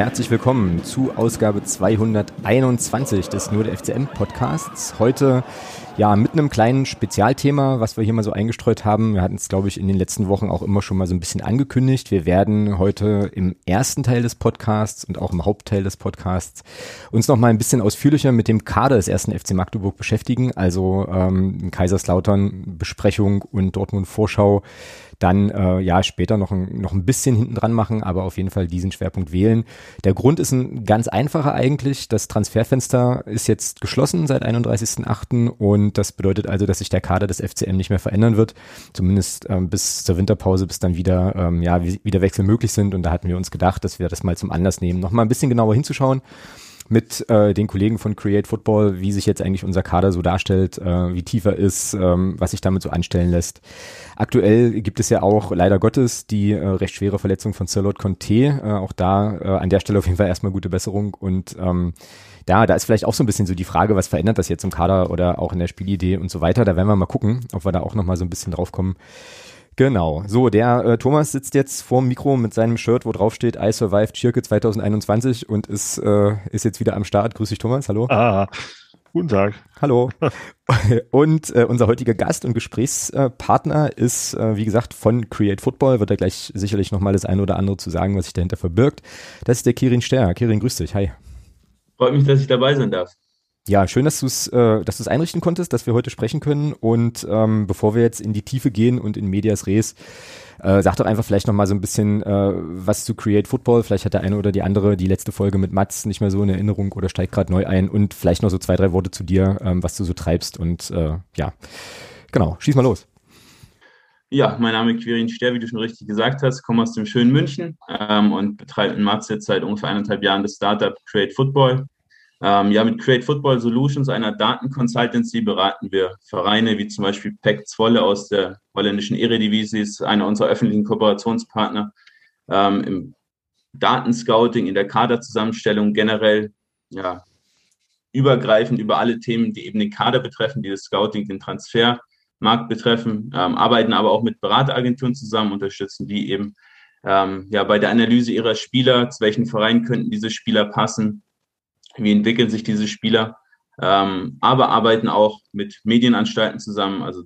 Herzlich willkommen zu Ausgabe 221 des Nur der FCM Podcasts. Heute ja mit einem kleinen Spezialthema, was wir hier mal so eingestreut haben. Wir hatten es, glaube ich, in den letzten Wochen auch immer schon mal so ein bisschen angekündigt. Wir werden heute im ersten Teil des Podcasts und auch im Hauptteil des Podcasts uns noch mal ein bisschen ausführlicher mit dem Kader des ersten FC Magdeburg beschäftigen. Also ähm, Kaiserslautern Besprechung und Dortmund Vorschau dann äh, ja später noch ein, noch ein bisschen hinten dran machen, aber auf jeden Fall diesen Schwerpunkt wählen. Der Grund ist ein ganz einfacher eigentlich. Das Transferfenster ist jetzt geschlossen seit 31.8. und das bedeutet also, dass sich der Kader des FCM nicht mehr verändern wird, zumindest ähm, bis zur Winterpause, bis dann wieder ähm, ja wieder Wechsel möglich sind. Und da hatten wir uns gedacht, dass wir das mal zum Anlass nehmen, noch mal ein bisschen genauer hinzuschauen mit äh, den Kollegen von Create Football, wie sich jetzt eigentlich unser Kader so darstellt, äh, wie tiefer ist, ähm, was sich damit so anstellen lässt. Aktuell gibt es ja auch leider Gottes die äh, recht schwere Verletzung von Charlotte Conte. Äh, auch da äh, an der Stelle auf jeden Fall erstmal gute Besserung und ähm, ja, da ist vielleicht auch so ein bisschen so die Frage, was verändert das jetzt im Kader oder auch in der Spielidee und so weiter. Da werden wir mal gucken, ob wir da auch nochmal so ein bisschen drauf kommen. Genau. So, der äh, Thomas sitzt jetzt vorm Mikro mit seinem Shirt, wo drauf steht I survived Schirke 2021 und ist, äh, ist jetzt wieder am Start. Grüß dich, Thomas. Hallo. Ah, guten Tag. Hallo. und äh, unser heutiger Gast und Gesprächspartner ist, äh, wie gesagt, von Create Football. Wird er gleich sicherlich nochmal das eine oder andere zu sagen, was sich dahinter verbirgt. Das ist der Kirin Ster. Kirin, grüß dich. Hi. Freut mich, dass ich dabei sein darf. Ja, schön, dass du es äh, einrichten konntest, dass wir heute sprechen können. Und ähm, bevor wir jetzt in die Tiefe gehen und in Medias Res, äh, sag doch einfach vielleicht noch mal so ein bisschen äh, was zu Create Football. Vielleicht hat der eine oder die andere die letzte Folge mit Mats nicht mehr so in Erinnerung oder steigt gerade neu ein. Und vielleicht noch so zwei, drei Worte zu dir, ähm, was du so treibst. Und äh, ja, genau, schieß mal los. Ja, mein Name ist Quirin Ster, wie du schon richtig gesagt hast, komme aus dem schönen München ähm, und betreibe in jetzt seit ungefähr eineinhalb Jahren das Startup Create Football. Ähm, ja, mit Create Football Solutions, einer Datenconsultancy, beraten wir Vereine wie zum Beispiel PEC Zwolle aus der holländischen Eredivisie, einer unserer öffentlichen Kooperationspartner ähm, im Datenscouting, in der Kaderzusammenstellung generell, ja, übergreifend über alle Themen, die eben den Kader betreffen, die das Scouting, den Transfermarkt betreffen, ähm, arbeiten aber auch mit Berateragenturen zusammen, unterstützen die eben ähm, ja, bei der Analyse ihrer Spieler, zu welchen Vereinen könnten diese Spieler passen, wie entwickeln sich diese Spieler, ähm, aber arbeiten auch mit Medienanstalten zusammen, also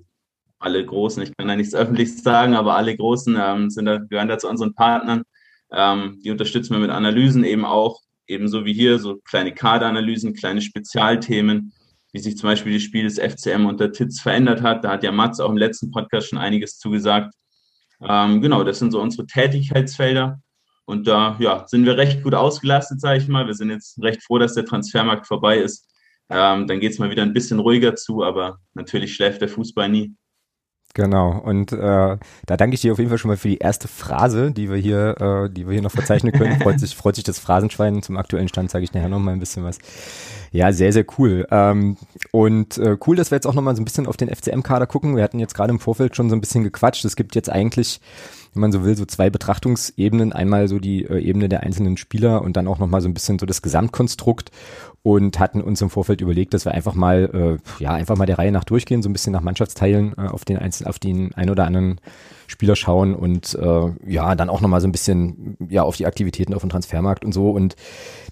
alle Großen, ich kann da nichts öffentlich sagen, aber alle Großen ähm, sind da, gehören da zu unseren Partnern. Ähm, die unterstützen wir mit Analysen eben auch, ebenso wie hier, so kleine Kaderanalysen, kleine Spezialthemen, wie sich zum Beispiel das Spiel des FCM unter Titz verändert hat. Da hat ja Mats auch im letzten Podcast schon einiges zugesagt. Ähm, genau, das sind so unsere Tätigkeitsfelder. Und da ja, sind wir recht gut ausgelastet, sage ich mal. Wir sind jetzt recht froh, dass der Transfermarkt vorbei ist. Ähm, dann geht es mal wieder ein bisschen ruhiger zu, aber natürlich schläft der Fußball nie. Genau, und äh, da danke ich dir auf jeden Fall schon mal für die erste Phrase, die wir hier, äh, die wir hier noch verzeichnen können. freut sich, freut sich das Phrasenschwein. Zum aktuellen Stand sage ich nachher noch mal ein bisschen was. Ja, sehr, sehr cool. Ähm, und äh, cool, dass wir jetzt auch noch mal so ein bisschen auf den FCM-Kader gucken. Wir hatten jetzt gerade im Vorfeld schon so ein bisschen gequatscht. Es gibt jetzt eigentlich wenn man so will, so zwei Betrachtungsebenen. Einmal so die äh, Ebene der einzelnen Spieler und dann auch nochmal so ein bisschen so das Gesamtkonstrukt und hatten uns im Vorfeld überlegt, dass wir einfach mal, äh, ja, einfach mal der Reihe nach durchgehen, so ein bisschen nach Mannschaftsteilen äh, auf den einzelnen, auf den ein oder anderen Spieler schauen und äh, ja, dann auch nochmal so ein bisschen ja auf die Aktivitäten auf dem Transfermarkt und so. Und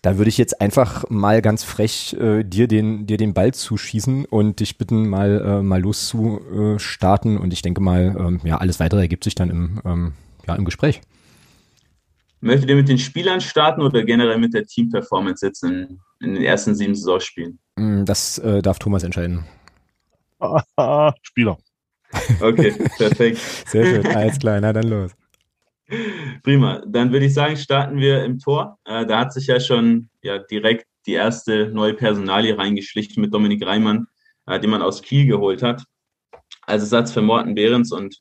da würde ich jetzt einfach mal ganz frech äh, dir den dir den Ball zuschießen und dich bitten, mal äh, mal loszustarten. Und ich denke mal, ähm, ja, alles weitere ergibt sich dann im ähm, ja im Gespräch. Möchtet ihr mit den Spielern starten oder generell mit der Teamperformance jetzt in, in den ersten sieben Saisonspielen? Mm, das äh, darf Thomas entscheiden. Spieler. Okay, perfekt. Sehr schön, alles klar, na dann los. Prima, dann würde ich sagen, starten wir im Tor. Äh, da hat sich ja schon ja, direkt die erste neue Personalie reingeschlichen mit Dominik Reimann, äh, den man aus Kiel geholt hat. Als Ersatz für Morten Behrens und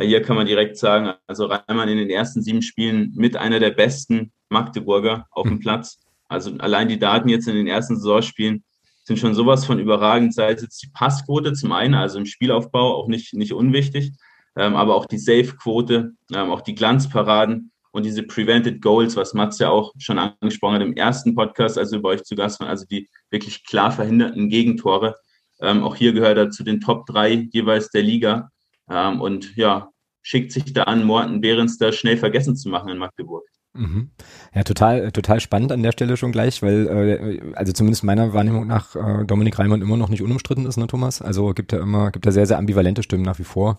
hier kann man direkt sagen, also Reimann in den ersten sieben Spielen mit einer der besten Magdeburger auf dem. Platz. Also allein die Daten jetzt in den ersten Saisonspielen sind schon sowas von überragend, sei es jetzt die Passquote zum einen, also im Spielaufbau auch nicht, nicht unwichtig, ähm, aber auch die Safe-Quote, ähm, auch die Glanzparaden und diese Prevented Goals, was Mats ja auch schon angesprochen hat im ersten Podcast, also bei euch zu Gast waren, also die wirklich klar verhinderten Gegentore. Ähm, auch hier gehört er zu den Top drei jeweils der Liga ähm, und ja, schickt sich da an, Morten Behrens da schnell vergessen zu machen in Magdeburg. Mhm. Ja, total, total spannend an der Stelle schon gleich, weil, äh, also zumindest meiner Wahrnehmung nach äh, Dominik Reimann immer noch nicht unumstritten ist, ne, Thomas? Also gibt er immer, gibt er sehr, sehr ambivalente Stimmen nach wie vor.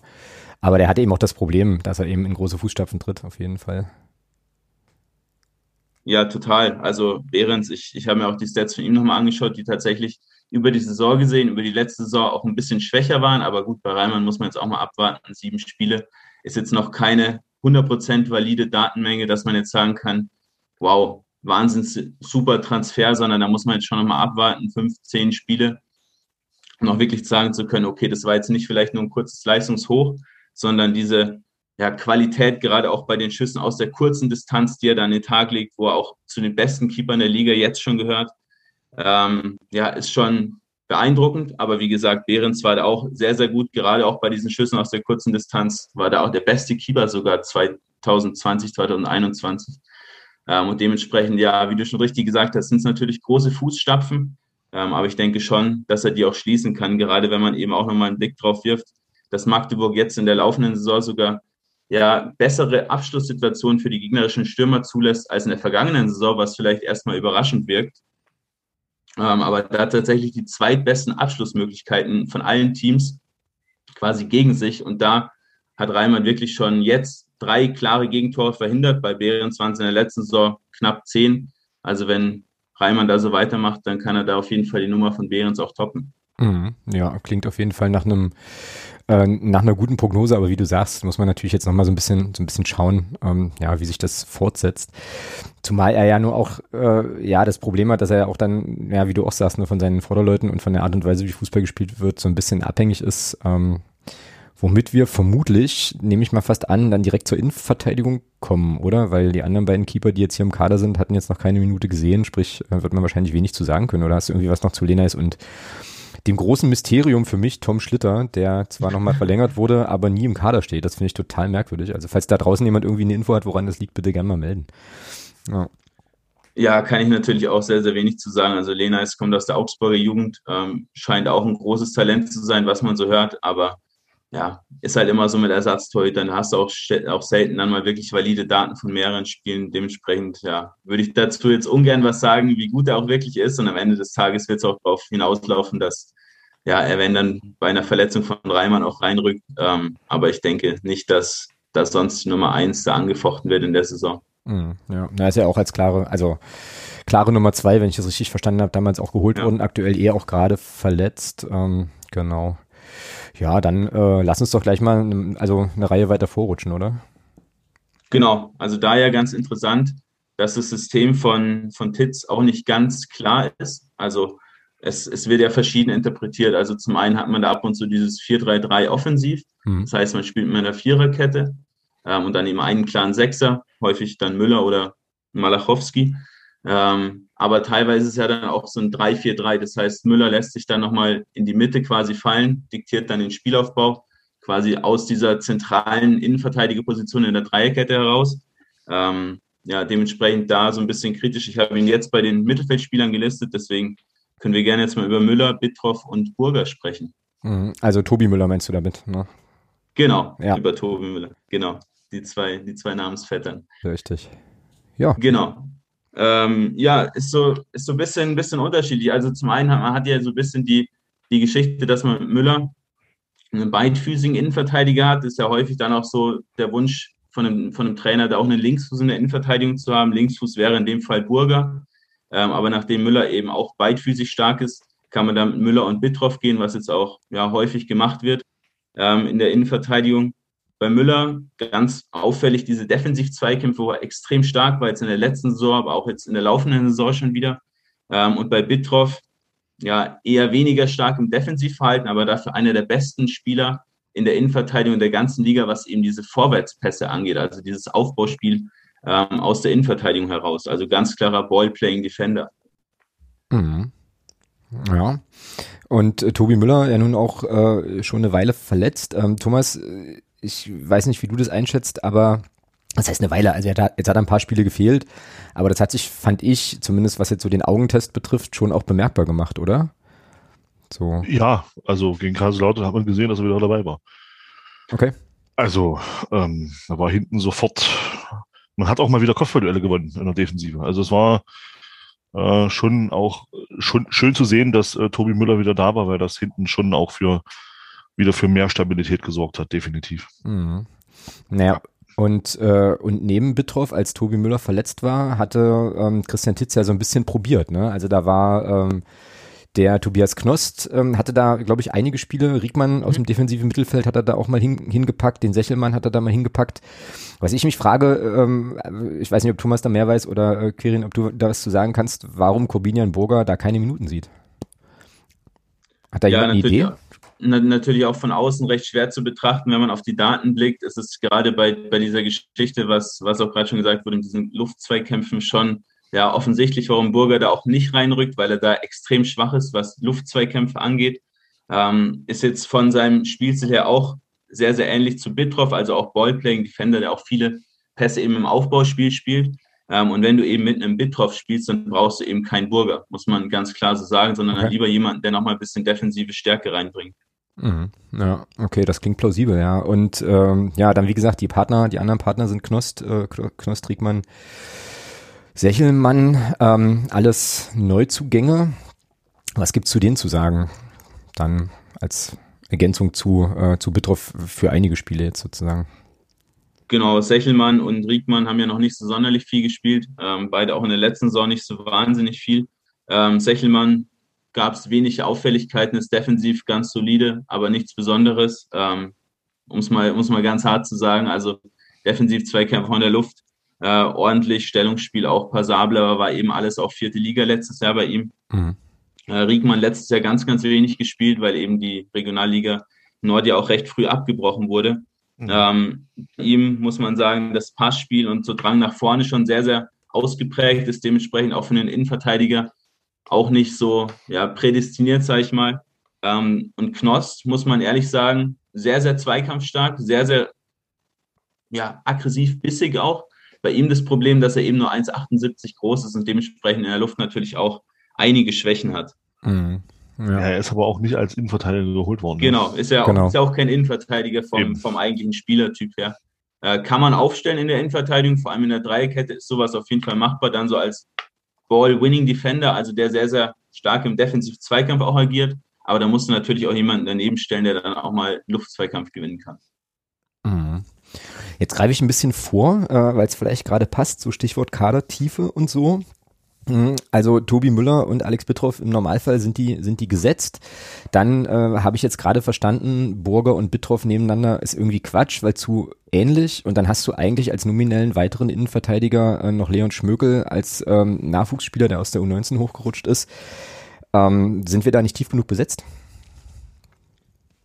Aber der hatte eben auch das Problem, dass er eben in große Fußstapfen tritt, auf jeden Fall. Ja, total. Also Behrens, ich, ich habe mir auch die Stats von ihm nochmal angeschaut, die tatsächlich über die Saison gesehen, über die letzte Saison auch ein bisschen schwächer waren. Aber gut, bei Reimann muss man jetzt auch mal abwarten. Sieben Spiele ist jetzt noch keine 100% valide Datenmenge, dass man jetzt sagen kann, wow, Wahnsinns super Transfer, sondern da muss man jetzt schon nochmal abwarten, fünf, zehn Spiele, um auch wirklich sagen zu können, okay, das war jetzt nicht vielleicht nur ein kurzes Leistungshoch, sondern diese ja, Qualität, gerade auch bei den Schüssen aus der kurzen Distanz, die er da an den Tag legt, wo er auch zu den besten Keepern der Liga jetzt schon gehört, ähm, ja, ist schon beeindruckend. Aber wie gesagt, Behrens war da auch sehr, sehr gut, gerade auch bei diesen Schüssen aus der kurzen Distanz, war da auch der beste Keeper sogar 2020, 2021. Ähm, und dementsprechend, ja, wie du schon richtig gesagt hast, sind es natürlich große Fußstapfen. Ähm, aber ich denke schon, dass er die auch schließen kann, gerade wenn man eben auch nochmal einen Blick drauf wirft, dass Magdeburg jetzt in der laufenden Saison sogar ja, bessere Abschlusssituationen für die gegnerischen Stürmer zulässt als in der vergangenen Saison, was vielleicht erstmal überraschend wirkt. Ähm, aber da hat tatsächlich die zweitbesten Abschlussmöglichkeiten von allen Teams quasi gegen sich. Und da hat Reimann wirklich schon jetzt drei klare Gegentore verhindert. Bei Behrens in der letzten Saison knapp zehn. Also wenn Reimann da so weitermacht, dann kann er da auf jeden Fall die Nummer von Behrens auch toppen. Mhm, ja, klingt auf jeden Fall nach einem äh, nach einer guten Prognose, aber wie du sagst, muss man natürlich jetzt nochmal so ein bisschen so ein bisschen schauen, ähm, ja, wie sich das fortsetzt. Zumal er ja nur auch äh, ja das Problem hat, dass er ja auch dann, ja, wie du auch sagst, nur von seinen Vorderleuten und von der Art und Weise, wie Fußball gespielt wird, so ein bisschen abhängig ist. Ähm, womit wir vermutlich, nehme ich mal fast an, dann direkt zur Innenverteidigung kommen, oder? Weil die anderen beiden Keeper, die jetzt hier im Kader sind, hatten jetzt noch keine Minute gesehen, sprich, äh, wird man wahrscheinlich wenig zu sagen können. Oder hast du irgendwie was noch zu Lena ist und dem großen Mysterium für mich, Tom Schlitter, der zwar nochmal verlängert wurde, aber nie im Kader steht. Das finde ich total merkwürdig. Also falls da draußen jemand irgendwie eine Info hat, woran das liegt, bitte gerne mal melden. Ja. Ja, kann ich natürlich auch sehr, sehr wenig zu sagen. Also Lena ist, kommt aus der Augsburger Jugend, ähm, scheint auch ein großes Talent zu sein, was man so hört, aber ja, ist halt immer so mit Ersatztorhütern, dann hast du auch, auch selten dann mal wirklich valide Daten von mehreren Spielen. Dementsprechend, ja, würde ich dazu jetzt ungern was sagen, wie gut er auch wirklich ist. Und am Ende des Tages wird es auch darauf hinauslaufen, dass ja, er, wenn dann bei einer Verletzung von Reimann auch reinrückt. Ähm, aber ich denke nicht, dass, dass sonst Nummer eins da angefochten wird in der Saison. Mhm, ja, da ist ja auch als klare, also klare Nummer zwei, wenn ich das richtig verstanden habe, damals auch geholt ja. worden, aktuell eher auch gerade verletzt. Ähm, genau. Ja, dann äh, lass uns doch gleich mal ne, also eine Reihe weiter vorrutschen, oder? Genau, also da ja ganz interessant, dass das System von, von Titz auch nicht ganz klar ist. Also es, es wird ja verschieden interpretiert. Also zum einen hat man da ab und zu dieses 4-3-3 offensiv. Mhm. Das heißt, man spielt mit einer Viererkette ähm, und dann eben einen klaren Sechser, häufig dann Müller oder Malachowski. Ähm, aber teilweise ist es ja dann auch so ein 3-4-3. Das heißt, Müller lässt sich dann nochmal in die Mitte quasi fallen, diktiert dann den Spielaufbau quasi aus dieser zentralen Innenverteidigerposition in der Dreierkette heraus. Ähm, ja, dementsprechend da so ein bisschen kritisch. Ich habe ihn jetzt bei den Mittelfeldspielern gelistet, deswegen können wir gerne jetzt mal über Müller, Bittroff und Burger sprechen. Mhm. Also Tobi Müller meinst du damit, ne? Genau, ja. über Tobi Müller. Genau, die zwei, die zwei Namensvettern. Richtig. Ja. Genau. Ähm, ja, ist so, ist so ein bisschen, bisschen unterschiedlich. Also zum einen hat man hat ja so ein bisschen die, die Geschichte, dass man mit Müller einen beidfüßigen Innenverteidiger hat. Ist ja häufig dann auch so der Wunsch von einem, von einem Trainer, da auch einen Linksfuß in der Innenverteidigung zu haben. Linksfuß wäre in dem Fall Burger. Ähm, aber nachdem Müller eben auch beidfüßig stark ist, kann man dann mit Müller und Bittroff gehen, was jetzt auch ja, häufig gemacht wird ähm, in der Innenverteidigung. Bei Müller ganz auffällig diese Defensiv-Zweikämpfe, wo er extrem stark war, jetzt in der letzten Saison, aber auch jetzt in der laufenden Saison schon wieder. Ähm, und bei Bittroff ja eher weniger stark im Defensivverhalten, aber dafür einer der besten Spieler in der Innenverteidigung der ganzen Liga, was eben diese Vorwärtspässe angeht, also dieses Aufbauspiel ähm, aus der Innenverteidigung heraus. Also ganz klarer Ball-Playing-Defender. Mhm. Ja. Und äh, Tobi Müller, ja nun auch äh, schon eine Weile verletzt. Ähm, Thomas, äh, ich weiß nicht, wie du das einschätzt, aber das heißt eine Weile, also er hat, jetzt hat er ein paar Spiele gefehlt, aber das hat sich, fand ich, zumindest was jetzt so den Augentest betrifft, schon auch bemerkbar gemacht, oder? So. Ja, also gegen Kaiserslautern hat man gesehen, dass er wieder dabei war. Okay. Also, ähm, da war hinten sofort man hat auch mal wieder Kopfballduelle gewonnen in der Defensive. Also es war äh, schon auch schon schön zu sehen, dass äh, Tobi Müller wieder da war, weil das hinten schon auch für wieder für mehr Stabilität gesorgt hat, definitiv. Mhm. Naja, und, äh, und neben Bittroff, als Tobi Müller verletzt war, hatte ähm, Christian Titz ja so ein bisschen probiert. Ne? Also da war ähm, der Tobias Knost, ähm, hatte da, glaube ich, einige Spiele. Riegmann aus dem defensiven Mittelfeld hat er da auch mal hin, hingepackt. Den Sechelmann hat er da mal hingepackt. Was ich mich frage, ähm, ich weiß nicht, ob Thomas da mehr weiß oder äh, Quirin, ob du da was zu sagen kannst, warum Corbinian Burger da keine Minuten sieht. Hat da ja, jemand eine Idee? Ja natürlich auch von außen recht schwer zu betrachten, wenn man auf die Daten blickt. Es ist gerade bei, bei dieser Geschichte, was, was auch gerade schon gesagt wurde, in diesen Luftzweikämpfen schon ja, offensichtlich, warum Burger da auch nicht reinrückt, weil er da extrem schwach ist, was Luftzweikämpfe angeht. Ähm, ist jetzt von seinem Spielstil her auch sehr, sehr ähnlich zu Bitroff, also auch Ballplaying Defender, der auch viele Pässe eben im Aufbauspiel spielt. Ähm, und wenn du eben mit einem Bitroff spielst, dann brauchst du eben keinen Burger, muss man ganz klar so sagen, sondern okay. lieber jemanden, der nochmal ein bisschen defensive Stärke reinbringt. Mhm. Ja, okay, das klingt plausibel, ja. Und ähm, ja, dann wie gesagt, die Partner, die anderen Partner sind Knost, äh, Knost Riegmann, Sechelmann, ähm, alles Neuzugänge. Was gibt's zu denen zu sagen? Dann als Ergänzung zu, äh, zu Bitroff für einige Spiele jetzt sozusagen. Genau, Sechelmann und Riegmann haben ja noch nicht so sonderlich viel gespielt. Ähm, beide auch in der letzten Saison nicht so wahnsinnig viel. Ähm, Sechelmann gab es wenig Auffälligkeiten, ist defensiv ganz solide, aber nichts Besonderes. Ähm, um es mal, mal ganz hart zu sagen, also defensiv zwei Kämpfe von der Luft, äh, ordentlich, Stellungsspiel auch passabel, aber war eben alles auch vierte Liga letztes Jahr bei ihm. Mhm. Äh, Riegmann letztes Jahr ganz, ganz wenig gespielt, weil eben die Regionalliga Nord ja auch recht früh abgebrochen wurde. Mhm. Ähm, ihm muss man sagen, das Passspiel und so Drang nach vorne schon sehr, sehr ausgeprägt ist, dementsprechend auch für einen Innenverteidiger auch nicht so ja, prädestiniert, sage ich mal. Ähm, und Knost, muss man ehrlich sagen, sehr, sehr zweikampfstark, sehr, sehr ja, aggressiv, bissig auch. Bei ihm das Problem, dass er eben nur 1,78 groß ist und dementsprechend in der Luft natürlich auch einige Schwächen hat. Mhm. Ja. ja. er ist aber auch nicht als Innenverteidiger geholt worden. Ne? Genau, ist ja genau. Auch, ist ja auch kein Innenverteidiger vom, vom eigentlichen Spielertyp her. Äh, kann man aufstellen in der Innenverteidigung, vor allem in der Dreierkette ist sowas auf jeden Fall machbar, dann so als Ball-Winning-Defender, also der sehr, sehr stark im Defensiv-Zweikampf auch agiert. Aber da musst du natürlich auch jemanden daneben stellen, der dann auch mal Luftzweikampf gewinnen kann. Mhm. Jetzt greife ich ein bisschen vor, äh, weil es vielleicht gerade passt, so Stichwort Kadertiefe und so. Mhm. Also Tobi Müller und Alex Bitroff im Normalfall sind die sind die gesetzt. Dann äh, habe ich jetzt gerade verstanden, Burger und Bitroff nebeneinander ist irgendwie Quatsch, weil zu ähnlich. Und dann hast du eigentlich als nominellen weiteren Innenverteidiger äh, noch Leon Schmökel als ähm, Nachwuchsspieler, der aus der U19 hochgerutscht ist. Ähm, sind wir da nicht tief genug besetzt?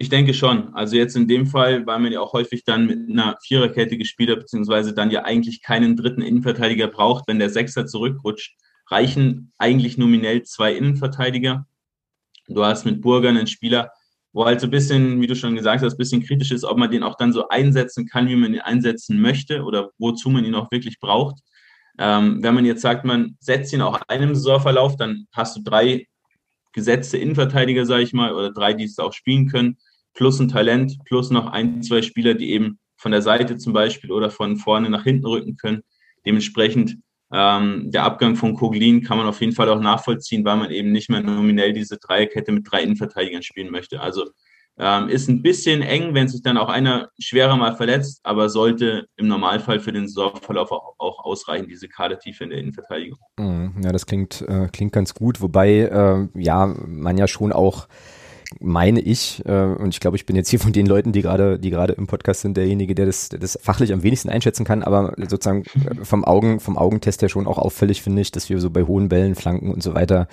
Ich denke schon. Also jetzt in dem Fall, weil man ja auch häufig dann mit einer Viererkette gespielt hat, beziehungsweise dann ja eigentlich keinen dritten Innenverteidiger braucht, wenn der Sechser zurückrutscht reichen eigentlich nominell zwei Innenverteidiger. Du hast mit Burger einen Spieler, wo halt so ein bisschen, wie du schon gesagt hast, ein bisschen kritisch ist, ob man den auch dann so einsetzen kann, wie man ihn einsetzen möchte oder wozu man ihn auch wirklich braucht. Ähm, wenn man jetzt sagt, man setzt ihn auch einem Saisonverlauf, dann hast du drei gesetzte Innenverteidiger, sage ich mal, oder drei, die es auch spielen können, plus ein Talent, plus noch ein, zwei Spieler, die eben von der Seite zum Beispiel oder von vorne nach hinten rücken können. Dementsprechend ähm, der Abgang von Koglin kann man auf jeden Fall auch nachvollziehen, weil man eben nicht mehr nominell diese Dreierkette mit drei Innenverteidigern spielen möchte. Also ähm, ist ein bisschen eng, wenn sich dann auch einer schwerer mal verletzt, aber sollte im Normalfall für den Saisonverlauf auch, auch ausreichen, diese Kadertiefe in der Innenverteidigung. Mhm. Ja, das klingt, äh, klingt ganz gut, wobei äh, ja man ja schon auch meine ich, äh, und ich glaube, ich bin jetzt hier von den Leuten, die gerade, die gerade im Podcast sind, derjenige, der das, der das fachlich am wenigsten einschätzen kann, aber sozusagen äh, vom Augen, vom Augentest her schon auch auffällig finde ich, dass wir so bei hohen Bällen, Flanken und so weiter,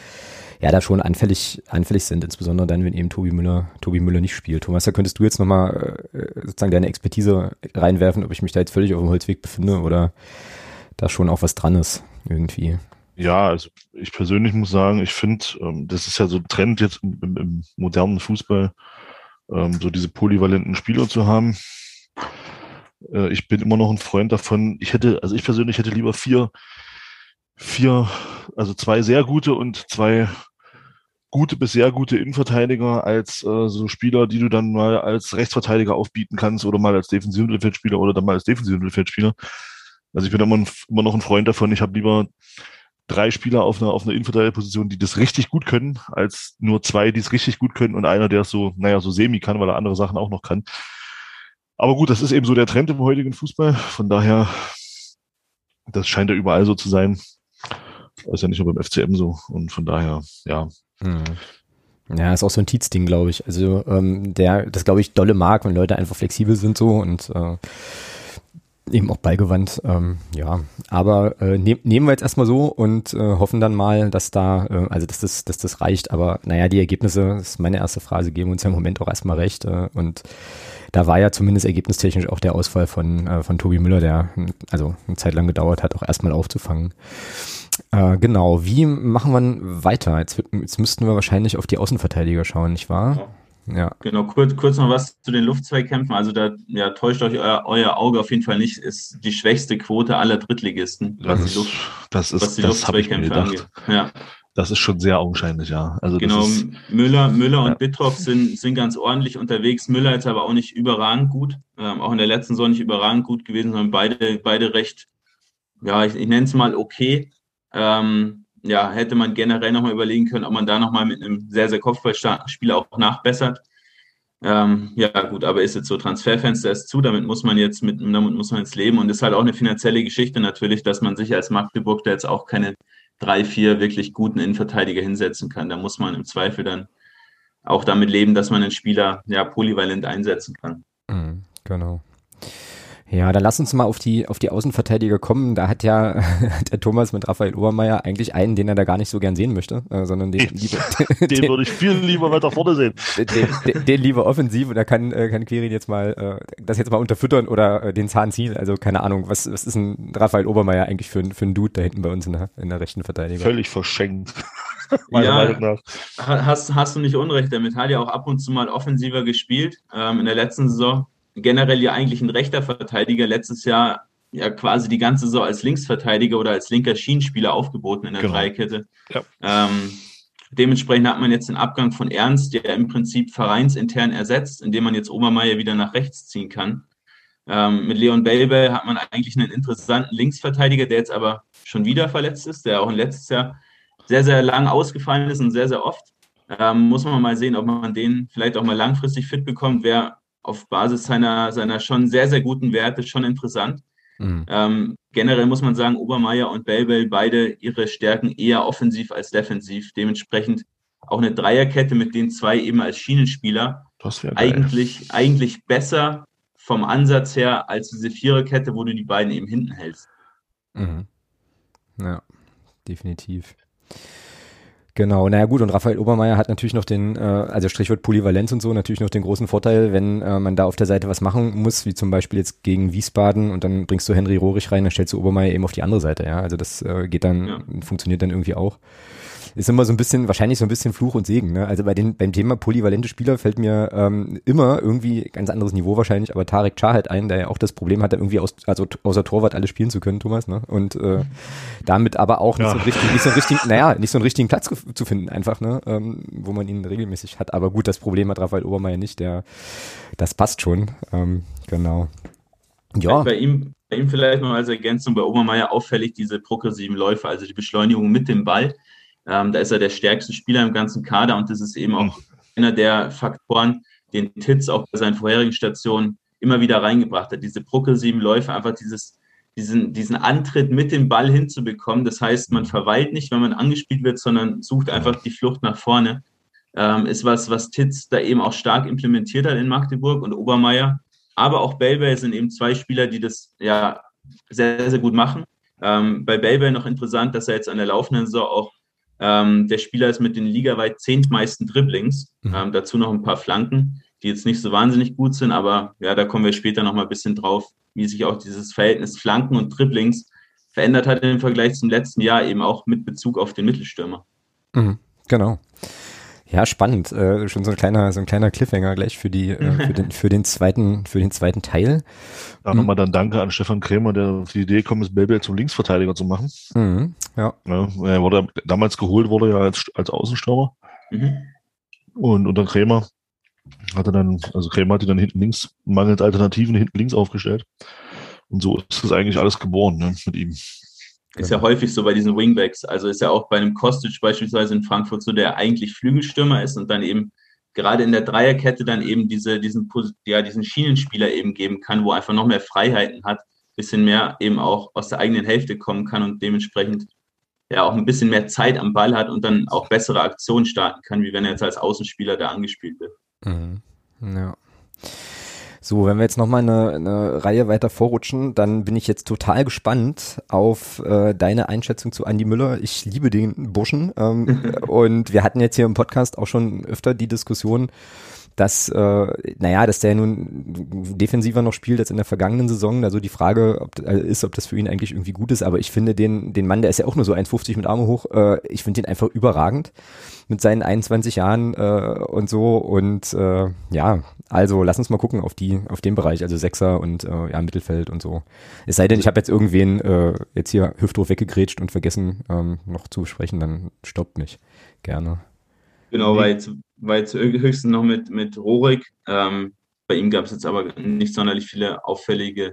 ja, da schon anfällig, anfällig sind, insbesondere dann, wenn eben Tobi Müller, Tobi Müller nicht spielt. Thomas, da könntest du jetzt nochmal äh, sozusagen deine Expertise reinwerfen, ob ich mich da jetzt völlig auf dem Holzweg befinde oder da schon auch was dran ist, irgendwie. Ja, also ich persönlich muss sagen, ich finde, ähm, das ist ja so ein Trend jetzt im, im, modernen Fußball, ähm, so diese polyvalenten Spieler zu haben. Äh, ich bin immer noch ein Freund davon. Ich hätte, also ich persönlich hätte lieber vier, vier, also zwei sehr gute und zwei gute bis sehr gute Innenverteidiger als äh, so Spieler, die du dann mal als Rechtsverteidiger aufbieten kannst oder mal als defensiven Mittelfeldspieler oder dann mal als defensiven Mittelfeldspieler. Also ich bin immer, immer noch ein Freund davon. Ich habe lieber drei Spieler auf einer, auf einer Innenverteidigerposition, die das richtig gut können, als nur zwei, die es richtig gut können und einer, der es so, naja, so semi kann, weil er andere Sachen auch noch kann. Aber gut, das ist eben so der Trend im heutigen Fußball. Von daher, das scheint ja überall so zu sein. Ist ja nicht nur beim FCM so. Und von daher, ja. Mhm. Ja, ist auch so ein Tietz-Ding, glaube ich. Also ähm, der, das glaube ich, dolle mag, wenn Leute einfach flexibel sind so und äh, eben auch ballgewandt. Ähm, ja, aber äh, nehm, nehmen wir jetzt erstmal so und äh, hoffen dann mal, dass da, äh, also dass das, dass das reicht. Aber naja, die Ergebnisse, das ist meine erste Phrase, geben uns ja im Moment auch erstmal recht. Äh, und da war ja zumindest ergebnistechnisch auch der Ausfall von, äh, von Tobi Müller, der also eine Zeit lang gedauert hat, auch erstmal aufzufangen. Äh, genau, wie machen wir weiter? Jetzt, jetzt müssten wir wahrscheinlich auf die Außenverteidiger schauen, nicht wahr? Ja. Genau, kurz, kurz noch was zu den Luftzweikämpfen. Also da ja, täuscht euch euer, euer Auge auf jeden Fall nicht, ist die schwächste Quote aller Drittligisten. Das, ist, Luft, das ist, was die das habe ich mir gedacht. Angeht. Ja. Das ist schon sehr augenscheinlich, ja. Also genau, ist, Müller, Müller und ja. Bittroff sind, sind ganz ordentlich unterwegs. Müller ist aber auch nicht überragend gut. Ähm, auch in der letzten Saison nicht überragend gut gewesen, sondern beide, beide recht, ja, ich, ich nenne es mal okay. Ähm, ja, hätte man generell nochmal überlegen können, ob man da nochmal mit einem sehr, sehr kopfballstarken Spieler auch nachbessert. Ähm, ja, gut, aber ist jetzt so, Transferfenster ist zu, damit muss man jetzt mit, damit muss man jetzt leben und ist halt auch eine finanzielle Geschichte natürlich, dass man sich als Magdeburg da jetzt auch keine drei, vier wirklich guten Innenverteidiger hinsetzen kann. Da muss man im Zweifel dann auch damit leben, dass man einen Spieler ja polyvalent einsetzen kann. Mhm, genau. Ja, dann lass uns mal auf die, auf die Außenverteidiger kommen. Da hat ja der Thomas mit Raphael Obermeier eigentlich einen, den er da gar nicht so gern sehen möchte, äh, sondern den lieber. den, den würde ich viel lieber weiter vorne sehen. Den, den, den lieber offensiv und da kann, äh, kann Quirin jetzt mal äh, das jetzt mal unterfüttern oder äh, den Zahn ziehen. Also keine Ahnung, was, was ist ein Raphael Obermeier eigentlich für, für ein Dude da hinten bei uns in der, in der rechten Verteidigung? Völlig verschenkt. meiner ja, Meinung nach. Hast, hast du nicht Unrecht, damit hat ja auch ab und zu mal offensiver gespielt. Ähm, in der letzten Saison generell ja eigentlich ein rechter Verteidiger, letztes Jahr ja quasi die ganze Saison als Linksverteidiger oder als linker Schienenspieler aufgeboten in der genau. Dreikette. Ja. Ähm, dementsprechend hat man jetzt den Abgang von Ernst, der im Prinzip vereinsintern ersetzt, indem man jetzt Obermeier wieder nach rechts ziehen kann. Ähm, mit Leon Belbel hat man eigentlich einen interessanten Linksverteidiger, der jetzt aber schon wieder verletzt ist, der auch in letztes Jahr sehr, sehr lang ausgefallen ist und sehr, sehr oft. Ähm, muss man mal sehen, ob man den vielleicht auch mal langfristig fit bekommt. Wäre auf Basis seiner, seiner schon sehr, sehr guten Werte schon interessant. Mhm. Ähm, generell muss man sagen, Obermeier und Belbel beide ihre Stärken eher offensiv als defensiv. Dementsprechend auch eine Dreierkette mit den zwei eben als Schienenspieler eigentlich, eigentlich besser vom Ansatz her als diese Viererkette, wo du die beiden eben hinten hältst. Mhm. Ja, definitiv. Genau, naja gut, und Raphael Obermeier hat natürlich noch den, äh, also Strichwort Polyvalenz und so, natürlich noch den großen Vorteil, wenn äh, man da auf der Seite was machen muss, wie zum Beispiel jetzt gegen Wiesbaden und dann bringst du Henry Rohrig rein, dann stellst du Obermeier eben auf die andere Seite, ja. Also das äh, geht dann, ja. funktioniert dann irgendwie auch ist immer so ein bisschen, wahrscheinlich so ein bisschen Fluch und Segen. Ne? Also bei den, beim Thema polyvalente Spieler fällt mir ähm, immer irgendwie ganz anderes Niveau wahrscheinlich, aber Tarek Chahed ein, der ja auch das Problem hatte, irgendwie aus, also außer Torwart alles spielen zu können, Thomas, ne? Und äh, damit aber auch nicht ja. so richtig, nicht so richtig, naja, nicht so einen richtigen Platz zu finden, einfach, ne? Ähm, wo man ihn regelmäßig hat. Aber gut, das Problem hat Raphael Obermeier nicht, der das passt schon. Ähm, genau. Ja. Bei ihm, bei ihm vielleicht noch als Ergänzung bei Obermeier auffällig diese progressiven Läufe, also die Beschleunigung mit dem Ball. Ähm, da ist er der stärkste Spieler im ganzen Kader und das ist eben auch einer der Faktoren, den Titz auch bei seinen vorherigen Stationen immer wieder reingebracht hat. Diese progressiven Läufe, einfach dieses, diesen, diesen Antritt mit dem Ball hinzubekommen. Das heißt, man verweilt nicht, wenn man angespielt wird, sondern sucht einfach die Flucht nach vorne. Ähm, ist was, was Titz da eben auch stark implementiert hat in Magdeburg und Obermeier. Aber auch Belbel sind eben zwei Spieler, die das ja sehr, sehr gut machen. Ähm, bei Belbel noch interessant, dass er jetzt an der laufenden Saison auch ähm, der Spieler ist mit den ligaweit zehntmeisten Dribblings. Mhm. Ähm, dazu noch ein paar Flanken, die jetzt nicht so wahnsinnig gut sind, aber ja, da kommen wir später noch mal ein bisschen drauf, wie sich auch dieses Verhältnis Flanken und Dribblings verändert hat im Vergleich zum letzten Jahr, eben auch mit Bezug auf den Mittelstürmer. Mhm, genau. Ja, spannend. Äh, schon so ein kleiner, so ein kleiner Cliffhanger gleich für die, äh, für den, für den zweiten, für den zweiten Teil. Da mhm. nochmal dann Danke an Stefan Krämer, der auf die Idee gekommen ist, Belbel zum Linksverteidiger zu machen. Mhm, ja. ja. Er wurde damals geholt wurde ja als, als Außenstürmer. Mhm. Und unter Krämer hatte dann, also Krämer hatte dann hinten links mangels Alternativen hinten links aufgestellt. Und so ist es eigentlich alles geboren ne, mit ihm. Ist ja häufig so bei diesen Wingbacks. Also ist ja auch bei einem Kostic beispielsweise in Frankfurt so, der eigentlich Flügelstürmer ist und dann eben gerade in der Dreierkette dann eben diese, diesen, ja, diesen Schienenspieler eben geben kann, wo einfach noch mehr Freiheiten hat, bisschen mehr eben auch aus der eigenen Hälfte kommen kann und dementsprechend ja auch ein bisschen mehr Zeit am Ball hat und dann auch bessere Aktionen starten kann, wie wenn er jetzt als Außenspieler da angespielt wird. Mhm. Ja. So, wenn wir jetzt nochmal eine, eine Reihe weiter vorrutschen, dann bin ich jetzt total gespannt auf äh, deine Einschätzung zu Andy Müller. Ich liebe den Burschen ähm, und wir hatten jetzt hier im Podcast auch schon öfter die Diskussion, dass, äh, naja, dass der nun defensiver noch spielt als in der vergangenen Saison. Also die Frage ob, also ist, ob das für ihn eigentlich irgendwie gut ist. Aber ich finde den, den Mann, der ist ja auch nur so 1,50 mit Arme hoch, äh, ich finde den einfach überragend mit seinen 21 Jahren äh, und so. Und äh, ja, also lass uns mal gucken auf die, auf den Bereich, also Sechser und äh, ja, Mittelfeld und so. Es sei denn, ich habe jetzt irgendwen äh, jetzt hier Hüfthof weggegrätscht und vergessen ähm, noch zu besprechen, dann stoppt mich. Gerne. Genau, weil jetzt, weil jetzt höchstens noch mit, mit Rorik. Ähm, bei ihm gab es jetzt aber nicht sonderlich viele auffällige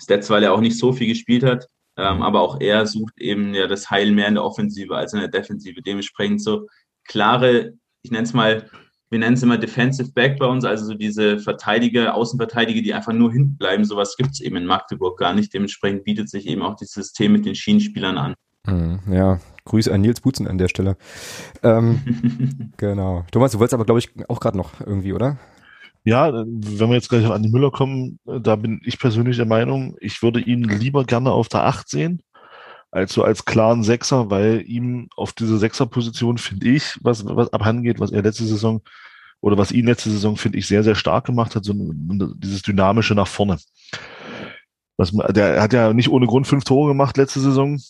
Stats, weil er auch nicht so viel gespielt hat. Ähm, aber auch er sucht eben ja das Heil mehr in der Offensive als in der Defensive. Dementsprechend so klare, ich nenne es mal, wir nennen es immer Defensive Back bei uns, also so diese Verteidiger, Außenverteidiger, die einfach nur hinten bleiben. Sowas gibt es eben in Magdeburg gar nicht. Dementsprechend bietet sich eben auch dieses System mit den Schienenspielern an. Mhm, ja, Grüße an Nils Butzen an der Stelle. Ähm, genau. Thomas, du wolltest aber, glaube ich, auch gerade noch irgendwie, oder? Ja, wenn wir jetzt gleich an die Müller kommen, da bin ich persönlich der Meinung, ich würde ihn lieber gerne auf der 8 sehen, als so als klaren Sechser, weil ihm auf diese Sechser-Position, finde ich, was, was abhandengeht, was er letzte Saison oder was ihn letzte Saison, finde ich, sehr, sehr stark gemacht hat, so dieses Dynamische nach vorne. Was, der hat ja nicht ohne Grund fünf Tore gemacht letzte Saison.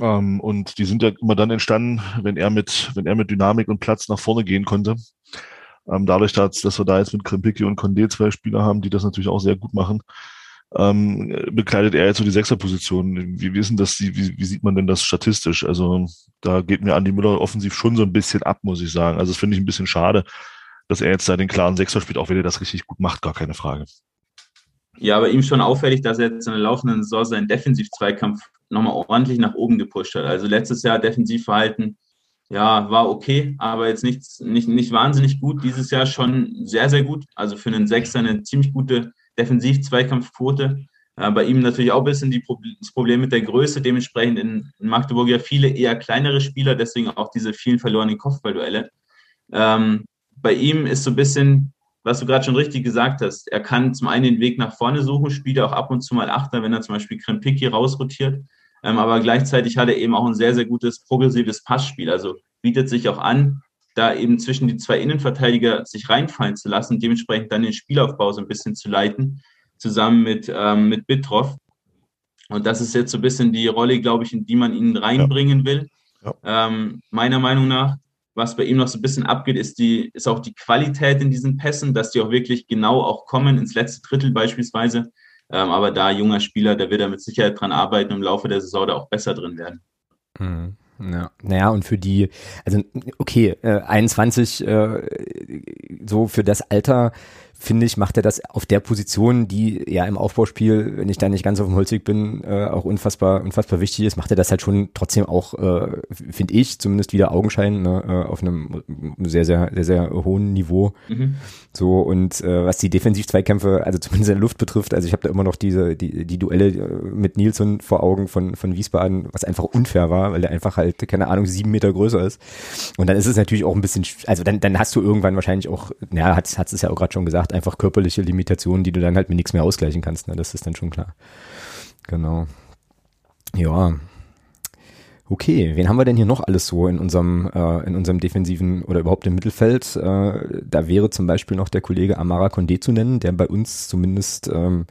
Ähm, und die sind ja immer dann entstanden, wenn er mit, wenn er mit Dynamik und Platz nach vorne gehen konnte. Ähm, dadurch, dass, dass wir da jetzt mit Krempicki und Condé zwei Spieler haben, die das natürlich auch sehr gut machen, ähm, bekleidet er jetzt so die Sechserposition. Wie, denn das, wie, wie sieht man denn das statistisch? Also da geht mir Andi Müller offensiv schon so ein bisschen ab, muss ich sagen. Also das finde ich ein bisschen schade, dass er jetzt da den klaren Sechser spielt, auch wenn er das richtig gut macht, gar keine Frage. Ja, aber ihm schon auffällig, dass er jetzt in der laufenden Saison seinen Defensiv-Zweikampf nochmal ordentlich nach oben gepusht hat. Also letztes Jahr Defensivverhalten, ja, war okay, aber jetzt nicht, nicht, nicht wahnsinnig gut. Dieses Jahr schon sehr, sehr gut. Also für einen Sechser eine ziemlich gute Defensiv-Zweikampfquote. Äh, bei ihm natürlich auch ein bisschen die, das Problem mit der Größe. Dementsprechend in, in, Magdeburg ja viele eher kleinere Spieler, deswegen auch diese vielen verlorenen Kopfballduelle. Ähm, bei ihm ist so ein bisschen was du gerade schon richtig gesagt hast, er kann zum einen den Weg nach vorne suchen, spielt auch ab und zu mal Achter, wenn er zum Beispiel Krempicki rausrotiert. Ähm, aber gleichzeitig hat er eben auch ein sehr, sehr gutes progressives Passspiel. Also bietet sich auch an, da eben zwischen die zwei Innenverteidiger sich reinfallen zu lassen, dementsprechend dann den Spielaufbau so ein bisschen zu leiten, zusammen mit, ähm, mit Bitroff. Und das ist jetzt so ein bisschen die Rolle, glaube ich, in die man ihn reinbringen will. Ja. Ähm, meiner Meinung nach was bei ihm noch so ein bisschen abgeht, ist, die, ist auch die Qualität in diesen Pässen, dass die auch wirklich genau auch kommen, ins letzte Drittel beispielsweise. Ähm, aber da junger Spieler, der wird da mit Sicherheit dran arbeiten und im Laufe der Saison da auch besser drin werden. Mhm. Ja, naja, und für die, also okay, äh, 21, äh, so für das Alter finde ich, macht er das auf der Position, die ja im Aufbauspiel, wenn ich da nicht ganz auf dem Holzweg bin, äh, auch unfassbar, unfassbar wichtig ist, macht er das halt schon trotzdem auch, äh, finde ich, zumindest wieder Augenschein, ne, äh, auf einem sehr, sehr, sehr, sehr hohen Niveau. Mhm. So, und äh, was die Defensiv-Zweikämpfe, also zumindest in der Luft betrifft, also ich habe da immer noch diese, die, die Duelle äh, mit Nilsson vor Augen von, von Wiesbaden, was einfach unfair war, weil der einfach halt, keine Ahnung, sieben Meter größer ist. Und dann ist es natürlich auch ein bisschen, also dann, dann hast du irgendwann wahrscheinlich auch, ja, hat es ja auch gerade schon gesagt, einfach körperliche Limitationen, die du dann halt mit nichts mehr ausgleichen kannst. Ne? Das ist dann schon klar. Genau. Ja. Okay, wen haben wir denn hier noch alles so in unserem, äh, in unserem defensiven oder überhaupt im Mittelfeld? Äh, da wäre zum Beispiel noch der Kollege Amara Condé zu nennen, der bei uns zumindest ähm,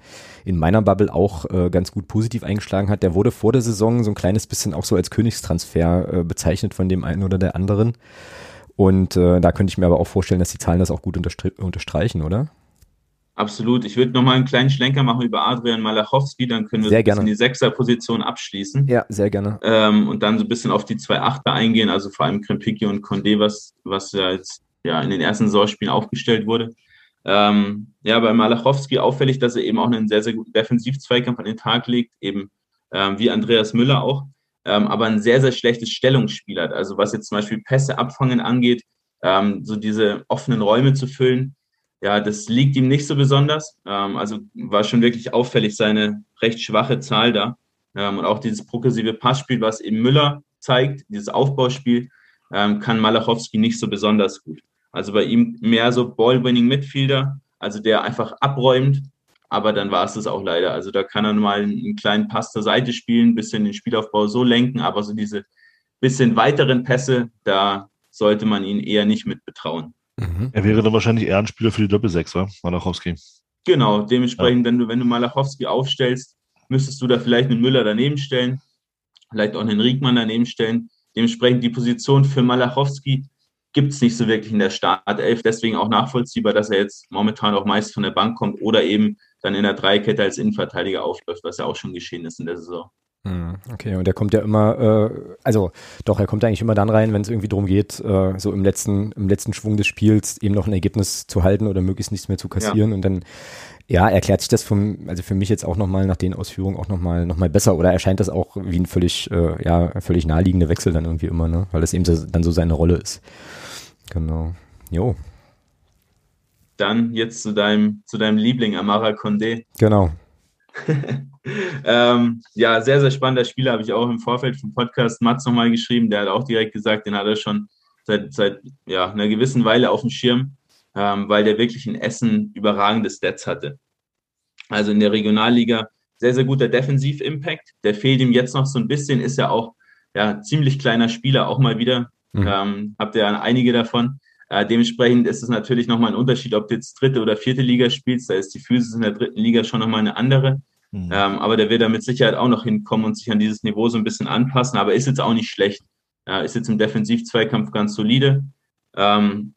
in meiner Bubble auch äh, ganz gut positiv eingeschlagen hat. Der wurde vor der Saison so ein kleines bisschen auch so als Königstransfer äh, bezeichnet von dem einen oder der anderen. Und äh, da könnte ich mir aber auch vorstellen, dass die Zahlen das auch gut unterstreichen, oder? Absolut. Ich würde nochmal einen kleinen Schlenker machen über Adrian Malachowski, dann können wir sehr gerne. die Sechser-Position abschließen. Ja, sehr gerne. Ähm, und dann so ein bisschen auf die zwei Achter eingehen, also vor allem Krempicki und Condé, was, was ja jetzt ja in den ersten Saisonspielen aufgestellt wurde. Ähm, ja, bei Malachowski auffällig, dass er eben auch einen sehr, sehr guten Defensiv-Zweikampf an den Tag legt, eben ähm, wie Andreas Müller auch, ähm, aber ein sehr, sehr schlechtes Stellungsspiel hat. Also was jetzt zum Beispiel Pässe abfangen angeht, ähm, so diese offenen Räume zu füllen, ja, das liegt ihm nicht so besonders. Ähm, also war schon wirklich auffällig seine recht schwache Zahl da. Ähm, und auch dieses progressive Passspiel, was eben Müller zeigt, dieses Aufbauspiel, ähm, kann Malachowski nicht so besonders gut. Also bei ihm mehr so Ball-Winning Midfielder, also der einfach abräumt, aber dann war es das auch leider. Also da kann er mal einen kleinen Pass zur Seite spielen, ein bisschen den Spielaufbau so lenken, aber so diese bisschen weiteren Pässe, da sollte man ihn eher nicht mit betrauen. Mhm. Er wäre dann wahrscheinlich eher ein Spieler für die Doppelsechs, oder? Malachowski. Genau, dementsprechend, ja. wenn du, wenn du Malachowski aufstellst, müsstest du da vielleicht einen Müller daneben stellen, vielleicht auch einen Riegmann daneben stellen. Dementsprechend die Position für Malachowski gibt es nicht so wirklich in der Startelf. Deswegen auch nachvollziehbar, dass er jetzt momentan auch meist von der Bank kommt oder eben dann in der Dreikette als Innenverteidiger aufläuft, was ja auch schon geschehen ist in der Saison. Hm, okay, und der kommt ja immer, äh, also doch, er kommt eigentlich immer dann rein, wenn es irgendwie darum geht, äh, so im letzten, im letzten Schwung des Spiels eben noch ein Ergebnis zu halten oder möglichst nichts mehr zu kassieren. Ja. Und dann, ja, erklärt sich das vom, also für mich jetzt auch nochmal nach den Ausführungen auch nochmal noch mal besser oder erscheint das auch wie ein völlig, äh, ja, völlig naheliegender Wechsel dann irgendwie immer, ne? Weil das eben so, dann so seine Rolle ist. Genau. Jo. Dann jetzt zu deinem, zu deinem Liebling, Amara Condé. Genau. ähm, ja, sehr, sehr spannender Spieler, habe ich auch im Vorfeld vom Podcast Mats nochmal geschrieben. Der hat auch direkt gesagt, den hat er schon seit, seit ja, einer gewissen Weile auf dem Schirm, ähm, weil der wirklich in Essen überragende Stats hatte. Also in der Regionalliga sehr, sehr guter Defensiv-Impact. Der fehlt ihm jetzt noch so ein bisschen, ist ja auch ja, ziemlich kleiner Spieler, auch mal wieder. Mhm. Ähm, habt ihr einige davon. Äh, dementsprechend ist es natürlich nochmal ein Unterschied, ob du jetzt dritte oder vierte Liga spielst. Da ist die Physis in der dritten Liga schon nochmal eine andere. Mhm. Ähm, aber der wird da mit Sicherheit auch noch hinkommen und sich an dieses Niveau so ein bisschen anpassen. Aber ist jetzt auch nicht schlecht. Äh, ist jetzt im Defensiv-Zweikampf ganz solide ähm,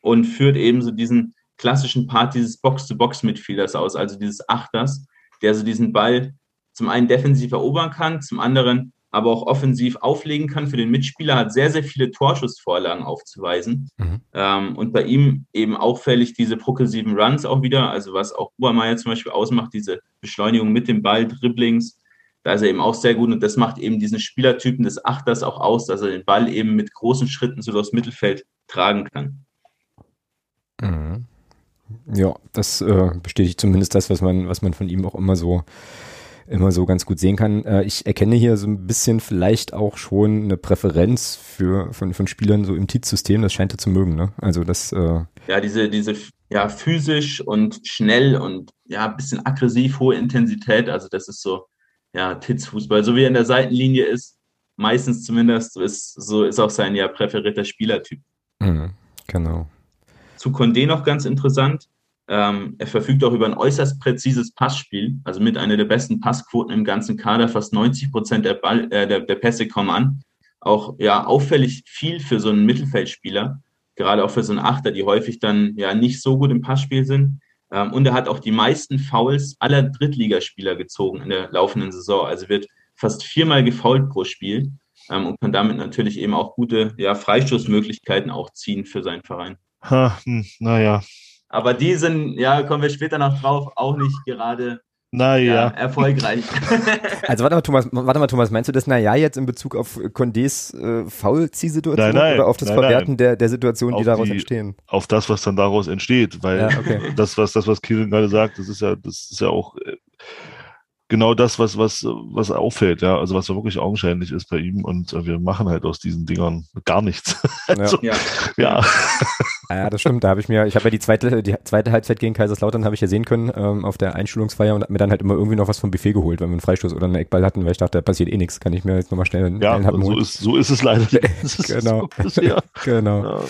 und führt eben so diesen klassischen Part dieses Box-to-Box-Midfielders aus, also dieses Achters, der so diesen Ball zum einen defensiv erobern kann, zum anderen aber auch offensiv auflegen kann für den Mitspieler, hat sehr, sehr viele Torschussvorlagen aufzuweisen. Mhm. Ähm, und bei ihm eben auffällig diese progressiven Runs auch wieder, also was auch Obermeier zum Beispiel ausmacht, diese Beschleunigung mit dem Ball, Dribblings, da ist er eben auch sehr gut und das macht eben diesen Spielertypen des Achters auch aus, dass er den Ball eben mit großen Schritten so durchs Mittelfeld tragen kann. Mhm. Ja, das äh, bestätigt zumindest das, was man, was man von ihm auch immer so immer so ganz gut sehen kann. Äh, ich erkenne hier so ein bisschen vielleicht auch schon eine Präferenz für von, von Spielern so im Tietz-System, das scheint er zu mögen, ne? Also das äh Ja, diese, diese ja, physisch und schnell und ja, ein bisschen aggressiv, hohe Intensität, also das ist so, ja, Titz-Fußball, so wie er in der Seitenlinie ist, meistens zumindest, so ist, so ist auch sein ja präferierter Spielertyp. Mhm, genau. Zu Condé noch ganz interessant. Ähm, er verfügt auch über ein äußerst präzises Passspiel, also mit einer der besten Passquoten im ganzen Kader. Fast 90 Prozent der, äh, der, der Pässe kommen an. Auch ja auffällig viel für so einen Mittelfeldspieler, gerade auch für so einen Achter, die häufig dann ja nicht so gut im Passspiel sind. Ähm, und er hat auch die meisten Fouls aller Drittligaspieler gezogen in der laufenden Saison. Also wird fast viermal gefoult pro Spiel ähm, und kann damit natürlich eben auch gute ja, Freistoßmöglichkeiten auch ziehen für seinen Verein. Ha, hm, naja, aber die sind, ja, kommen wir später noch drauf, auch nicht gerade naja. Ja, erfolgreich. Also warte mal, Thomas, warte mal, Thomas, meinst du das naja jetzt in Bezug auf Condés äh, Foulziehsituation oder auf das nein, Verwerten nein. Der, der Situation, die daraus die, entstehen? Auf das, was dann daraus entsteht, weil ja, okay. das, was das, was Kirin gerade sagt, das ist ja, das ist ja auch äh, genau das, was, was, was auffällt, ja, also was ja wirklich augenscheinlich ist bei ihm und äh, wir machen halt aus diesen Dingern gar nichts. also, ja. ja. Ja, das stimmt. Da habe ich mir, ich habe ja die zweite, die zweite Halbzeit gegen Kaiserslautern habe ich ja sehen können ähm, auf der Einschulungsfeier und habe mir dann halt immer irgendwie noch was vom Buffet geholt, wenn wir einen Freistoß oder einen Eckball hatten, weil ich dachte, da passiert eh nichts, kann ich mir jetzt nochmal schnell einen ja, einen so ist, so ist es leider. genau. So genau. Ja.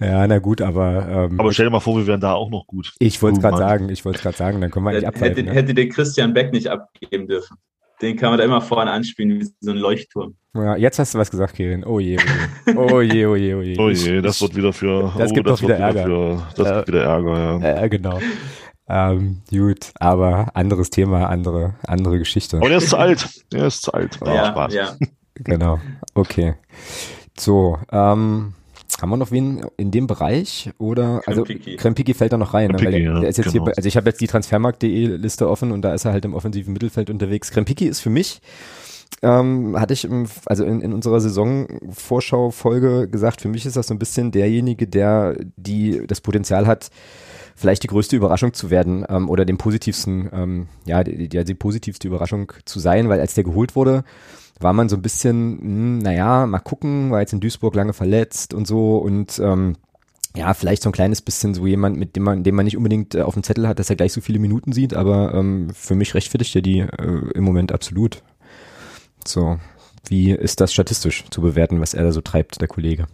Ja, na gut, aber. Ähm, aber stell dir mal vor, wir wären da auch noch gut. Ich wollte es gerade sagen, ich wollte es gerade sagen, dann können wir eigentlich abhalten. Hätte, ne? hätte der Christian Beck nicht abgeben dürfen. Den kann man da immer vorne anspielen, wie so ein Leuchtturm. Ja, jetzt hast du was gesagt, Kirin. Oh je, oh je, oh je, oh je. Oh je, das wird wieder für. Das oh, gibt das doch wieder Ärger. Für, das äh, gibt wieder Ärger, ja. Ja, genau. Ähm, gut, aber anderes Thema, andere, andere Geschichte. Aber der ist zu alt. Der ist zu alt. Ja, ja. Genau. Okay. So, ähm, Haben wir noch wen in dem Bereich? Oder Krempiki. also Krempiki fällt da noch rein. Krempiki, ne? der, der ist jetzt genau. hier, also ich habe jetzt die Transfermarkt.de Liste offen und da ist er halt im offensiven Mittelfeld unterwegs. Krempiki ist für mich ähm, hatte ich im, also in, in unserer Saisonvorschau-Folge gesagt, für mich ist das so ein bisschen derjenige, der die das Potenzial hat, vielleicht die größte Überraschung zu werden ähm, oder den positivsten, ähm, ja, die, die, die positivste Überraschung zu sein, weil als der geholt wurde, war man so ein bisschen, mh, hm, naja, mal gucken, war jetzt in Duisburg lange verletzt und so und ähm, ja, vielleicht so ein kleines bisschen so jemand, mit dem man, dem man nicht unbedingt äh, auf dem Zettel hat, dass er gleich so viele Minuten sieht, aber ähm, für mich rechtfertigt er die äh, im Moment absolut. So, wie ist das statistisch zu bewerten, was er da so treibt, der Kollege?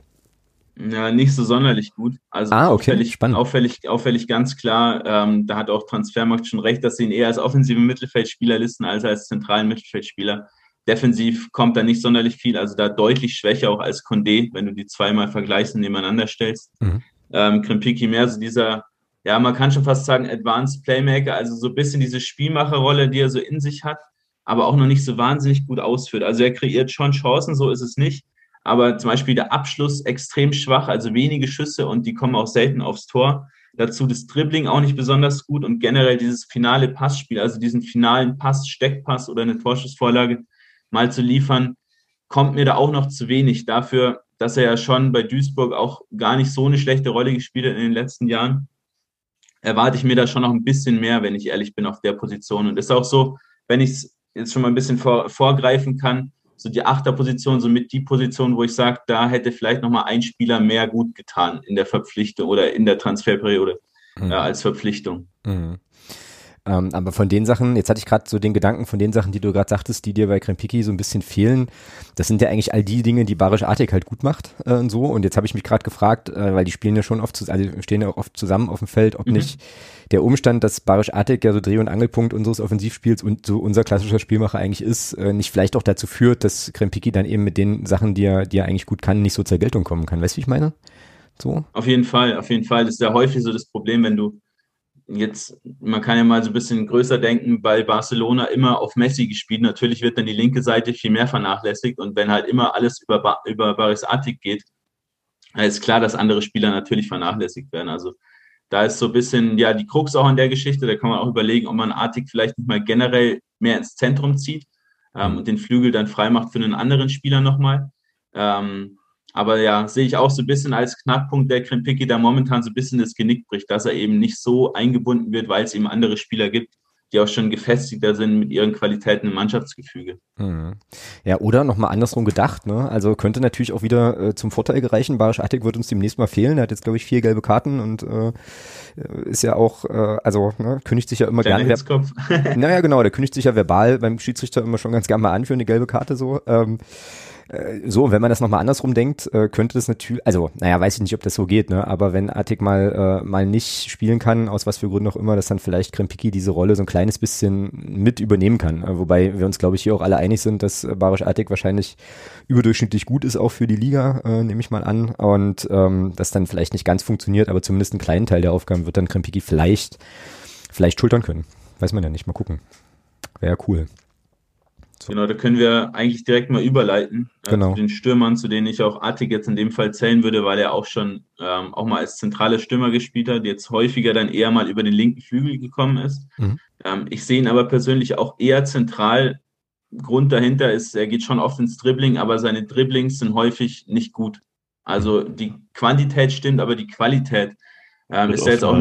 Ja, nicht so sonderlich gut. Also ah, okay. auffällig, Spannend. auffällig, auffällig ganz klar, ähm, da hat auch Transfermarkt schon recht, dass sie ihn eher als offensiven Mittelfeldspieler listen als als zentralen Mittelfeldspieler. Defensiv kommt da nicht sonderlich viel, also da deutlich schwächer auch als Condé, wenn du die zweimal vergleichst und nebeneinander stellst. Mhm. Ähm, Krempiki mehr so dieser, ja, man kann schon fast sagen, Advanced Playmaker, also so ein bisschen diese Spielmacherrolle, die er so in sich hat, aber auch noch nicht so wahnsinnig gut ausführt. Also er kreiert schon Chancen, so ist es nicht. Aber zum Beispiel der Abschluss extrem schwach, also wenige Schüsse und die kommen auch selten aufs Tor. Dazu das Dribbling auch nicht besonders gut und generell dieses finale Passspiel, also diesen finalen Pass, Steckpass oder eine Torschussvorlage mal zu liefern, kommt mir da auch noch zu wenig. Dafür, dass er ja schon bei Duisburg auch gar nicht so eine schlechte Rolle gespielt hat in den letzten Jahren, erwarte ich mir da schon noch ein bisschen mehr, wenn ich ehrlich bin, auf der Position. Und ist auch so, wenn ich es jetzt schon mal ein bisschen vor, vorgreifen kann, so die Achterposition, somit die Position, wo ich sage, da hätte vielleicht nochmal ein Spieler mehr gut getan in der Verpflichtung oder in der Transferperiode mhm. äh, als Verpflichtung. Mhm. Ähm, aber von den Sachen, jetzt hatte ich gerade so den Gedanken von den Sachen, die du gerade sagtest, die dir bei Krempiki so ein bisschen fehlen. Das sind ja eigentlich all die Dinge, die Barisch Artik halt gut macht äh, und so. Und jetzt habe ich mich gerade gefragt, äh, weil die spielen ja schon oft, also stehen ja auch oft zusammen auf dem Feld, ob mhm. nicht der Umstand, dass Barisch Artik ja so Dreh- und Angelpunkt unseres Offensivspiels und so unser klassischer Spielmacher eigentlich ist, äh, nicht vielleicht auch dazu führt, dass Krempiki dann eben mit den Sachen, die er, die er eigentlich gut kann, nicht so zur Geltung kommen kann. Weißt du, wie ich meine? So? Auf jeden Fall, auf jeden Fall. Das ist ja häufig so das Problem, wenn du jetzt, man kann ja mal so ein bisschen größer denken, bei Barcelona immer auf Messi gespielt. Natürlich wird dann die linke Seite viel mehr vernachlässigt und wenn halt immer alles über, über Baris Artik geht, ist klar, dass andere Spieler natürlich vernachlässigt werden. Also da ist so ein bisschen, ja, die Krux auch an der Geschichte. Da kann man auch überlegen, ob man Artik vielleicht nicht mal generell mehr ins Zentrum zieht ähm, und den Flügel dann freimacht für einen anderen Spieler nochmal. Ähm, aber ja, sehe ich auch so ein bisschen als Knackpunkt, der Krempicki da momentan so ein bisschen das Genick bricht, dass er eben nicht so eingebunden wird, weil es eben andere Spieler gibt, die auch schon gefestigter sind mit ihren Qualitäten im Mannschaftsgefüge. Mhm. Ja, oder nochmal andersrum gedacht, ne? Also könnte natürlich auch wieder äh, zum Vorteil gereichen. Barisch Attic wird uns demnächst mal fehlen. Er hat jetzt, glaube ich, vier gelbe Karten und äh, ist ja auch, äh, also ne, kündigt sich ja immer gerne. naja, genau, der kündigt sich ja verbal beim Schiedsrichter immer schon ganz gerne mal an für eine gelbe Karte so. Ähm, äh, so, wenn man das nochmal andersrum denkt, äh, könnte das natürlich, also, naja, weiß ich nicht, ob das so geht, ne? Aber wenn Artik mal, äh, mal nicht spielen kann, aus was für Gründen auch immer, dass dann vielleicht Krempiki diese Rolle so ein kleines bisschen mit übernehmen kann. Äh, wobei wir uns, glaube ich, hier auch alle einig sind, dass äh, Barisch Artik wahrscheinlich überdurchschnittlich gut ist, auch für die Liga, äh, nehme ich mal an. Und ähm, das dann vielleicht nicht ganz funktioniert, aber zumindest einen kleinen Teil der Aufgaben wird dann Krempiki vielleicht, vielleicht schultern können. Weiß man ja nicht, mal gucken. Wäre cool. So. Genau, da können wir eigentlich direkt mal überleiten äh, genau. zu den Stürmern, zu denen ich auch Artig jetzt in dem Fall zählen würde, weil er auch schon ähm, auch mal als zentraler Stürmer gespielt hat, jetzt häufiger dann eher mal über den linken Flügel gekommen ist. Mhm. Ähm, ich sehe ihn aber persönlich auch eher zentral. Grund dahinter ist, er geht schon oft ins Dribbling, aber seine Dribblings sind häufig nicht gut. Also die Quantität stimmt, aber die Qualität ähm, ist, jetzt auch,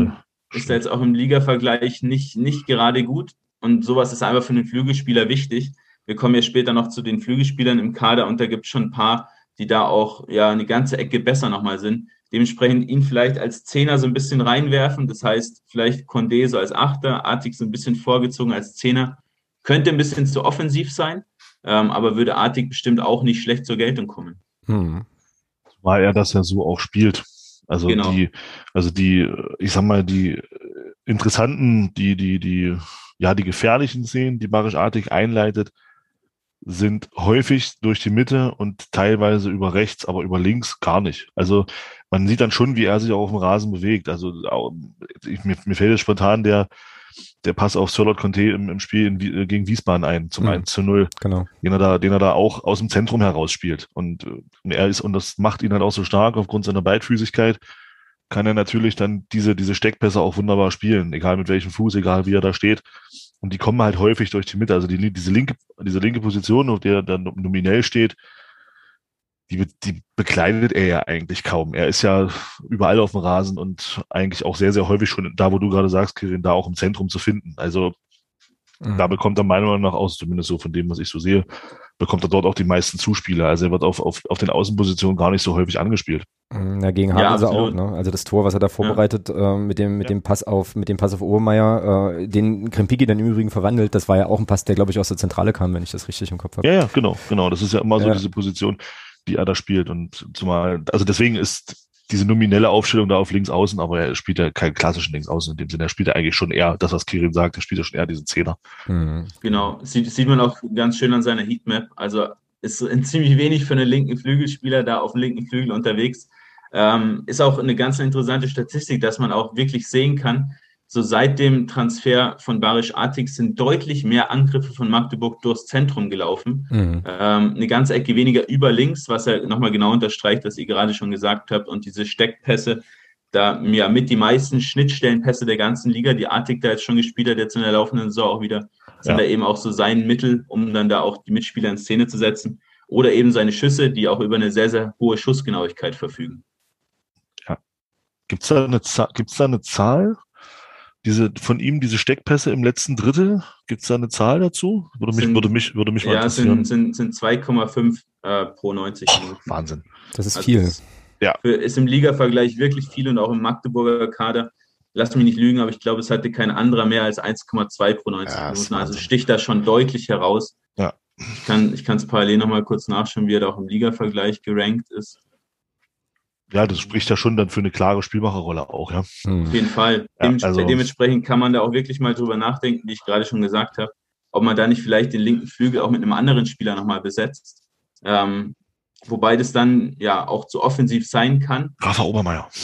ist jetzt auch im Liga-Vergleich nicht, nicht gerade gut. Und sowas ist einfach für einen Flügelspieler wichtig. Wir kommen ja später noch zu den Flügelspielern im Kader und da gibt es schon ein paar, die da auch ja eine ganze Ecke besser nochmal sind. Dementsprechend ihn vielleicht als Zehner so ein bisschen reinwerfen. Das heißt, vielleicht Condé so als Achter, Artig so ein bisschen vorgezogen als Zehner. Könnte ein bisschen zu offensiv sein, ähm, aber würde Artig bestimmt auch nicht schlecht zur Geltung kommen. Hm. Weil er das ja so auch spielt. Also genau. die, also die, ich sag mal, die interessanten, die, die, die, ja, die gefährlichen Szenen, die Barisch Artig einleitet, sind häufig durch die Mitte und teilweise über rechts, aber über links gar nicht. Also man sieht dann schon, wie er sich auch auf dem Rasen bewegt. Also ich, mir, mir fällt jetzt spontan der, der Pass auf Sörlot Conte im, im Spiel in, gegen Wiesbaden ein, zum mhm. 1 zu 0. Genau. Den er da, den er da auch aus dem Zentrum heraus spielt. Und äh, er ist, und das macht ihn halt auch so stark aufgrund seiner Beidfüßigkeit, kann er natürlich dann diese, diese Steckpässe auch wunderbar spielen, egal mit welchem Fuß, egal wie er da steht. Und die kommen halt häufig durch die Mitte. Also die, diese linke, diese linke Position, auf der er dann nominell steht, die, die bekleidet er ja eigentlich kaum. Er ist ja überall auf dem Rasen und eigentlich auch sehr, sehr häufig schon da, wo du gerade sagst, Kirin, da auch im Zentrum zu finden. Also mhm. da bekommt er meiner Meinung nach aus, zumindest so von dem, was ich so sehe, bekommt er dort auch die meisten Zuspieler. Also er wird auf, auf, auf den Außenpositionen gar nicht so häufig angespielt. Mhm, dagegen haben ja, sie auch, ne? Also das Tor, was er da vorbereitet ja. äh, mit dem mit ja. dem Pass auf mit dem Pass auf Obermeier, äh, den Krempiki dann im Übrigen verwandelt, das war ja auch ein Pass, der glaube ich aus der Zentrale kam, wenn ich das richtig im Kopf habe. Ja, ja, genau, genau. Das ist ja immer so diese Position die er da spielt. Und zumal, also deswegen ist diese nominelle Aufstellung da auf links außen, aber er spielt ja keinen klassischen links außen in dem Sinne. Er spielt ja eigentlich schon eher das, was Kirin sagt, er spielt ja schon eher diesen Zehner. Mhm. Genau, sieht, sieht man auch ganz schön an seiner Heatmap. Also ist ein ziemlich wenig für einen linken Flügelspieler da auf dem linken Flügel unterwegs. Ähm, ist auch eine ganz interessante Statistik, dass man auch wirklich sehen kann, so seit dem Transfer von Barisch Artig sind deutlich mehr Angriffe von Magdeburg durchs Zentrum gelaufen. Mhm. Ähm, eine ganze Ecke weniger über links, was ja nochmal genau unterstreicht, was ihr gerade schon gesagt habt. Und diese Steckpässe, da ja mit die meisten Schnittstellenpässe der ganzen Liga, die Artig da jetzt schon gespielt hat, jetzt in der laufenden Saison auch wieder, sind ja. da eben auch so sein Mittel, um dann da auch die Mitspieler in Szene zu setzen. Oder eben seine Schüsse, die auch über eine sehr, sehr hohe Schussgenauigkeit verfügen. Ja. Gibt es da, da eine Zahl, diese, von ihm diese Steckpässe im letzten Drittel, gibt es da eine Zahl dazu? Würde mich, sind, würde mich, würde mich mal ja, interessieren. sind, sind, sind 2,5 äh, pro 90 Minuten. Wahnsinn. Das ist also viel. Ist, ja. Für, ist im Liga-Vergleich wirklich viel und auch im Magdeburger Kader. Lass mich nicht lügen, aber ich glaube, es hatte kein anderer mehr als 1,2 pro 90 ja, Minuten. Also sticht da schon deutlich heraus. Ja. Ich kann es parallel nochmal kurz nachschauen, wie er da auch im Liga-Vergleich gerankt ist ja, das spricht ja schon dann für eine klare Spielmacherrolle auch, ja. Hm. Auf jeden Fall. Ja, also, dementsprechend kann man da auch wirklich mal drüber nachdenken, wie ich gerade schon gesagt habe, ob man da nicht vielleicht den linken Flügel auch mit einem anderen Spieler nochmal besetzt. Ähm, wobei das dann ja auch zu offensiv sein kann. Rafa Obermeier.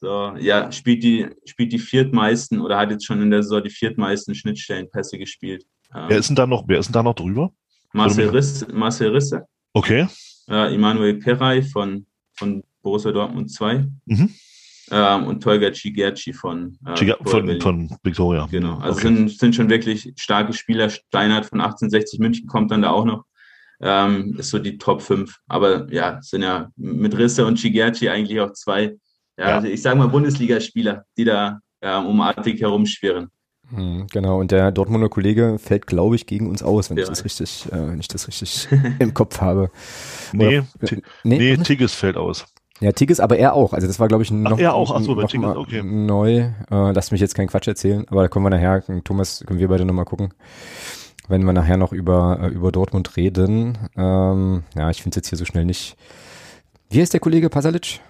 so, ja, spielt die, spielt die viertmeisten oder hat jetzt schon in der Saison die viertmeisten Schnittstellenpässe gespielt. wer ist denn da noch, wer ist denn da noch drüber? Marcel, Riss, Marcel Risse. Okay. Äh, Immanuel Peray von, von Borussia Dortmund 2. Mhm. Ähm, und Tolga Cigerci von, äh, von, von Victoria. Genau, also okay. sind, sind schon wirklich starke Spieler. Steinert von 1860 München kommt dann da auch noch. Ähm, ist so die Top 5. Aber ja, sind ja mit Risse und Cigerci eigentlich auch zwei, ja, ja. Also ich sage mal Bundesligaspieler, die da ähm, um Artig herumschwirren. Hm, genau, und der Dortmunder Kollege fällt, glaube ich, gegen uns aus, wenn ja. ich das richtig, äh, wenn ich das richtig im Kopf habe. nee, Oder, nee, nee Tigges fällt aus. Ja, Tigges, aber er auch. Also das war, glaube ich, noch, Ach, er auch. Ach so, noch Tigges, okay. neu. Äh, lass mich jetzt keinen Quatsch erzählen, aber da kommen wir nachher, Thomas, können wir beide nochmal gucken, wenn wir nachher noch über, äh, über Dortmund reden. Ähm, ja, ich finde es jetzt hier so schnell nicht. Wie heißt der Kollege Pasalic?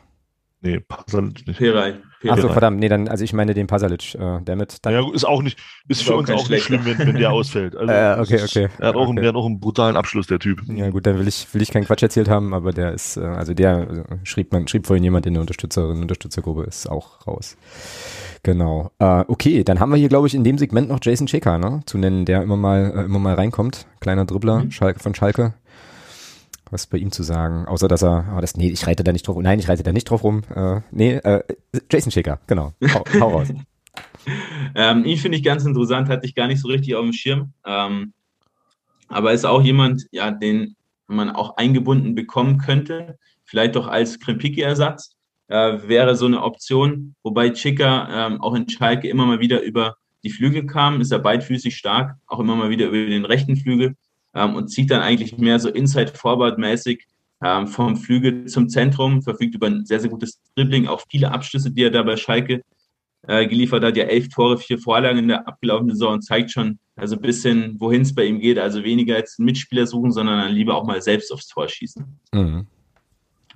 Nee, Pasalic nicht. Perai. Achso, verdammt, nee, dann, also ich meine den Pasalic, äh, damit. Dann ja, ist auch nicht, ist, ist für uns auch nicht schlimm, wenn, wenn der ausfällt. Also, äh, okay, okay. Er hat, auch, okay. Er hat auch einen brutalen Abschluss, der Typ. Ja, gut, dann will ich, will ich keinen Quatsch erzählt haben, aber der ist, äh, also der äh, schrieb man, schrieb vorhin jemand in der Unterstützerin, Unterstützergruppe, ist auch raus. Genau. Äh, okay, dann haben wir hier, glaube ich, in dem Segment noch Jason Checker, ne, zu nennen, der immer mal, äh, immer mal reinkommt. Kleiner Dribbler mhm. Schalke, von Schalke was bei ihm zu sagen, außer dass er, oh, das, nee, ich reite da nicht drauf, nein, ich reite da nicht drauf rum. Äh, nee, äh, Jason Schicker, genau. Hau, hau raus. ähm, ihn finde ich ganz interessant, hatte ich gar nicht so richtig auf dem Schirm. Ähm, aber ist auch jemand, ja, den man auch eingebunden bekommen könnte, vielleicht doch als Krempiki-Ersatz, äh, wäre so eine Option. Wobei Chica ähm, auch in Schalke immer mal wieder über die Flügel kam, ist er beidfüßig stark, auch immer mal wieder über den rechten Flügel und zieht dann eigentlich mehr so Inside-Forward-mäßig ähm, vom Flügel zum Zentrum, verfügt über ein sehr, sehr gutes Dribbling, auch viele Abschlüsse, die er da bei Schalke äh, geliefert hat. Ja, elf Tore, vier Vorlagen in der abgelaufenen Saison und zeigt schon also ein bisschen, wohin es bei ihm geht. Also weniger jetzt einen Mitspieler suchen, sondern dann lieber auch mal selbst aufs Tor schießen. Mhm.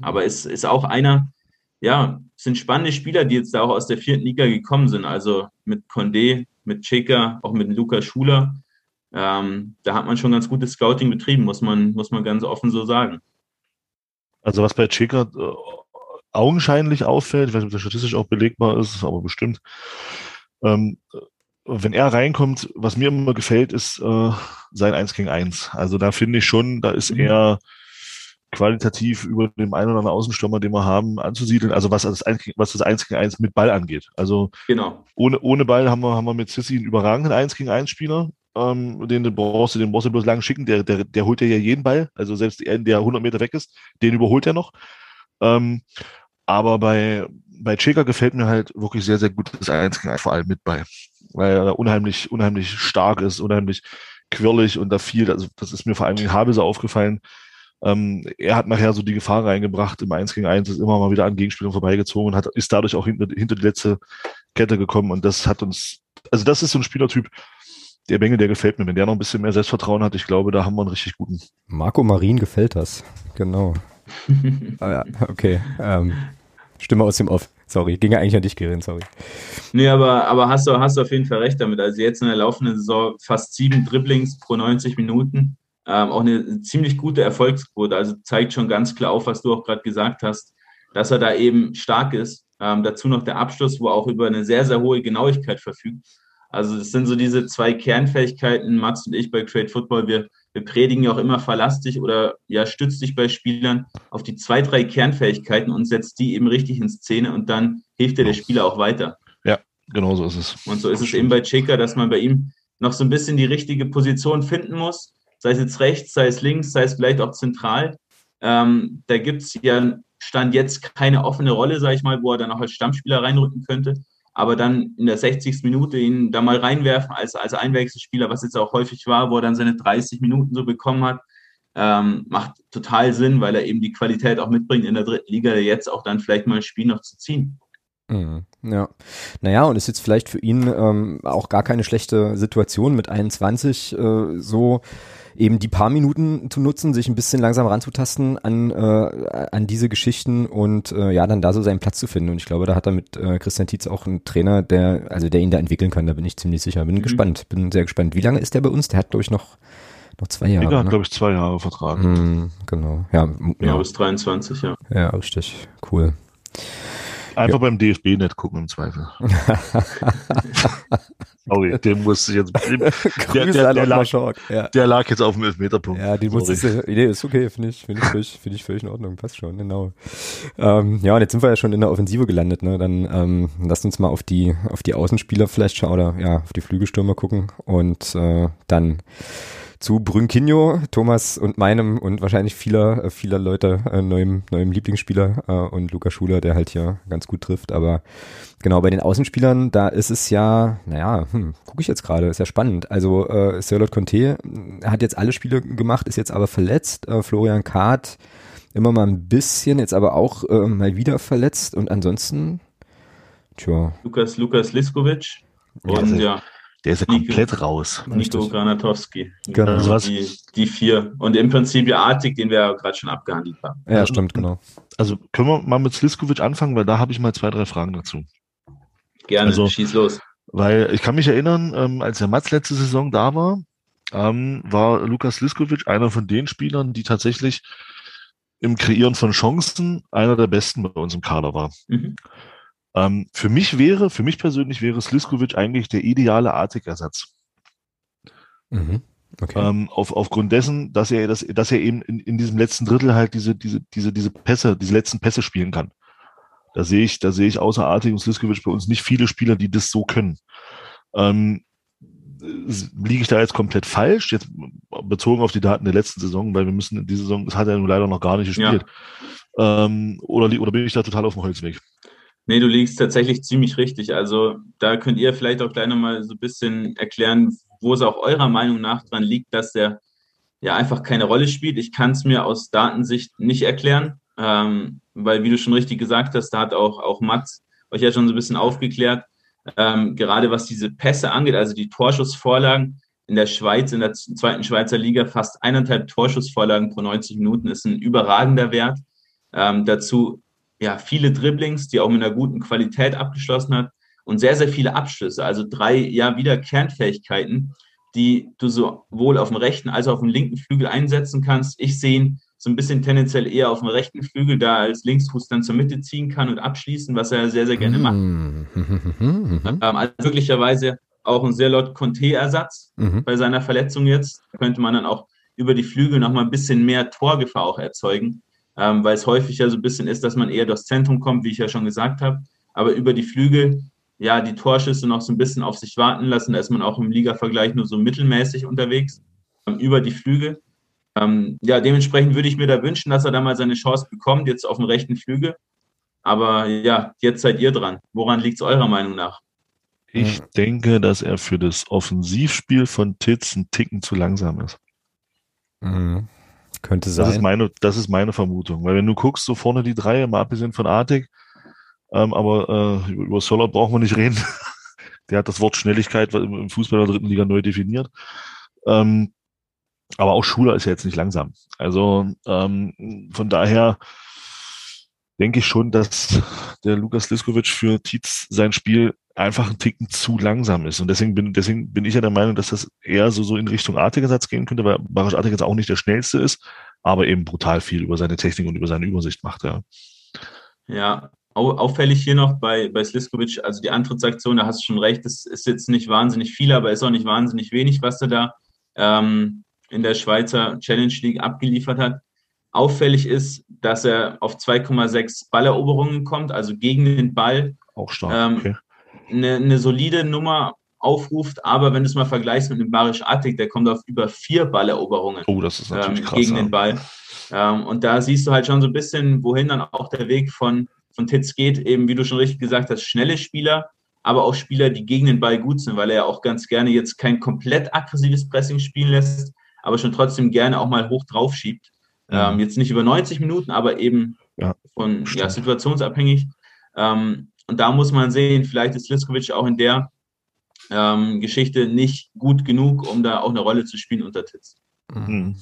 Aber ist, ist auch einer, ja, sind spannende Spieler, die jetzt da auch aus der vierten Liga gekommen sind. Also mit Condé, mit Cheka, auch mit Lukas Schuler ähm, da hat man schon ganz gutes Scouting betrieben, muss man, muss man ganz offen so sagen. Also was bei Cheka augenscheinlich auffällt, ich weiß nicht, ob das statistisch auch belegbar ist, aber bestimmt, ähm, wenn er reinkommt, was mir immer gefällt, ist äh, sein 1 gegen 1. Also da finde ich schon, da ist mhm. er qualitativ über dem einen oder anderen Außenstürmer, den wir haben, anzusiedeln. Also was das, 1, was das 1 gegen 1 mit Ball angeht. Also genau. ohne, ohne Ball haben wir, haben wir mit Sissi einen überragenden 1 gegen 1 Spieler. Ähm, den, den brauchst du, den brauchst du bloß lang schicken, der, der, der holt ja jeden Ball. Also selbst der, der 100 Meter weg ist, den überholt er noch. Ähm, aber bei, bei Cheka gefällt mir halt wirklich sehr, sehr gut das 1 gegen 1, vor allem mit Ball weil er unheimlich, unheimlich stark ist, unheimlich quirlig und da viel, also das ist mir vor allem in Habe so aufgefallen. Ähm, er hat nachher so die Gefahr reingebracht, im 1 gegen 1 ist immer mal wieder an Gegenspielern vorbeigezogen und hat, ist dadurch auch hinter, hinter die letzte Kette gekommen und das hat uns, also das ist so ein Spielertyp, der Bengel, der gefällt mir. Wenn der noch ein bisschen mehr Selbstvertrauen hat, ich glaube, da haben wir einen richtig guten. Marco Marin gefällt das, genau. ah, ja, okay. Ähm, Stimme aus dem Off. Sorry, ging ja eigentlich an dich, Gerin, sorry. Nee, aber, aber hast, du, hast du auf jeden Fall recht damit. Also jetzt in der laufenden Saison fast sieben Dribblings pro 90 Minuten. Ähm, auch eine ziemlich gute Erfolgsquote. Also zeigt schon ganz klar auf, was du auch gerade gesagt hast, dass er da eben stark ist. Ähm, dazu noch der Abschluss, wo er auch über eine sehr, sehr hohe Genauigkeit verfügt. Also das sind so diese zwei Kernfähigkeiten, Mats und ich bei Trade Football. Wir wir predigen ja auch immer, verlass dich oder ja, stütz dich bei Spielern auf die zwei, drei Kernfähigkeiten und setzt die eben richtig in Szene und dann hilft dir der Spieler auch weiter. Ja, genau so ist es. Und so ist es eben bei Checker, dass man bei ihm noch so ein bisschen die richtige Position finden muss, sei es jetzt rechts, sei es links, sei es vielleicht auch zentral. Ähm, da gibt es ja Stand jetzt keine offene Rolle, sage ich mal, wo er dann auch als Stammspieler reinrücken könnte aber dann in der 60. Minute ihn da mal reinwerfen als, als Einwechselspieler, was jetzt auch häufig war, wo er dann seine 30 Minuten so bekommen hat, ähm, macht total Sinn, weil er eben die Qualität auch mitbringt, in der dritten Liga jetzt auch dann vielleicht mal ein Spiel noch zu ziehen. Mhm, ja, naja, und ist jetzt vielleicht für ihn ähm, auch gar keine schlechte Situation mit 21 äh, so eben die paar Minuten zu nutzen, sich ein bisschen langsam ranzutasten an, äh, an diese Geschichten und äh, ja, dann da so seinen Platz zu finden. Und ich glaube, da hat er mit äh, Christian Tietz auch einen Trainer, der, also der ihn da entwickeln kann, da bin ich ziemlich sicher. Bin mhm. gespannt, bin sehr gespannt. Wie lange ist der bei uns? Der hat, glaube ich, noch, noch zwei Jahre. Der hat, ne? glaube ich, zwei Jahre Vertrag. Mhm, genau, ja. Ja, ja bis 23, ja. Ja, richtig, cool. Einfach ja. beim DFB-Net gucken im Zweifel. Sorry, den musste ich jetzt. Der, der, der, lag, ja. der lag jetzt auf dem Elfmeterpunkt. Ja, den musste. Nee, ist okay, finde ich, finde ich, völlig, finde ich völlig in Ordnung. Passt schon, genau. Ähm, ja, und jetzt sind wir ja schon in der Offensive gelandet, ne? Dann ähm, lasst uns mal auf die, auf die Außenspieler vielleicht schauen oder ja, auf die Flügelstürmer gucken und äh, dann zu Brünkinho, Thomas und meinem und wahrscheinlich vieler, äh, vieler Leute äh, neuem, neuem Lieblingsspieler äh, und Luca Schuler, der halt hier ganz gut trifft. Aber genau, bei den Außenspielern, da ist es ja, naja, hm, gucke ich jetzt gerade, ist ja spannend. Also äh, Sirlot Conte hat jetzt alle Spiele gemacht, ist jetzt aber verletzt. Äh, Florian Kahrt immer mal ein bisschen, jetzt aber auch äh, mal wieder verletzt. Und ansonsten, tja. Lukas, Lukas Liskovic. Und ja, also ja der ist ja komplett Nico, raus. Nico Granatowski. Genau. Also die, die vier. Und im Prinzip ja Artig, den wir ja gerade schon abgehandelt haben. Ja, stimmt, genau. Also können wir mal mit Sliskovic anfangen, weil da habe ich mal zwei, drei Fragen dazu. Gerne, also, schieß los. Weil ich kann mich erinnern, ähm, als der Mats letzte Saison da war, ähm, war Lukas Liskovic einer von den Spielern, die tatsächlich im Kreieren von Chancen einer der besten bei uns im Kader war. Mhm. Ähm, für mich wäre, für mich persönlich wäre Sliskovic eigentlich der ideale Artig-Ersatz. Mhm. Okay. Ähm, auf, aufgrund dessen, dass er, dass, dass er eben in, in diesem letzten Drittel halt diese, diese, diese, diese Pässe, diese letzten Pässe spielen kann. Da sehe ich, da sehe ich außer Artig und Sliskovic bei uns nicht viele Spieler, die das so können. Ähm, liege ich da jetzt komplett falsch, jetzt bezogen auf die Daten der letzten Saison, weil wir müssen in dieser Saison, das hat er nun leider noch gar nicht gespielt. Ja. Ähm, oder, oder bin ich da total auf dem Holzweg? Nee, du liegst tatsächlich ziemlich richtig. Also da könnt ihr vielleicht auch gleich nochmal so ein bisschen erklären, wo es auch eurer Meinung nach dran liegt, dass der ja einfach keine Rolle spielt. Ich kann es mir aus Datensicht nicht erklären, ähm, weil wie du schon richtig gesagt hast, da hat auch, auch Mats euch ja schon so ein bisschen aufgeklärt, ähm, gerade was diese Pässe angeht, also die Torschussvorlagen in der Schweiz, in der zweiten Schweizer Liga, fast eineinhalb Torschussvorlagen pro 90 Minuten ist ein überragender Wert. Ähm, dazu ja, viele Dribblings, die auch mit einer guten Qualität abgeschlossen hat und sehr, sehr viele Abschlüsse. Also drei, ja, wieder Kernfähigkeiten, die du sowohl auf dem rechten als auch auf dem linken Flügel einsetzen kannst. Ich sehe ihn so ein bisschen tendenziell eher auf dem rechten Flügel, da als Linksfuß dann zur Mitte ziehen kann und abschließen, was er sehr, sehr gerne macht. Mhm. ähm, also möglicherweise auch ein sehr laut Conte-Ersatz mhm. bei seiner Verletzung jetzt. Da könnte man dann auch über die Flügel nochmal ein bisschen mehr Torgefahr auch erzeugen, ähm, weil es häufig ja so ein bisschen ist, dass man eher durchs Zentrum kommt, wie ich ja schon gesagt habe. Aber über die Flügel, ja, die Torschüsse noch so ein bisschen auf sich warten lassen. Da ist man auch im Liga-Vergleich nur so mittelmäßig unterwegs. Ähm, über die Flügel. Ähm, ja, dementsprechend würde ich mir da wünschen, dass er da mal seine Chance bekommt, jetzt auf dem rechten Flügel. Aber ja, jetzt seid ihr dran. Woran liegt es eurer Meinung nach? Ich denke, dass er für das Offensivspiel von Titz ein Ticken zu langsam ist. Mhm. Könnte sein. Das ist, meine, das ist meine Vermutung. Weil wenn du guckst, so vorne die drei, mal abgesehen von Artig, ähm, aber äh, über Soller brauchen wir nicht reden. Der hat das Wort Schnelligkeit im Fußball der dritten Liga neu definiert. Ähm, aber auch Schuler ist ja jetzt nicht langsam. Also ähm, von daher denke ich schon, dass der Lukas Liskovic für Tietz sein Spiel einfach ein Ticken zu langsam ist. Und deswegen bin, deswegen bin ich ja der Meinung, dass das eher so, so in Richtung Artigersatz gehen könnte, weil Barisch Artigersatz auch nicht der schnellste ist, aber eben brutal viel über seine Technik und über seine Übersicht macht, ja. Ja, auffällig hier noch bei, bei Sliskovic, also die Antrittsaktion, da hast du schon recht, das ist jetzt nicht wahnsinnig viel, aber ist auch nicht wahnsinnig wenig, was er da ähm, in der Schweizer Challenge League abgeliefert hat. Auffällig ist, dass er auf 2,6 Balleroberungen kommt, also gegen den Ball. Auch stark. Ähm, okay. Eine, eine solide Nummer aufruft, aber wenn du es mal vergleichst mit dem Barisch Attic, der kommt auf über vier Balleroberungen oh, das ist natürlich ähm, krass, gegen den Ball. Ähm, und da siehst du halt schon so ein bisschen, wohin dann auch der Weg von, von Titz geht, eben wie du schon richtig gesagt hast, schnelle Spieler, aber auch Spieler, die gegen den Ball gut sind, weil er ja auch ganz gerne jetzt kein komplett aggressives Pressing spielen lässt, aber schon trotzdem gerne auch mal hoch drauf schiebt. Ja. Ähm, jetzt nicht über 90 Minuten, aber eben ja, von ja, situationsabhängig. Ähm, und da muss man sehen, vielleicht ist Liskovic auch in der ähm, Geschichte nicht gut genug, um da auch eine Rolle zu spielen unter Titz. Mhm.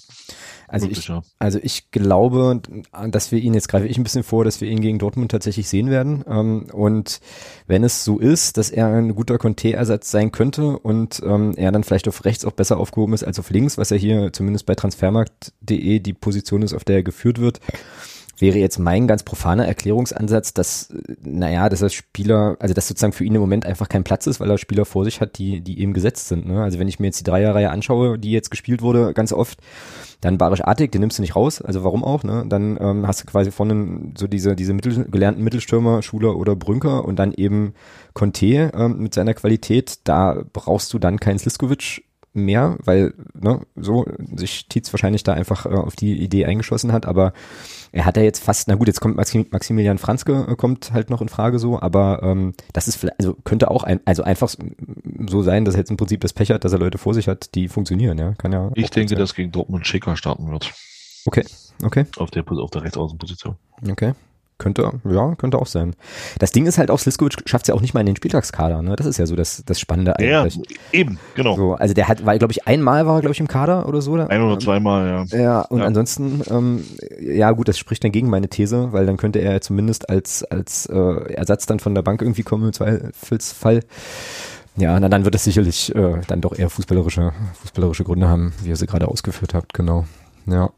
Also ich, also ich glaube, dass wir ihn, jetzt greife ich ein bisschen vor, dass wir ihn gegen Dortmund tatsächlich sehen werden. Ähm, und wenn es so ist, dass er ein guter Conte-Ersatz sein könnte und ähm, er dann vielleicht auf rechts auch besser aufgehoben ist als auf links, was ja hier zumindest bei transfermarkt.de die Position ist, auf der er geführt wird, wäre jetzt mein ganz profaner Erklärungsansatz, dass, naja, dass er Spieler, also dass sozusagen für ihn im Moment einfach kein Platz ist, weil er Spieler vor sich hat, die, die eben gesetzt sind. Ne? Also wenn ich mir jetzt die Dreierreihe anschaue, die jetzt gespielt wurde, ganz oft, dann Barisch Artig, den nimmst du nicht raus, also warum auch, ne? Dann ähm, hast du quasi vorne so diese, diese Mittel, gelernten Mittelstürmer, Schuler oder Brünker und dann eben Conte ähm, mit seiner Qualität, da brauchst du dann keinen Sliskovic mehr, weil ne, so sich Tietz wahrscheinlich da einfach äh, auf die Idee eingeschossen hat, aber er hat ja jetzt fast, na gut, jetzt kommt Maximilian Franzke kommt halt noch in Frage so, aber ähm, das ist vielleicht, also könnte auch ein, also einfach so sein, dass er jetzt im Prinzip das Pech hat, dass er Leute vor sich hat, die funktionieren, ja, kann ja. Ich denke, dass gegen Dortmund Schicker starten wird. Okay, okay. Auf der, auf der Rechtsaußenposition. Okay. Könnte, ja, könnte auch sein. Das Ding ist halt auch, Sliskovic schafft es ja auch nicht mal in den Spieltagskader, ne? Das ist ja so das, das Spannende eigentlich. Ja, eben, genau. So, also der hat, weil, glaube ich, einmal war er, glaube ich, im Kader oder so. Ein oder zweimal, ja. Ja, und ja. ansonsten, ähm, ja gut, das spricht dann gegen meine These, weil dann könnte er zumindest als, als äh, Ersatz dann von der Bank irgendwie kommen im Zweifelsfall. Ja, na, dann wird es sicherlich äh, dann doch eher fußballerische, fußballerische Gründe haben, wie ihr sie gerade ausgeführt habt, genau. Ja.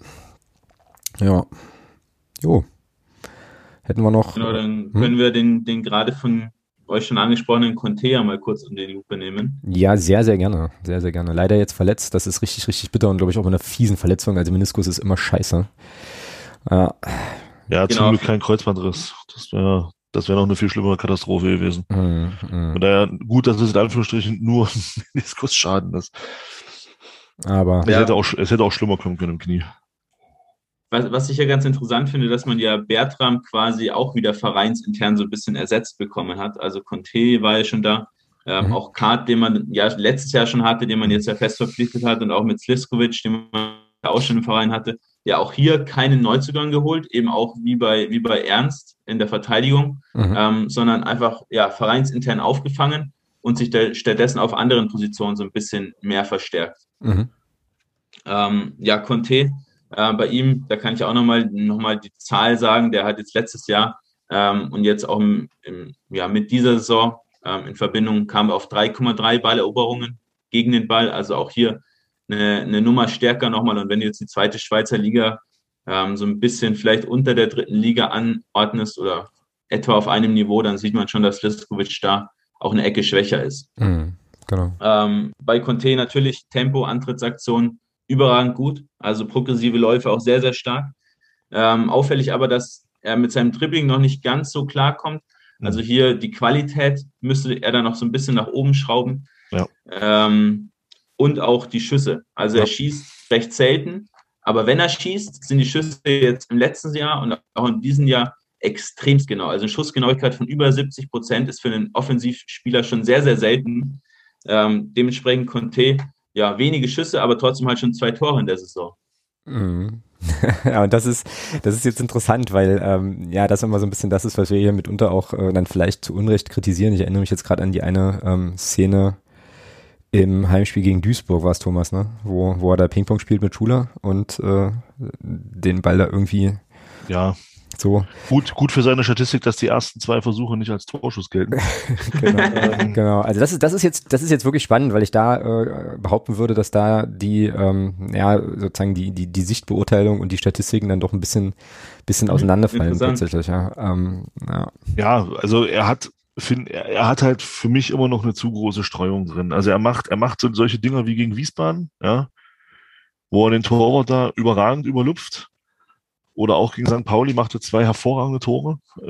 Ja. Jo. Hätten wir noch. Genau, dann hm? können wir den, den gerade von euch schon angesprochenen Contea mal kurz um die Lupe nehmen. Ja, sehr, sehr gerne. Sehr, sehr gerne. Leider jetzt verletzt. Das ist richtig, richtig bitter und glaube ich auch mit einer fiesen Verletzung. Also Meniskus ist immer scheiße. Ja, ja genau. zum Glück kein Kreuzbandriss. Das wäre das wäre noch eine viel schlimmere Katastrophe gewesen. Mm, mm. Von daher gut, dass es in Anführungsstrichen nur Meniskusschaden ist. Aber es, ja. hätte auch, es hätte auch schlimmer kommen können im Knie was, was ich ja ganz interessant finde, dass man ja Bertram quasi auch wieder vereinsintern so ein bisschen ersetzt bekommen hat. Also Conte war ja schon da. Ähm, mhm. Auch Kart, den man ja letztes Jahr schon hatte, den man jetzt ja fest verpflichtet hat und auch mit Sliskovic, den man ja auch schon im Verein hatte, ja auch hier keinen Neuzugang geholt, eben auch wie bei, wie bei Ernst in der Verteidigung, mhm. ähm, sondern einfach ja vereinsintern aufgefangen und sich da, stattdessen auf anderen Positionen so ein bisschen mehr verstärkt. Mhm. Ähm, ja, Conte äh, bei ihm. Da kann ich auch nochmal noch mal die Zahl sagen. Der hat jetzt letztes Jahr ähm, und jetzt auch im, im, ja, mit dieser Saison ähm, in Verbindung kam auf 3,3 Balleroberungen gegen den Ball. Also auch hier eine, eine Nummer stärker nochmal. Und wenn du jetzt die zweite Schweizer Liga ähm, so ein bisschen vielleicht unter der dritten Liga anordnest oder etwa auf einem Niveau, dann sieht man schon, dass Liskovic da auch eine Ecke schwächer ist. Mhm, genau. Ähm, bei Conte natürlich Tempo, Antrittsaktion überragend gut, also progressive Läufe auch sehr, sehr stark. Ähm, auffällig aber, dass er mit seinem Dribbling noch nicht ganz so klar kommt. Also hier die Qualität müsste er dann noch so ein bisschen nach oben schrauben. Ja. Ähm, und auch die Schüsse. Also ja. er schießt recht selten, aber wenn er schießt, sind die Schüsse jetzt im letzten Jahr und auch in diesem Jahr extremst genau. Also eine Schussgenauigkeit von über 70 Prozent ist für einen Offensivspieler schon sehr, sehr selten. Ähm, dementsprechend Conte, ja, wenige Schüsse, aber trotzdem halt schon zwei Tore in der Saison. Mhm. ja, und das ist, das ist jetzt interessant, weil ähm, ja, das immer so ein bisschen das ist, was wir hier mitunter auch äh, dann vielleicht zu Unrecht kritisieren. Ich erinnere mich jetzt gerade an die eine ähm, Szene im Heimspiel gegen Duisburg war es Thomas, ne? Wo, wo er da Ping-Pong spielt mit Schuler und äh, den Ball da irgendwie ja. So. Gut, gut für seine Statistik, dass die ersten zwei Versuche nicht als Torschuss gelten. genau, ähm, genau. Also das ist, das ist jetzt, das ist jetzt wirklich spannend, weil ich da äh, behaupten würde, dass da die, ähm, ja, sozusagen die, die, die Sichtbeurteilung und die Statistiken dann doch ein bisschen, bisschen mhm, auseinanderfallen tatsächlich, ja. Ähm, ja. ja, also er hat, find, er, er hat halt für mich immer noch eine zu große Streuung drin. Also er macht, er macht so solche Dinger wie gegen Wiesbaden, ja, wo er den Torwart da überragend überlupft oder auch gegen St. Pauli machte zwei hervorragende Tore der,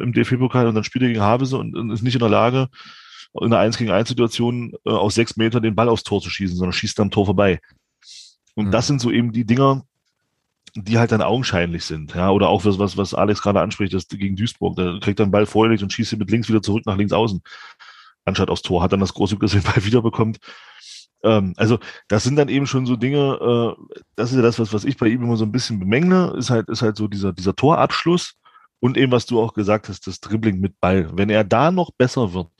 im DFB-Pokal und dann spielt er gegen Havese und, und ist nicht in der Lage, in einer 1 gegen 1 Situation äh, aus sechs Metern den Ball aufs Tor zu schießen, sondern schießt am Tor vorbei. Und mhm. das sind so eben die Dinger, die halt dann augenscheinlich sind. Ja, oder auch was, was, Alex gerade anspricht, das gegen Duisburg. Da kriegt er den Ball vorgelegt und schießt ihn mit links wieder zurück nach links außen. Anstatt aufs Tor. Hat dann das große Glück, dass er den Ball wiederbekommt. Ähm, also das sind dann eben schon so Dinge, äh, das ist ja das, was, was ich bei ihm immer so ein bisschen bemängle, ist halt, ist halt so dieser, dieser Torabschluss und eben, was du auch gesagt hast, das Dribbling mit Ball. Wenn er da noch besser wird,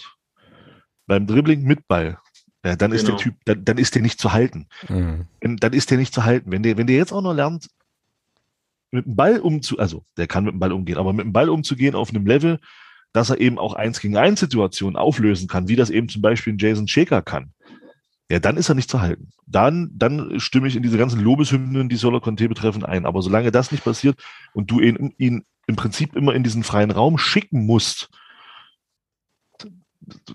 beim Dribbling mit Ball, ja, dann genau. ist der genau. Typ, dann, dann ist der nicht zu halten. Mhm. Dann ist der nicht zu halten. Wenn der, wenn der jetzt auch noch lernt, mit dem Ball umzu, also der kann mit dem Ball umgehen, aber mit dem Ball umzugehen auf einem Level, dass er eben auch eins gegen eins Situationen auflösen kann, wie das eben zum Beispiel Jason Shaker kann ja, dann ist er nicht zu halten. Dann, dann stimme ich in diese ganzen Lobeshymnen, die Solo Conte betreffen, ein. Aber solange das nicht passiert und du ihn, ihn im Prinzip immer in diesen freien Raum schicken musst,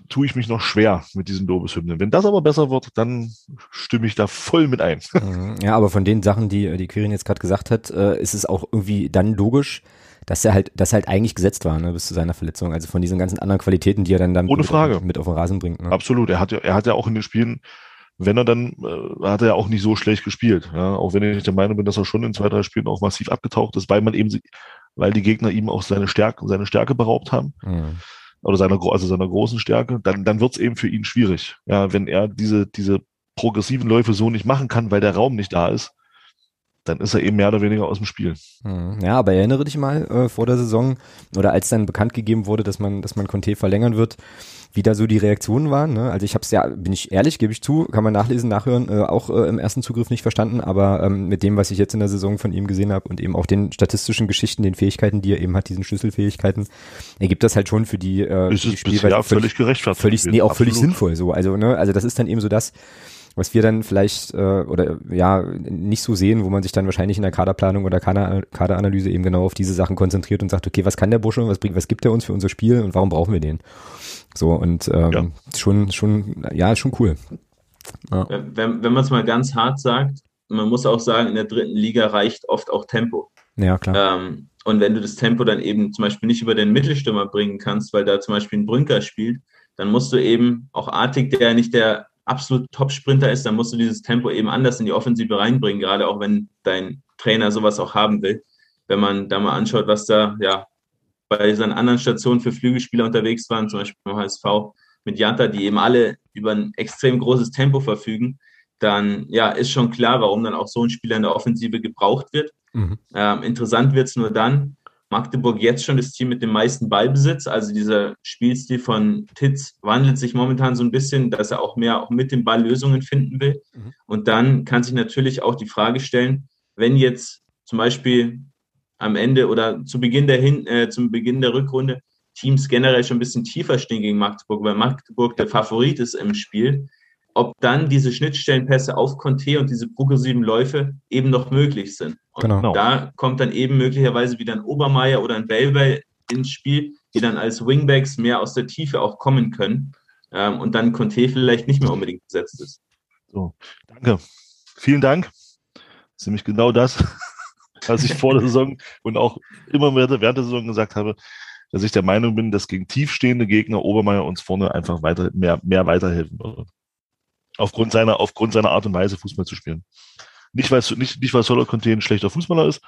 tue ich mich noch schwer mit diesen Lobeshymnen. Wenn das aber besser wird, dann stimme ich da voll mit ein. Mhm. Ja, aber von den Sachen, die die Quirin jetzt gerade gesagt hat, äh, ist es auch irgendwie dann logisch, dass er halt, das halt eigentlich gesetzt war, ne, bis zu seiner Verletzung. Also von diesen ganzen anderen Qualitäten, die er dann, dann Ohne Frage. mit auf den Rasen bringt. Ne? Absolut. Er hat ja, er hat ja auch in den Spielen wenn er dann, äh, hat er ja auch nicht so schlecht gespielt. Ja? Auch wenn ich der Meinung bin, dass er schon in zwei, drei Spielen auch massiv abgetaucht ist, weil man eben, weil die Gegner ihm auch seine Stärke, seine Stärke beraubt haben. Mhm. Oder seiner, also seiner großen Stärke, dann, dann wird es eben für ihn schwierig. Ja, wenn er diese, diese progressiven Läufe so nicht machen kann, weil der Raum nicht da ist, dann ist er eben mehr oder weniger aus dem Spiel. Mhm. Ja, aber erinnere dich mal äh, vor der Saison oder als dann bekannt gegeben wurde, dass man, dass man Conte verlängern wird, wie da so die Reaktionen waren. Ne? Also ich habe es ja, bin ich ehrlich, gebe ich zu, kann man nachlesen, nachhören, äh, auch äh, im ersten Zugriff nicht verstanden, aber ähm, mit dem, was ich jetzt in der Saison von ihm gesehen habe und eben auch den statistischen Geschichten, den Fähigkeiten, die er eben hat, diesen Schlüsselfähigkeiten, ergibt das halt schon für die, äh, ist die es Spielweise völlig, völlig gerechtfertigt. Völlig, nee, auch Absolut. völlig sinnvoll so. Also, ne, also das ist dann eben so das, was wir dann vielleicht äh, oder ja nicht so sehen, wo man sich dann wahrscheinlich in der Kaderplanung oder Kader, Kaderanalyse eben genau auf diese Sachen konzentriert und sagt, okay, was kann der Bursche, was bringt, was gibt er uns für unser Spiel und warum brauchen wir den? So und ähm, ja. schon, schon, ja, schon cool. Ja. Wenn, wenn man es mal ganz hart sagt, man muss auch sagen, in der dritten Liga reicht oft auch Tempo. Ja, klar. Ähm, und wenn du das Tempo dann eben zum Beispiel nicht über den Mittelstürmer bringen kannst, weil da zum Beispiel ein Brünker spielt, dann musst du eben auch Artig, der nicht der absolut Top-Sprinter ist, dann musst du dieses Tempo eben anders in die Offensive reinbringen, gerade auch wenn dein Trainer sowas auch haben will. Wenn man da mal anschaut, was da ja bei seinen anderen Stationen für Flügelspieler unterwegs waren, zum Beispiel beim HSV mit Janta, die eben alle über ein extrem großes Tempo verfügen, dann ja, ist schon klar, warum dann auch so ein Spieler in der Offensive gebraucht wird. Mhm. Ähm, interessant wird es nur dann, Magdeburg jetzt schon das Team mit dem meisten Ballbesitz. Also dieser Spielstil von Titz wandelt sich momentan so ein bisschen, dass er auch mehr auch mit dem Ball Lösungen finden will. Mhm. Und dann kann sich natürlich auch die Frage stellen, wenn jetzt zum Beispiel am Ende oder zu Beginn der Hin äh, zum Beginn der Rückrunde Teams generell schon ein bisschen tiefer stehen gegen Magdeburg, weil Magdeburg der Favorit ist im Spiel, ob dann diese Schnittstellenpässe auf Conte und diese progressiven Läufe eben noch möglich sind. Und genau. da kommt dann eben möglicherweise wieder ein Obermeier oder ein Belbel ins Spiel, die dann als Wingbacks mehr aus der Tiefe auch kommen können ähm, und dann Conte vielleicht nicht mehr unbedingt besetzt ist. So, danke. Vielen Dank. Das ist nämlich genau das, was ich vor der Saison und auch immer während der Saison gesagt habe, dass ich der Meinung bin, dass gegen tiefstehende Gegner Obermeier uns vorne einfach weiter, mehr, mehr weiterhelfen würde. Aufgrund seiner, aufgrund seiner Art und Weise, Fußball zu spielen. Nicht, weil, nicht, nicht weil Solar Conte ein schlechter Fußballer ist,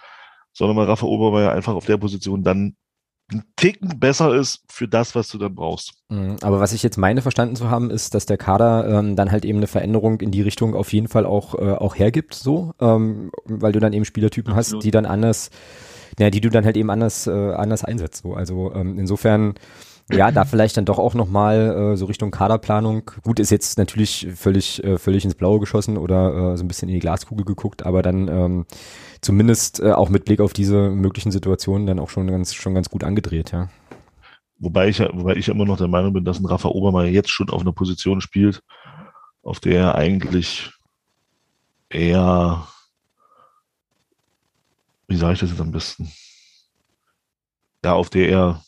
sondern weil Rafa Obermeier einfach auf der Position dann ein Ticken besser ist für das, was du dann brauchst. Mhm. Aber was ich jetzt meine verstanden zu haben, ist, dass der Kader ähm, dann halt eben eine Veränderung in die Richtung auf jeden Fall auch, äh, auch hergibt, so, ähm, weil du dann eben Spielertypen Absolut. hast, die dann anders, ja, die du dann halt eben anders, äh, anders einsetzt. So. Also ähm, insofern ja, da vielleicht dann doch auch nochmal äh, so Richtung Kaderplanung. Gut, ist jetzt natürlich völlig, äh, völlig ins Blaue geschossen oder äh, so ein bisschen in die Glaskugel geguckt, aber dann ähm, zumindest äh, auch mit Blick auf diese möglichen Situationen dann auch schon ganz, schon ganz gut angedreht, ja. Wobei ich, wobei ich immer noch der Meinung bin, dass ein Rafa Obermeier jetzt schon auf einer Position spielt, auf der er eigentlich eher, wie sage ich das jetzt am besten? Ja, auf der er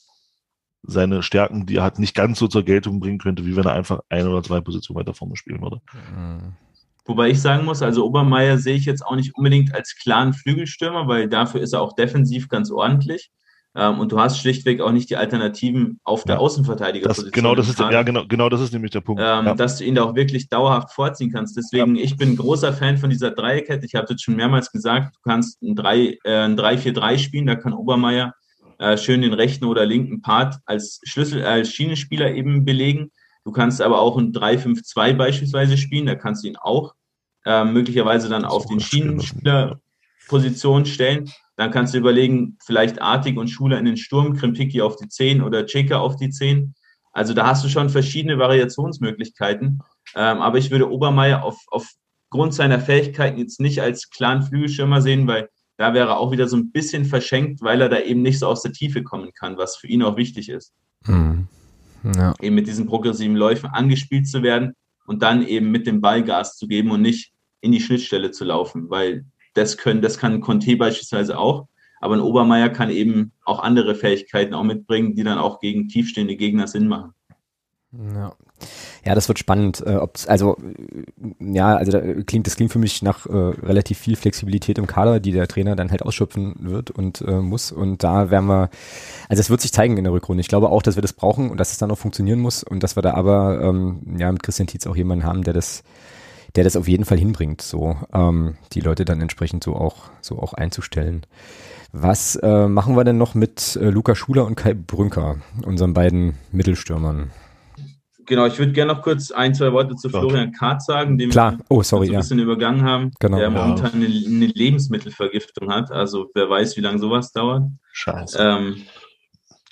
seine Stärken, die er hat, nicht ganz so zur Geltung bringen könnte, wie wenn er einfach ein oder zwei Positionen weiter vorne spielen würde. Mhm. Wobei ich sagen muss, also Obermeier sehe ich jetzt auch nicht unbedingt als klaren Flügelstürmer, weil dafür ist er auch defensiv ganz ordentlich. Ähm, und du hast schlichtweg auch nicht die Alternativen auf der ja, Außenverteidigerposition. genau, das ist, ja, genau, genau das ist nämlich der Punkt. Ähm, ja. Dass du ihn da auch wirklich dauerhaft vorziehen kannst. Deswegen, ja. ich bin großer Fan von dieser Dreierkette. Ich habe jetzt schon mehrmals gesagt, du kannst ein 3-4-3 äh, spielen, da kann Obermeier äh, schön den rechten oder linken Part als Schlüssel, als Schienenspieler eben belegen. Du kannst aber auch ein 3-5-2 beispielsweise spielen, da kannst du ihn auch äh, möglicherweise dann auf den Schienenspielerposition stellen. Dann kannst du überlegen, vielleicht Artig und Schuler in den Sturm, Krimpiki auf die 10 oder Cheka auf die 10. Also da hast du schon verschiedene Variationsmöglichkeiten. Ähm, aber ich würde Obermeier auf, aufgrund seiner Fähigkeiten jetzt nicht als klaren Flügelschirmer sehen, weil da wäre auch wieder so ein bisschen verschenkt, weil er da eben nicht so aus der Tiefe kommen kann, was für ihn auch wichtig ist. Mhm. Ja. Eben mit diesen progressiven Läufen angespielt zu werden und dann eben mit dem Ball Gas zu geben und nicht in die Schnittstelle zu laufen, weil das können, das kann Conte beispielsweise auch, aber ein Obermeier kann eben auch andere Fähigkeiten auch mitbringen, die dann auch gegen tiefstehende Gegner Sinn machen. Ja. Ja, das wird spannend. Äh, ob's, also ja, also da klingt das klingt für mich nach äh, relativ viel Flexibilität im Kader, die der Trainer dann halt ausschöpfen wird und äh, muss. Und da werden wir, also es wird sich zeigen in der Rückrunde. Ich glaube auch, dass wir das brauchen und dass es dann auch funktionieren muss und dass wir da aber ähm, ja mit Christian Tietz auch jemanden haben, der das, der das auf jeden Fall hinbringt, so ähm, die Leute dann entsprechend so auch so auch einzustellen. Was äh, machen wir denn noch mit äh, Luca Schuler und Kai Brünker, unseren beiden Mittelstürmern? Genau, ich würde gerne noch kurz ein, zwei Worte zu Florian Kahrt sagen, den Klar. wir oh, sorry, so ein bisschen übergangen haben, genau. der momentan eine, eine, Lebensmittelvergiftung hat. Also wer weiß, wie lange sowas dauert. Scheiße. Ähm,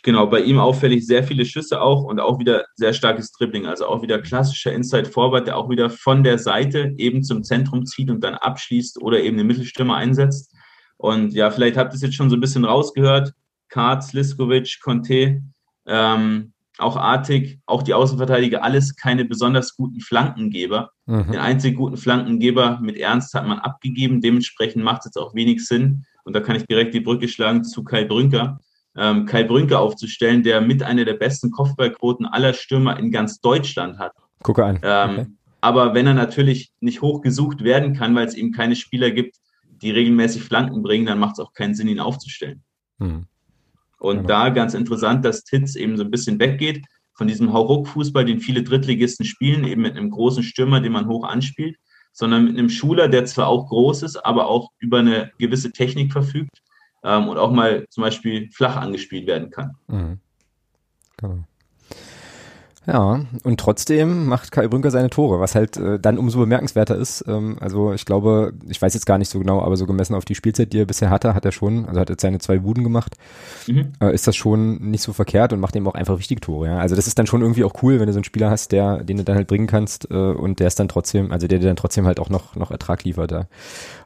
genau, bei ihm auffällig sehr viele Schüsse auch und auch wieder sehr starkes Dribbling. Also auch wieder klassischer Inside-Forward, der auch wieder von der Seite eben zum Zentrum zieht und dann abschließt oder eben den Mittelstürmer einsetzt. Und ja, vielleicht habt ihr es jetzt schon so ein bisschen rausgehört. Kahrt, Liskovic, Conte. Ähm, auch Artig, auch die Außenverteidiger, alles keine besonders guten Flankengeber. Mhm. Den einzigen guten Flankengeber mit Ernst hat man abgegeben. Dementsprechend macht es jetzt auch wenig Sinn. Und da kann ich direkt die Brücke schlagen zu Kai Brünker. Ähm, Kai Brünker aufzustellen, der mit einer der besten Kopfballquoten aller Stürmer in ganz Deutschland hat. Gucke an. Ähm, okay. Aber wenn er natürlich nicht hoch gesucht werden kann, weil es eben keine Spieler gibt, die regelmäßig Flanken bringen, dann macht es auch keinen Sinn, ihn aufzustellen. Mhm. Und genau. da ganz interessant, dass Titz eben so ein bisschen weggeht von diesem Hauruck-Fußball, den viele Drittligisten spielen, eben mit einem großen Stürmer, den man hoch anspielt, sondern mit einem Schuler, der zwar auch groß ist, aber auch über eine gewisse Technik verfügt ähm, und auch mal zum Beispiel flach angespielt werden kann. Mhm. Genau. Ja, und trotzdem macht Kai Brünker seine Tore, was halt äh, dann umso bemerkenswerter ist. Ähm, also ich glaube, ich weiß jetzt gar nicht so genau, aber so gemessen auf die Spielzeit, die er bisher hatte, hat er schon, also hat er seine zwei Buden gemacht, mhm. äh, ist das schon nicht so verkehrt und macht eben auch einfach wichtige Tore. Ja? Also das ist dann schon irgendwie auch cool, wenn du so einen Spieler hast, der, den du dann halt bringen kannst äh, und der ist dann trotzdem, also der dir dann trotzdem halt auch noch, noch Ertrag liefert. Ja?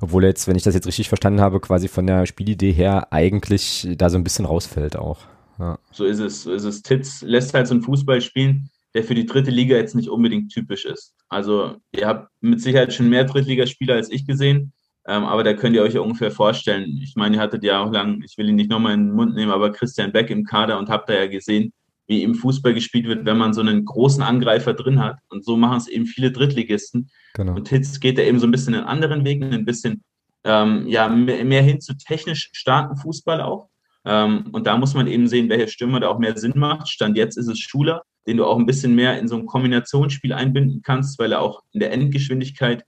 Obwohl er jetzt, wenn ich das jetzt richtig verstanden habe, quasi von der Spielidee her eigentlich da so ein bisschen rausfällt auch. Ja. So ist es, so ist es. Titz lässt halt so einen Fußball spielen, der für die dritte Liga jetzt nicht unbedingt typisch ist. Also ihr habt mit Sicherheit schon mehr Drittligaspieler als ich gesehen. Ähm, aber da könnt ihr euch ja ungefähr vorstellen. Ich meine, ihr hattet ja auch lang, ich will ihn nicht nochmal in den Mund nehmen, aber Christian Beck im Kader und habt da ja gesehen, wie im Fußball gespielt wird, wenn man so einen großen Angreifer drin hat. Und so machen es eben viele Drittligisten. Genau. Und Hitz geht da eben so ein bisschen einen anderen Weg, ein bisschen ähm, ja, mehr, mehr, hin zu technisch starken Fußball auch. Ähm, und da muss man eben sehen, welcher Stürmer da auch mehr Sinn macht. Stand jetzt ist es Schuler, den du auch ein bisschen mehr in so ein Kombinationsspiel einbinden kannst, weil er auch in der Endgeschwindigkeit,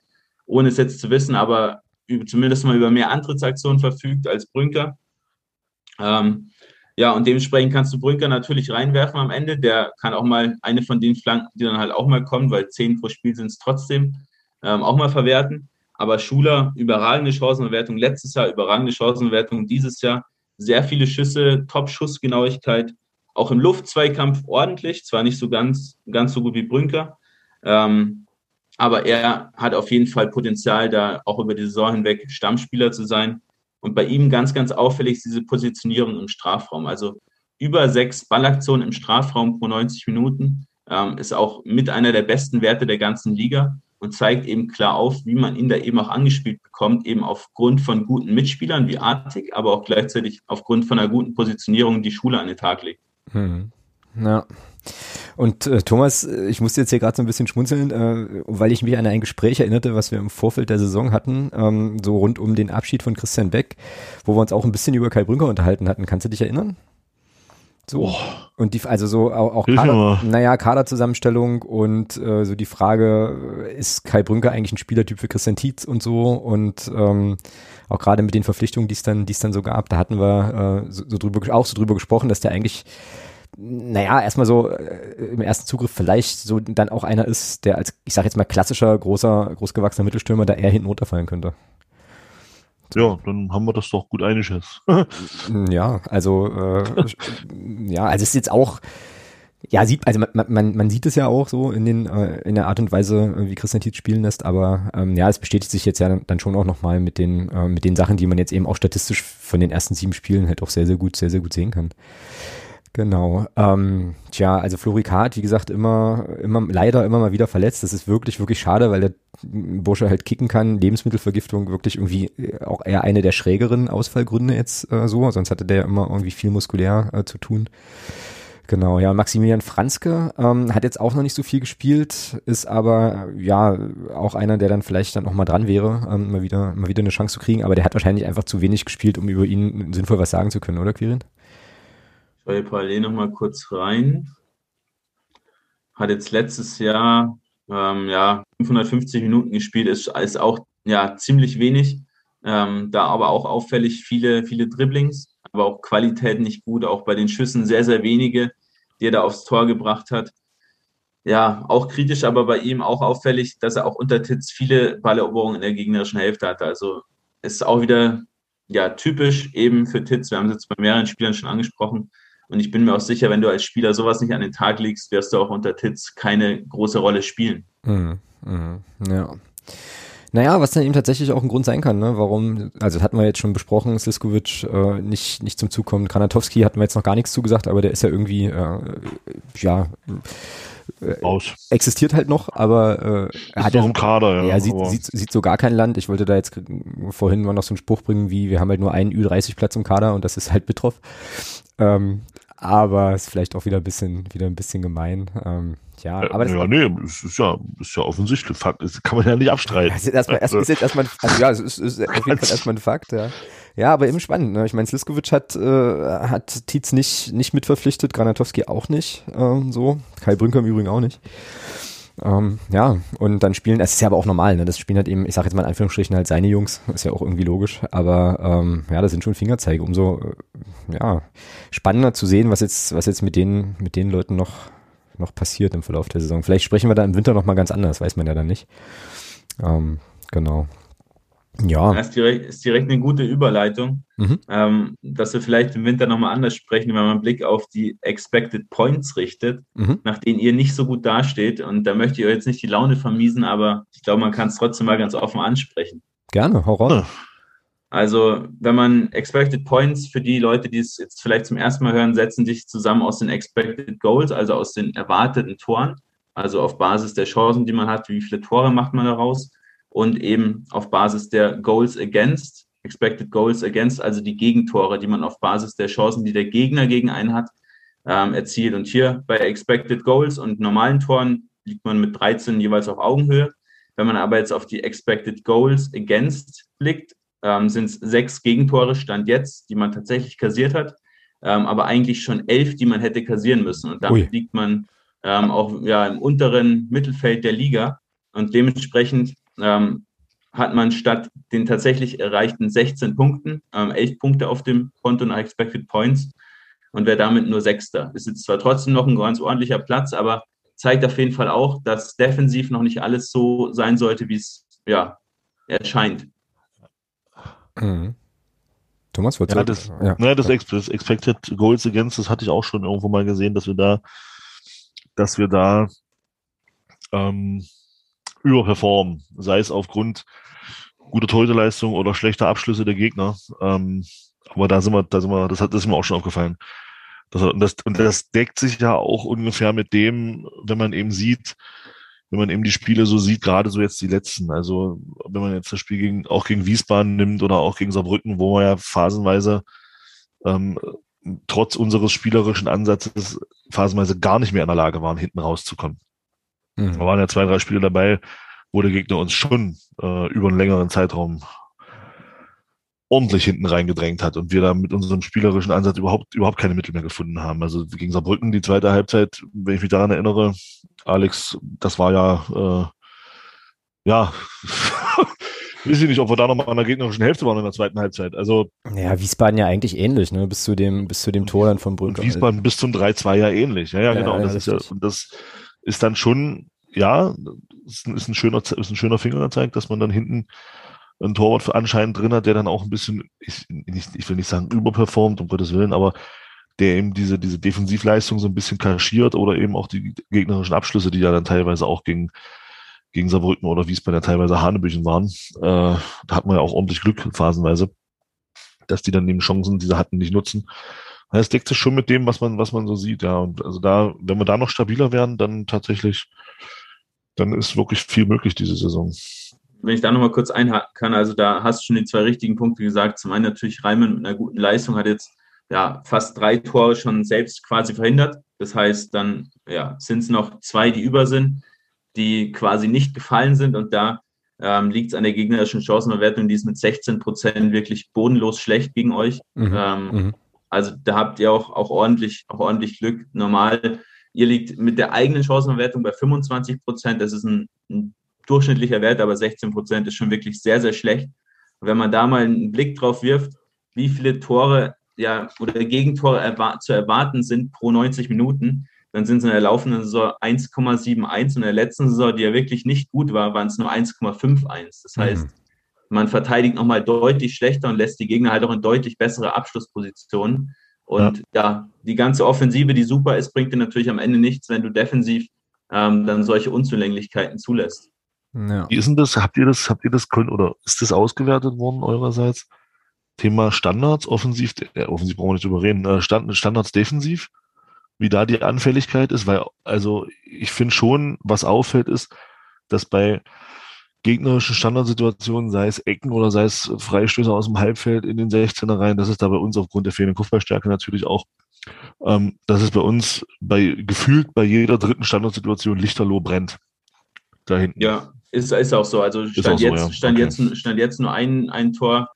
ohne es jetzt zu wissen, aber zumindest mal über mehr Antrittsaktionen verfügt als Brünker. Ähm, ja, und dementsprechend kannst du Brünker natürlich reinwerfen am Ende. Der kann auch mal eine von den Flanken, die dann halt auch mal kommen, weil zehn pro Spiel sind es trotzdem, ähm, auch mal verwerten. Aber Schuler, überragende Chancenbewertung letztes Jahr, überragende Chancenbewertung dieses Jahr. Sehr viele Schüsse, Top-Schussgenauigkeit. Auch im Luftzweikampf ordentlich, zwar nicht so ganz, ganz so gut wie Brünker. Ähm, aber er hat auf jeden Fall Potenzial, da auch über die Saison hinweg Stammspieler zu sein. Und bei ihm ganz, ganz auffällig diese Positionierung im Strafraum. Also über sechs Ballaktionen im Strafraum pro 90 Minuten ähm, ist auch mit einer der besten Werte der ganzen Liga und zeigt eben klar auf, wie man ihn da eben auch angespielt bekommt, eben aufgrund von guten Mitspielern wie Artig, aber auch gleichzeitig aufgrund von einer guten Positionierung, die Schule an den Tag legt. Hm. Ja. Und äh, Thomas, äh, ich musste jetzt hier gerade so ein bisschen schmunzeln, äh, weil ich mich an ein Gespräch erinnerte, was wir im Vorfeld der Saison hatten, ähm, so rund um den Abschied von Christian Beck, wo wir uns auch ein bisschen über Kai Brünker unterhalten hatten. Kannst du dich erinnern? So. Oh. Und die, also so auch, auch Kader, naja, Kaderzusammenstellung und äh, so die Frage, ist Kai Brünker eigentlich ein Spielertyp für Christian Tietz und so und ähm, auch gerade mit den Verpflichtungen, die es dann, die es dann so gab, da hatten wir äh, so, so drüber, auch so drüber gesprochen, dass der eigentlich naja, erstmal so äh, im ersten Zugriff vielleicht so dann auch einer ist, der als, ich sag jetzt mal, klassischer, großer, großgewachsener Mittelstürmer da eher hinten runterfallen könnte. Ja, dann haben wir das doch gut eingeschätzt. ja, also äh, ja, also es ist jetzt auch, ja, sieht, also man, man, man sieht es ja auch so in den äh, in der Art und Weise, wie Christian Tietz spielen lässt, aber ähm, ja, es bestätigt sich jetzt ja dann schon auch nochmal mit den äh, mit den Sachen, die man jetzt eben auch statistisch von den ersten sieben Spielen halt auch sehr sehr gut sehr sehr gut sehen kann. Genau. Ähm, tja, also Florikat, wie gesagt, immer, immer, leider immer mal wieder verletzt. Das ist wirklich, wirklich schade, weil der Bursche halt kicken kann. Lebensmittelvergiftung wirklich irgendwie äh, auch eher eine der schrägeren Ausfallgründe jetzt äh, so. Sonst hatte der immer irgendwie viel muskulär äh, zu tun. Genau, ja, Maximilian Franzke ähm, hat jetzt auch noch nicht so viel gespielt, ist aber ja auch einer, der dann vielleicht dann auch mal dran wäre, ähm, mal wieder, mal wieder eine Chance zu kriegen, aber der hat wahrscheinlich einfach zu wenig gespielt, um über ihn sinnvoll was sagen zu können, oder Quirin? Schaue hier parallel nochmal kurz rein. Hat jetzt letztes Jahr ähm, ja, 550 Minuten gespielt, ist, ist auch ja, ziemlich wenig. Ähm, da aber auch auffällig viele, viele Dribblings, aber auch Qualität nicht gut, auch bei den Schüssen sehr, sehr wenige, die er da aufs Tor gebracht hat. Ja, auch kritisch, aber bei ihm auch auffällig, dass er auch unter Titz viele Balleroberungen in der gegnerischen Hälfte hatte. Also ist auch wieder ja, typisch eben für Titz. Wir haben es jetzt bei mehreren Spielern schon angesprochen. Und ich bin mir auch sicher, wenn du als Spieler sowas nicht an den Tag legst, wirst du auch unter Titz keine große Rolle spielen. Mhm, mh, ja. Naja, was dann eben tatsächlich auch ein Grund sein kann, ne? warum, also das hatten wir jetzt schon besprochen, Sliskovic äh, nicht, nicht zum Zug kommt. Granatowski hatten wir jetzt noch gar nichts zugesagt, aber der ist ja irgendwie, äh, ja, Aus. existiert halt noch, aber äh, er hat ja, im Kader, ja. Er sieht, sieht, sieht so gar kein Land. Ich wollte da jetzt vorhin mal noch so einen Spruch bringen, wie wir haben halt nur einen Ü30-Platz im Kader und das ist halt Bitroff. Ähm, aber ist vielleicht auch wieder ein bisschen, wieder ein bisschen gemein. Ähm, ja, ja, aber das ja, nee, es ist ja, ist ja offensichtlich Fakt. Das kann man ja nicht abstreiten. Das ist, erstmal, erst, ist jetzt erstmal, also ja, es ist, ist auf jeden Fall erstmal ein Fakt, ja. Ja, aber eben spannend. Ne? Ich meine, Sliskovic hat, äh, hat Tietz nicht, nicht mitverpflichtet, Granatowski auch nicht, ähm, so. Kai Brünker im Übrigen auch nicht. Ähm, ja, und dann spielen, es ist ja aber auch normal, ne? Das spielen halt eben, ich sage jetzt mal in Anführungsstrichen halt seine Jungs, ist ja auch irgendwie logisch, aber ähm, ja, das sind schon Fingerzeige, umso äh, ja, spannender zu sehen, was jetzt, was jetzt mit den, mit den Leuten noch, noch passiert im Verlauf der Saison. Vielleicht sprechen wir da im Winter nochmal ganz anders, weiß man ja dann nicht. Ähm, genau. Ja. Das ist direkt, ist direkt eine gute Überleitung, mhm. ähm, dass wir vielleicht im Winter nochmal anders sprechen, wenn man einen Blick auf die Expected Points richtet, mhm. nach denen ihr nicht so gut dasteht. Und da möchte ich euch jetzt nicht die Laune vermiesen, aber ich glaube, man kann es trotzdem mal ganz offen ansprechen. Gerne, Horror. Also, wenn man Expected Points für die Leute, die es jetzt vielleicht zum ersten Mal hören, setzen sich zusammen aus den Expected Goals, also aus den erwarteten Toren. also auf Basis der Chancen, die man hat, wie viele Tore macht man daraus und eben auf Basis der Goals against, expected Goals against, also die Gegentore, die man auf Basis der Chancen, die der Gegner gegen einen hat, ähm, erzielt. Und hier bei expected Goals und normalen Toren liegt man mit 13 jeweils auf Augenhöhe. Wenn man aber jetzt auf die expected Goals against blickt, ähm, sind es sechs Gegentore Stand jetzt, die man tatsächlich kassiert hat, ähm, aber eigentlich schon elf, die man hätte kassieren müssen. Und damit Ui. liegt man ähm, auch ja, im unteren Mittelfeld der Liga. Und dementsprechend ähm, hat man statt den tatsächlich erreichten 16 Punkten, ähm, 11 Punkte auf dem Konto nach Expected Points und wäre damit nur Sechster. Ist jetzt zwar trotzdem noch ein ganz ordentlicher Platz, aber zeigt auf jeden Fall auch, dass defensiv noch nicht alles so sein sollte, wie es ja, erscheint. Mhm. Thomas, ja, das, ja. Ne, das, das Expected Goals Against, das hatte ich auch schon irgendwo mal gesehen, dass wir da, dass wir da ähm, überperformen, sei es aufgrund guter Torhüterleistung oder schlechter Abschlüsse der Gegner. Ähm, aber da sind wir, da sind wir, das hat, das ist mir auch schon aufgefallen. Das, und, das, und das deckt sich ja auch ungefähr mit dem, wenn man eben sieht, wenn man eben die Spiele so sieht, gerade so jetzt die letzten. Also wenn man jetzt das Spiel gegen, auch gegen Wiesbaden nimmt oder auch gegen Saarbrücken, wo wir ja phasenweise ähm, trotz unseres spielerischen Ansatzes phasenweise gar nicht mehr in der Lage waren, hinten rauszukommen. Mhm. Da waren ja zwei, drei Spiele dabei, wo der Gegner uns schon äh, über einen längeren Zeitraum ordentlich hinten reingedrängt hat und wir da mit unserem spielerischen Ansatz überhaupt, überhaupt keine Mittel mehr gefunden haben. Also gegen Saarbrücken die zweite Halbzeit, wenn ich mich daran erinnere, Alex, das war ja, äh, ja, weiß ich nicht, ob wir da nochmal an der gegnerischen Hälfte waren in der zweiten Halbzeit. Also ja, Wiesbaden ja eigentlich ähnlich, ne? Bis zu dem, bis zu dem Tor dann von Brücken. Wiesbaden bis zum 3-2 ja ähnlich. Ja, ja, ja genau. Ja, das ist ja, und das ist dann schon, ja, ist, ist ein schöner, ist ein schöner Fingerzeig, dass man dann hinten einen Torwart anscheinend drin hat, der dann auch ein bisschen, ich, nicht, ich will nicht sagen überperformt, um Gottes Willen, aber der eben diese, diese Defensivleistung so ein bisschen kaschiert oder eben auch die gegnerischen Abschlüsse, die ja dann teilweise auch gegen, gegen Saarbrücken oder Wiesbaden ja teilweise Hanebüchen waren. Äh, da hat man ja auch ordentlich Glück phasenweise, dass die dann eben Chancen, die sie hatten, nicht nutzen. Das deckt sich schon mit dem, was man, was man so sieht, ja. Und also da, wenn wir da noch stabiler werden, dann tatsächlich, dann ist wirklich viel möglich diese Saison wenn ich da nochmal kurz einhaken kann, also da hast du schon die zwei richtigen Punkte gesagt. Zum einen natürlich Reimann mit einer guten Leistung hat jetzt ja fast drei Tore schon selbst quasi verhindert. Das heißt, dann ja, sind es noch zwei, die über sind, die quasi nicht gefallen sind. Und da ähm, liegt es an der gegnerischen Chancenverwertung, die ist mit 16 Prozent wirklich bodenlos schlecht gegen euch. Mhm. Ähm, mhm. Also da habt ihr auch, auch, ordentlich, auch ordentlich Glück. Normal, ihr liegt mit der eigenen Chancenverwertung bei 25 Prozent. Das ist ein, ein durchschnittlicher Wert, aber 16 Prozent ist schon wirklich sehr, sehr schlecht. Wenn man da mal einen Blick drauf wirft, wie viele Tore ja, oder Gegentore erwar zu erwarten sind pro 90 Minuten, dann sind es in der laufenden Saison 1,71 und in der letzten Saison, die ja wirklich nicht gut war, waren es nur 1,51. Das heißt, mhm. Man verteidigt nochmal deutlich schlechter und lässt die Gegner halt auch in deutlich bessere Abschlusspositionen. Und ja. ja, die ganze Offensive, die super ist, bringt dir natürlich am Ende nichts, wenn du defensiv ähm, dann solche Unzulänglichkeiten zulässt. Ja. Wie ist denn das? Habt ihr das, habt ihr das können oder ist das ausgewertet worden eurerseits? Thema Standards, offensiv, äh, offensiv brauchen wir nicht drüber reden, äh, Stand, Standards defensiv, wie da die Anfälligkeit ist, weil, also ich finde schon, was auffällt, ist, dass bei gegnerischen Standardsituationen, sei es Ecken oder sei es Freistöße aus dem Halbfeld in den 16er rein, das ist da bei uns aufgrund der fehlenden Kopfballstärke natürlich auch, ähm, dass es bei uns bei gefühlt bei jeder dritten Standardsituation lichterloh brennt. Da hinten. Ja, ist, ist auch so. Also stand, jetzt, so, ja. stand, okay. jetzt, stand jetzt nur ein, ein Tor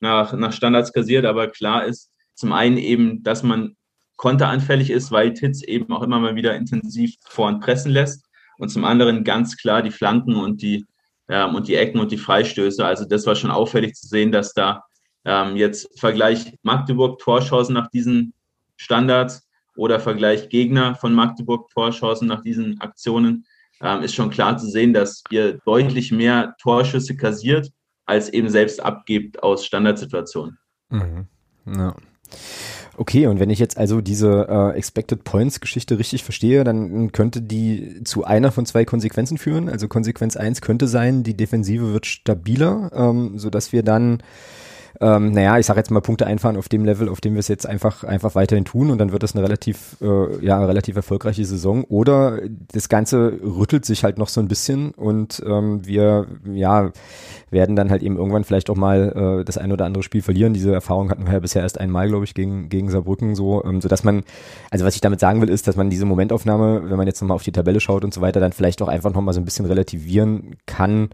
nach, nach Standards kassiert, aber klar ist zum einen eben, dass man konteranfällig ist, weil Titz eben auch immer mal wieder intensiv vor und pressen lässt. Und zum anderen ganz klar die Flanken und die, ähm, und die Ecken und die Freistöße. Also das war schon auffällig zu sehen, dass da ähm, jetzt Vergleich Magdeburg Torchancen nach diesen Standards oder Vergleich Gegner von Magdeburg Torchancen nach diesen Aktionen ähm, ist schon klar zu sehen, dass ihr deutlich mehr Torschüsse kassiert, als eben selbst abgebt aus Standardsituationen. Mhm. Ja. Okay, und wenn ich jetzt also diese äh, Expected Points Geschichte richtig verstehe, dann könnte die zu einer von zwei Konsequenzen führen. Also Konsequenz eins könnte sein, die Defensive wird stabiler, ähm, sodass wir dann ähm, naja, ich sage jetzt mal Punkte einfahren auf dem Level, auf dem wir es jetzt einfach, einfach weiterhin tun und dann wird das eine relativ, äh, ja, relativ erfolgreiche Saison. Oder das Ganze rüttelt sich halt noch so ein bisschen und ähm, wir, ja, werden dann halt eben irgendwann vielleicht auch mal äh, das ein oder andere Spiel verlieren. Diese Erfahrung hatten wir ja bisher erst einmal, glaube ich, gegen, gegen Saarbrücken so, ähm, sodass man, also was ich damit sagen will, ist, dass man diese Momentaufnahme, wenn man jetzt nochmal auf die Tabelle schaut und so weiter, dann vielleicht auch einfach nochmal so ein bisschen relativieren kann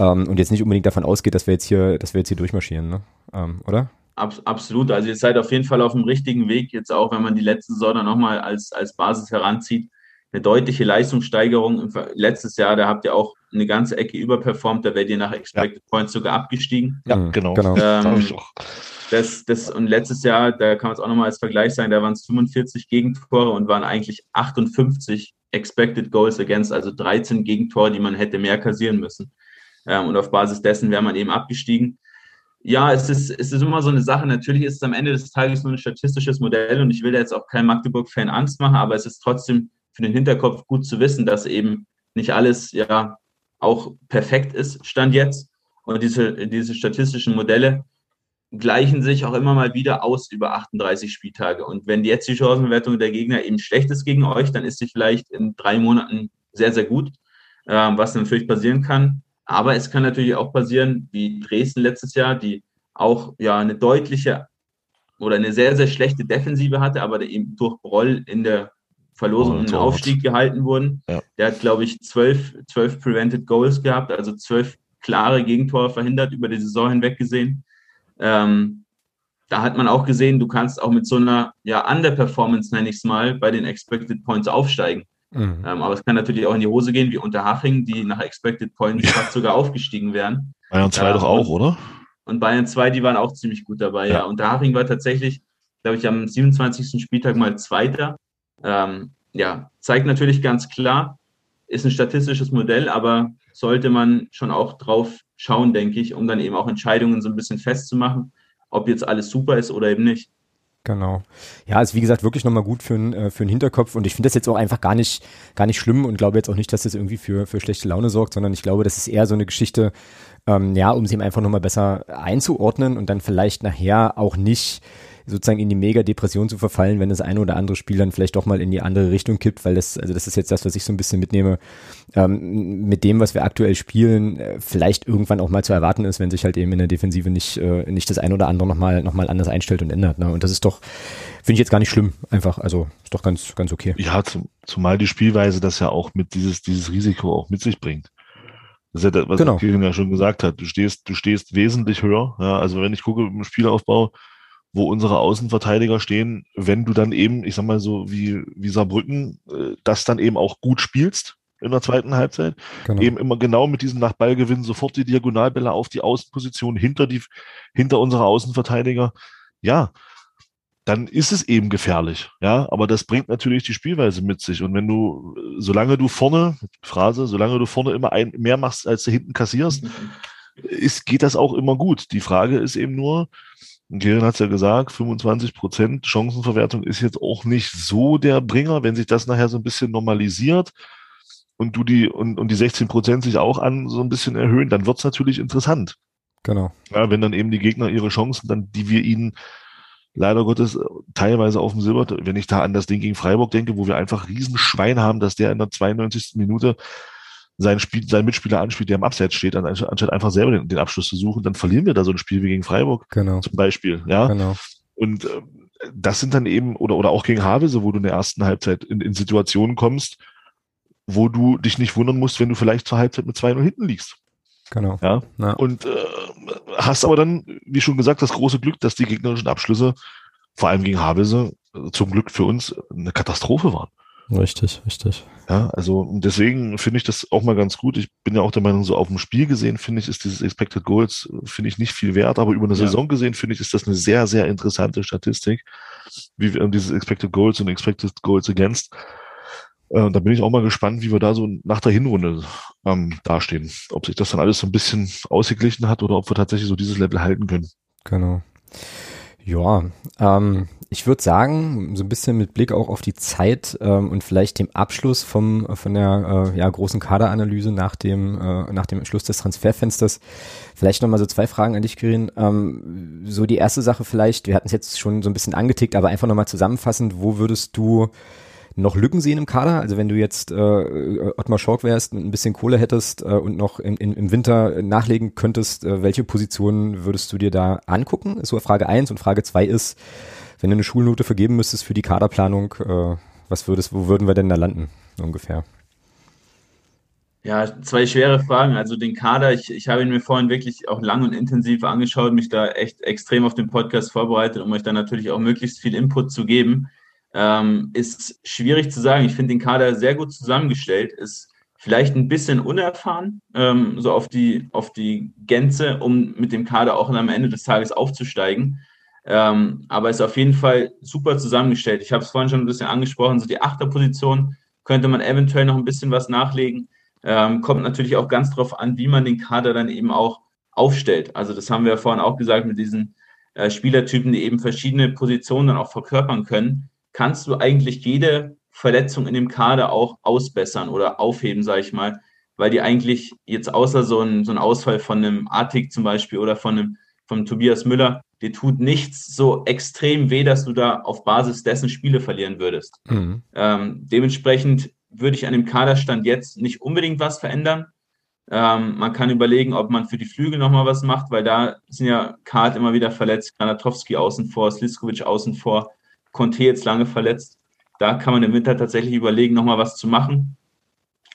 ähm, und jetzt nicht unbedingt davon ausgeht, dass wir jetzt hier, dass wir jetzt hier durchmarschieren, ne? Ähm, oder? absolut. Also ihr seid auf jeden Fall auf dem richtigen Weg, jetzt auch wenn man die letzte Saison dann nochmal als, als Basis heranzieht. Eine deutliche Leistungssteigerung. Letztes Jahr, da habt ihr auch eine ganze Ecke überperformt, da werdet ihr nach Expected ja. Points sogar abgestiegen. Ja, mhm, genau. genau. Ähm, das, das, und letztes Jahr, da kann man es auch nochmal als Vergleich sagen, da waren es 45 Gegentore und waren eigentlich 58 Expected Goals Against, also 13 Gegentore, die man hätte mehr kassieren müssen. Ähm, und auf Basis dessen wäre man eben abgestiegen. Ja, es ist, es ist immer so eine Sache. Natürlich ist es am Ende des Tages nur ein statistisches Modell und ich will jetzt auch kein Magdeburg-Fan Angst machen, aber es ist trotzdem für den Hinterkopf gut zu wissen, dass eben nicht alles ja auch perfekt ist, Stand jetzt. Und diese, diese statistischen Modelle gleichen sich auch immer mal wieder aus über 38 Spieltage. Und wenn jetzt die Chancenbewertung der Gegner eben schlecht ist gegen euch, dann ist sie vielleicht in drei Monaten sehr, sehr gut, äh, was natürlich passieren kann. Aber es kann natürlich auch passieren, wie Dresden letztes Jahr, die auch ja eine deutliche oder eine sehr, sehr schlechte Defensive hatte, aber eben durch Broll in der Verlosung um den Aufstieg gehalten wurden. Ja. Der hat, glaube ich, zwölf, zwölf Prevented Goals gehabt, also zwölf klare Gegentore verhindert über die Saison hinweg gesehen. Ähm, da hat man auch gesehen, du kannst auch mit so einer ja, Underperformance, nenne ich es mal, bei den Expected Points aufsteigen. Mhm. Ähm, aber es kann natürlich auch in die Hose gehen, wie unter Haching, die nach Expected Points ja. fast sogar aufgestiegen wären. Bayern 2 ähm, doch auch, oder? Und Bayern 2, die waren auch ziemlich gut dabei, ja. ja. Unter Haching war tatsächlich, glaube ich, am 27. Spieltag mal Zweiter. Ähm, ja, zeigt natürlich ganz klar, ist ein statistisches Modell, aber sollte man schon auch drauf schauen, denke ich, um dann eben auch Entscheidungen so ein bisschen festzumachen, ob jetzt alles super ist oder eben nicht. Genau. Ja, ist wie gesagt wirklich nochmal gut für, äh, für einen Hinterkopf und ich finde das jetzt auch einfach gar nicht, gar nicht schlimm und glaube jetzt auch nicht, dass das irgendwie für, für schlechte Laune sorgt, sondern ich glaube, das ist eher so eine Geschichte, ähm, ja, um sie einfach nochmal besser einzuordnen und dann vielleicht nachher auch nicht sozusagen in die Mega-Depression zu verfallen, wenn das eine oder andere Spiel dann vielleicht doch mal in die andere Richtung kippt, weil das, also das ist jetzt das, was ich so ein bisschen mitnehme, ähm, mit dem, was wir aktuell spielen, äh, vielleicht irgendwann auch mal zu erwarten ist, wenn sich halt eben in der Defensive nicht, äh, nicht das eine oder andere nochmal noch mal anders einstellt und ändert. Ne? Und das ist doch, finde ich jetzt gar nicht schlimm, einfach, also ist doch ganz, ganz okay. Ja, zum, zumal die Spielweise das ja auch mit dieses, dieses Risiko auch mit sich bringt. Das ist ja das, was genau. Kirin ja schon gesagt hat. Du stehst, du stehst wesentlich höher. Ja, also wenn ich gucke im Spielaufbau, wo unsere Außenverteidiger stehen, wenn du dann eben, ich sag mal so wie, wie Saarbrücken, äh, das dann eben auch gut spielst in der zweiten Halbzeit, genau. eben immer genau mit diesem nach Ballgewinn sofort die Diagonalbälle auf die Außenposition hinter die, hinter unsere Außenverteidiger. Ja, dann ist es eben gefährlich. Ja, aber das bringt natürlich die Spielweise mit sich. Und wenn du, solange du vorne, Phrase, solange du vorne immer ein, mehr machst, als du hinten kassierst, mhm. ist, geht das auch immer gut. Die Frage ist eben nur, Kieran hat es ja gesagt, 25 Prozent Chancenverwertung ist jetzt auch nicht so der Bringer. Wenn sich das nachher so ein bisschen normalisiert und du die und, und die 16 Prozent sich auch an so ein bisschen erhöhen, dann wird es natürlich interessant. Genau. Ja, wenn dann eben die Gegner ihre Chancen, dann die wir ihnen leider Gottes teilweise auf dem Silber, wenn ich da an das Ding gegen Freiburg denke, wo wir einfach Riesenschwein haben, dass der in der 92. Minute seinen, Spiel, seinen Mitspieler anspielt, der im Abseits steht, anstatt einfach selber den, den, Abschluss zu suchen, dann verlieren wir da so ein Spiel wie gegen Freiburg genau. zum Beispiel. Ja? Genau. Und äh, das sind dann eben, oder, oder auch gegen Havelse, wo du in der ersten Halbzeit in, in Situationen kommst, wo du dich nicht wundern musst, wenn du vielleicht zur Halbzeit mit 2-0 hinten liegst. Genau. Ja. ja. Und äh, hast aber dann, wie schon gesagt, das große Glück, dass die gegnerischen Abschlüsse, vor allem gegen Havelse, zum Glück für uns eine Katastrophe waren. Richtig, richtig. Ja, also deswegen finde ich das auch mal ganz gut. Ich bin ja auch der Meinung, so auf dem Spiel gesehen, finde ich, ist dieses Expected Goals, finde ich nicht viel wert, aber über eine ja. Saison gesehen, finde ich, ist das eine sehr, sehr interessante Statistik, wie wir dieses Expected Goals und Expected Goals Against. Äh, da bin ich auch mal gespannt, wie wir da so nach der Hinrunde ähm, dastehen. Ob sich das dann alles so ein bisschen ausgeglichen hat oder ob wir tatsächlich so dieses Level halten können. Genau. Ja, ähm, ich würde sagen, so ein bisschen mit Blick auch auf die Zeit ähm, und vielleicht dem Abschluss vom von der äh, ja, großen Kaderanalyse nach dem äh, nach dem Schluss des Transferfensters. Vielleicht nochmal so zwei Fragen an dich, Kirin. Ähm, so die erste Sache vielleicht, wir hatten es jetzt schon so ein bisschen angetickt, aber einfach nochmal zusammenfassend, wo würdest du noch Lücken sehen im Kader? Also wenn du jetzt äh, Ottmar Schork wärst und ein bisschen Kohle hättest äh, und noch in, in, im Winter nachlegen könntest, äh, welche Positionen würdest du dir da angucken? Ist so Frage eins und Frage zwei ist, wenn du eine Schulnote vergeben müsstest für die Kaderplanung, äh, was würdest, wo würden wir denn da landen ungefähr? Ja, zwei schwere Fragen. Also den Kader, ich, ich habe ihn mir vorhin wirklich auch lang und intensiv angeschaut, mich da echt extrem auf den Podcast vorbereitet, um euch dann natürlich auch möglichst viel Input zu geben. Ähm, ist schwierig zu sagen. Ich finde den Kader sehr gut zusammengestellt, ist vielleicht ein bisschen unerfahren, ähm, so auf die, auf die Gänze, um mit dem Kader auch am Ende des Tages aufzusteigen. Ähm, aber ist auf jeden Fall super zusammengestellt. Ich habe es vorhin schon ein bisschen angesprochen, so die Achterposition könnte man eventuell noch ein bisschen was nachlegen. Ähm, kommt natürlich auch ganz drauf an, wie man den Kader dann eben auch aufstellt. Also das haben wir ja vorhin auch gesagt mit diesen äh, Spielertypen, die eben verschiedene Positionen dann auch verkörpern können kannst du eigentlich jede Verletzung in dem Kader auch ausbessern oder aufheben, sage ich mal, weil die eigentlich jetzt außer so ein, so ein Ausfall von einem Artig zum Beispiel oder von einem von Tobias Müller, dir tut nichts so extrem weh, dass du da auf Basis dessen Spiele verlieren würdest. Mhm. Ähm, dementsprechend würde ich an dem Kaderstand jetzt nicht unbedingt was verändern. Ähm, man kann überlegen, ob man für die Flügel nochmal was macht, weil da sind ja Kart immer wieder verletzt, Granatowski außen vor, Sliskovic außen vor. Conte jetzt lange verletzt. Da kann man im Winter tatsächlich überlegen, nochmal was zu machen.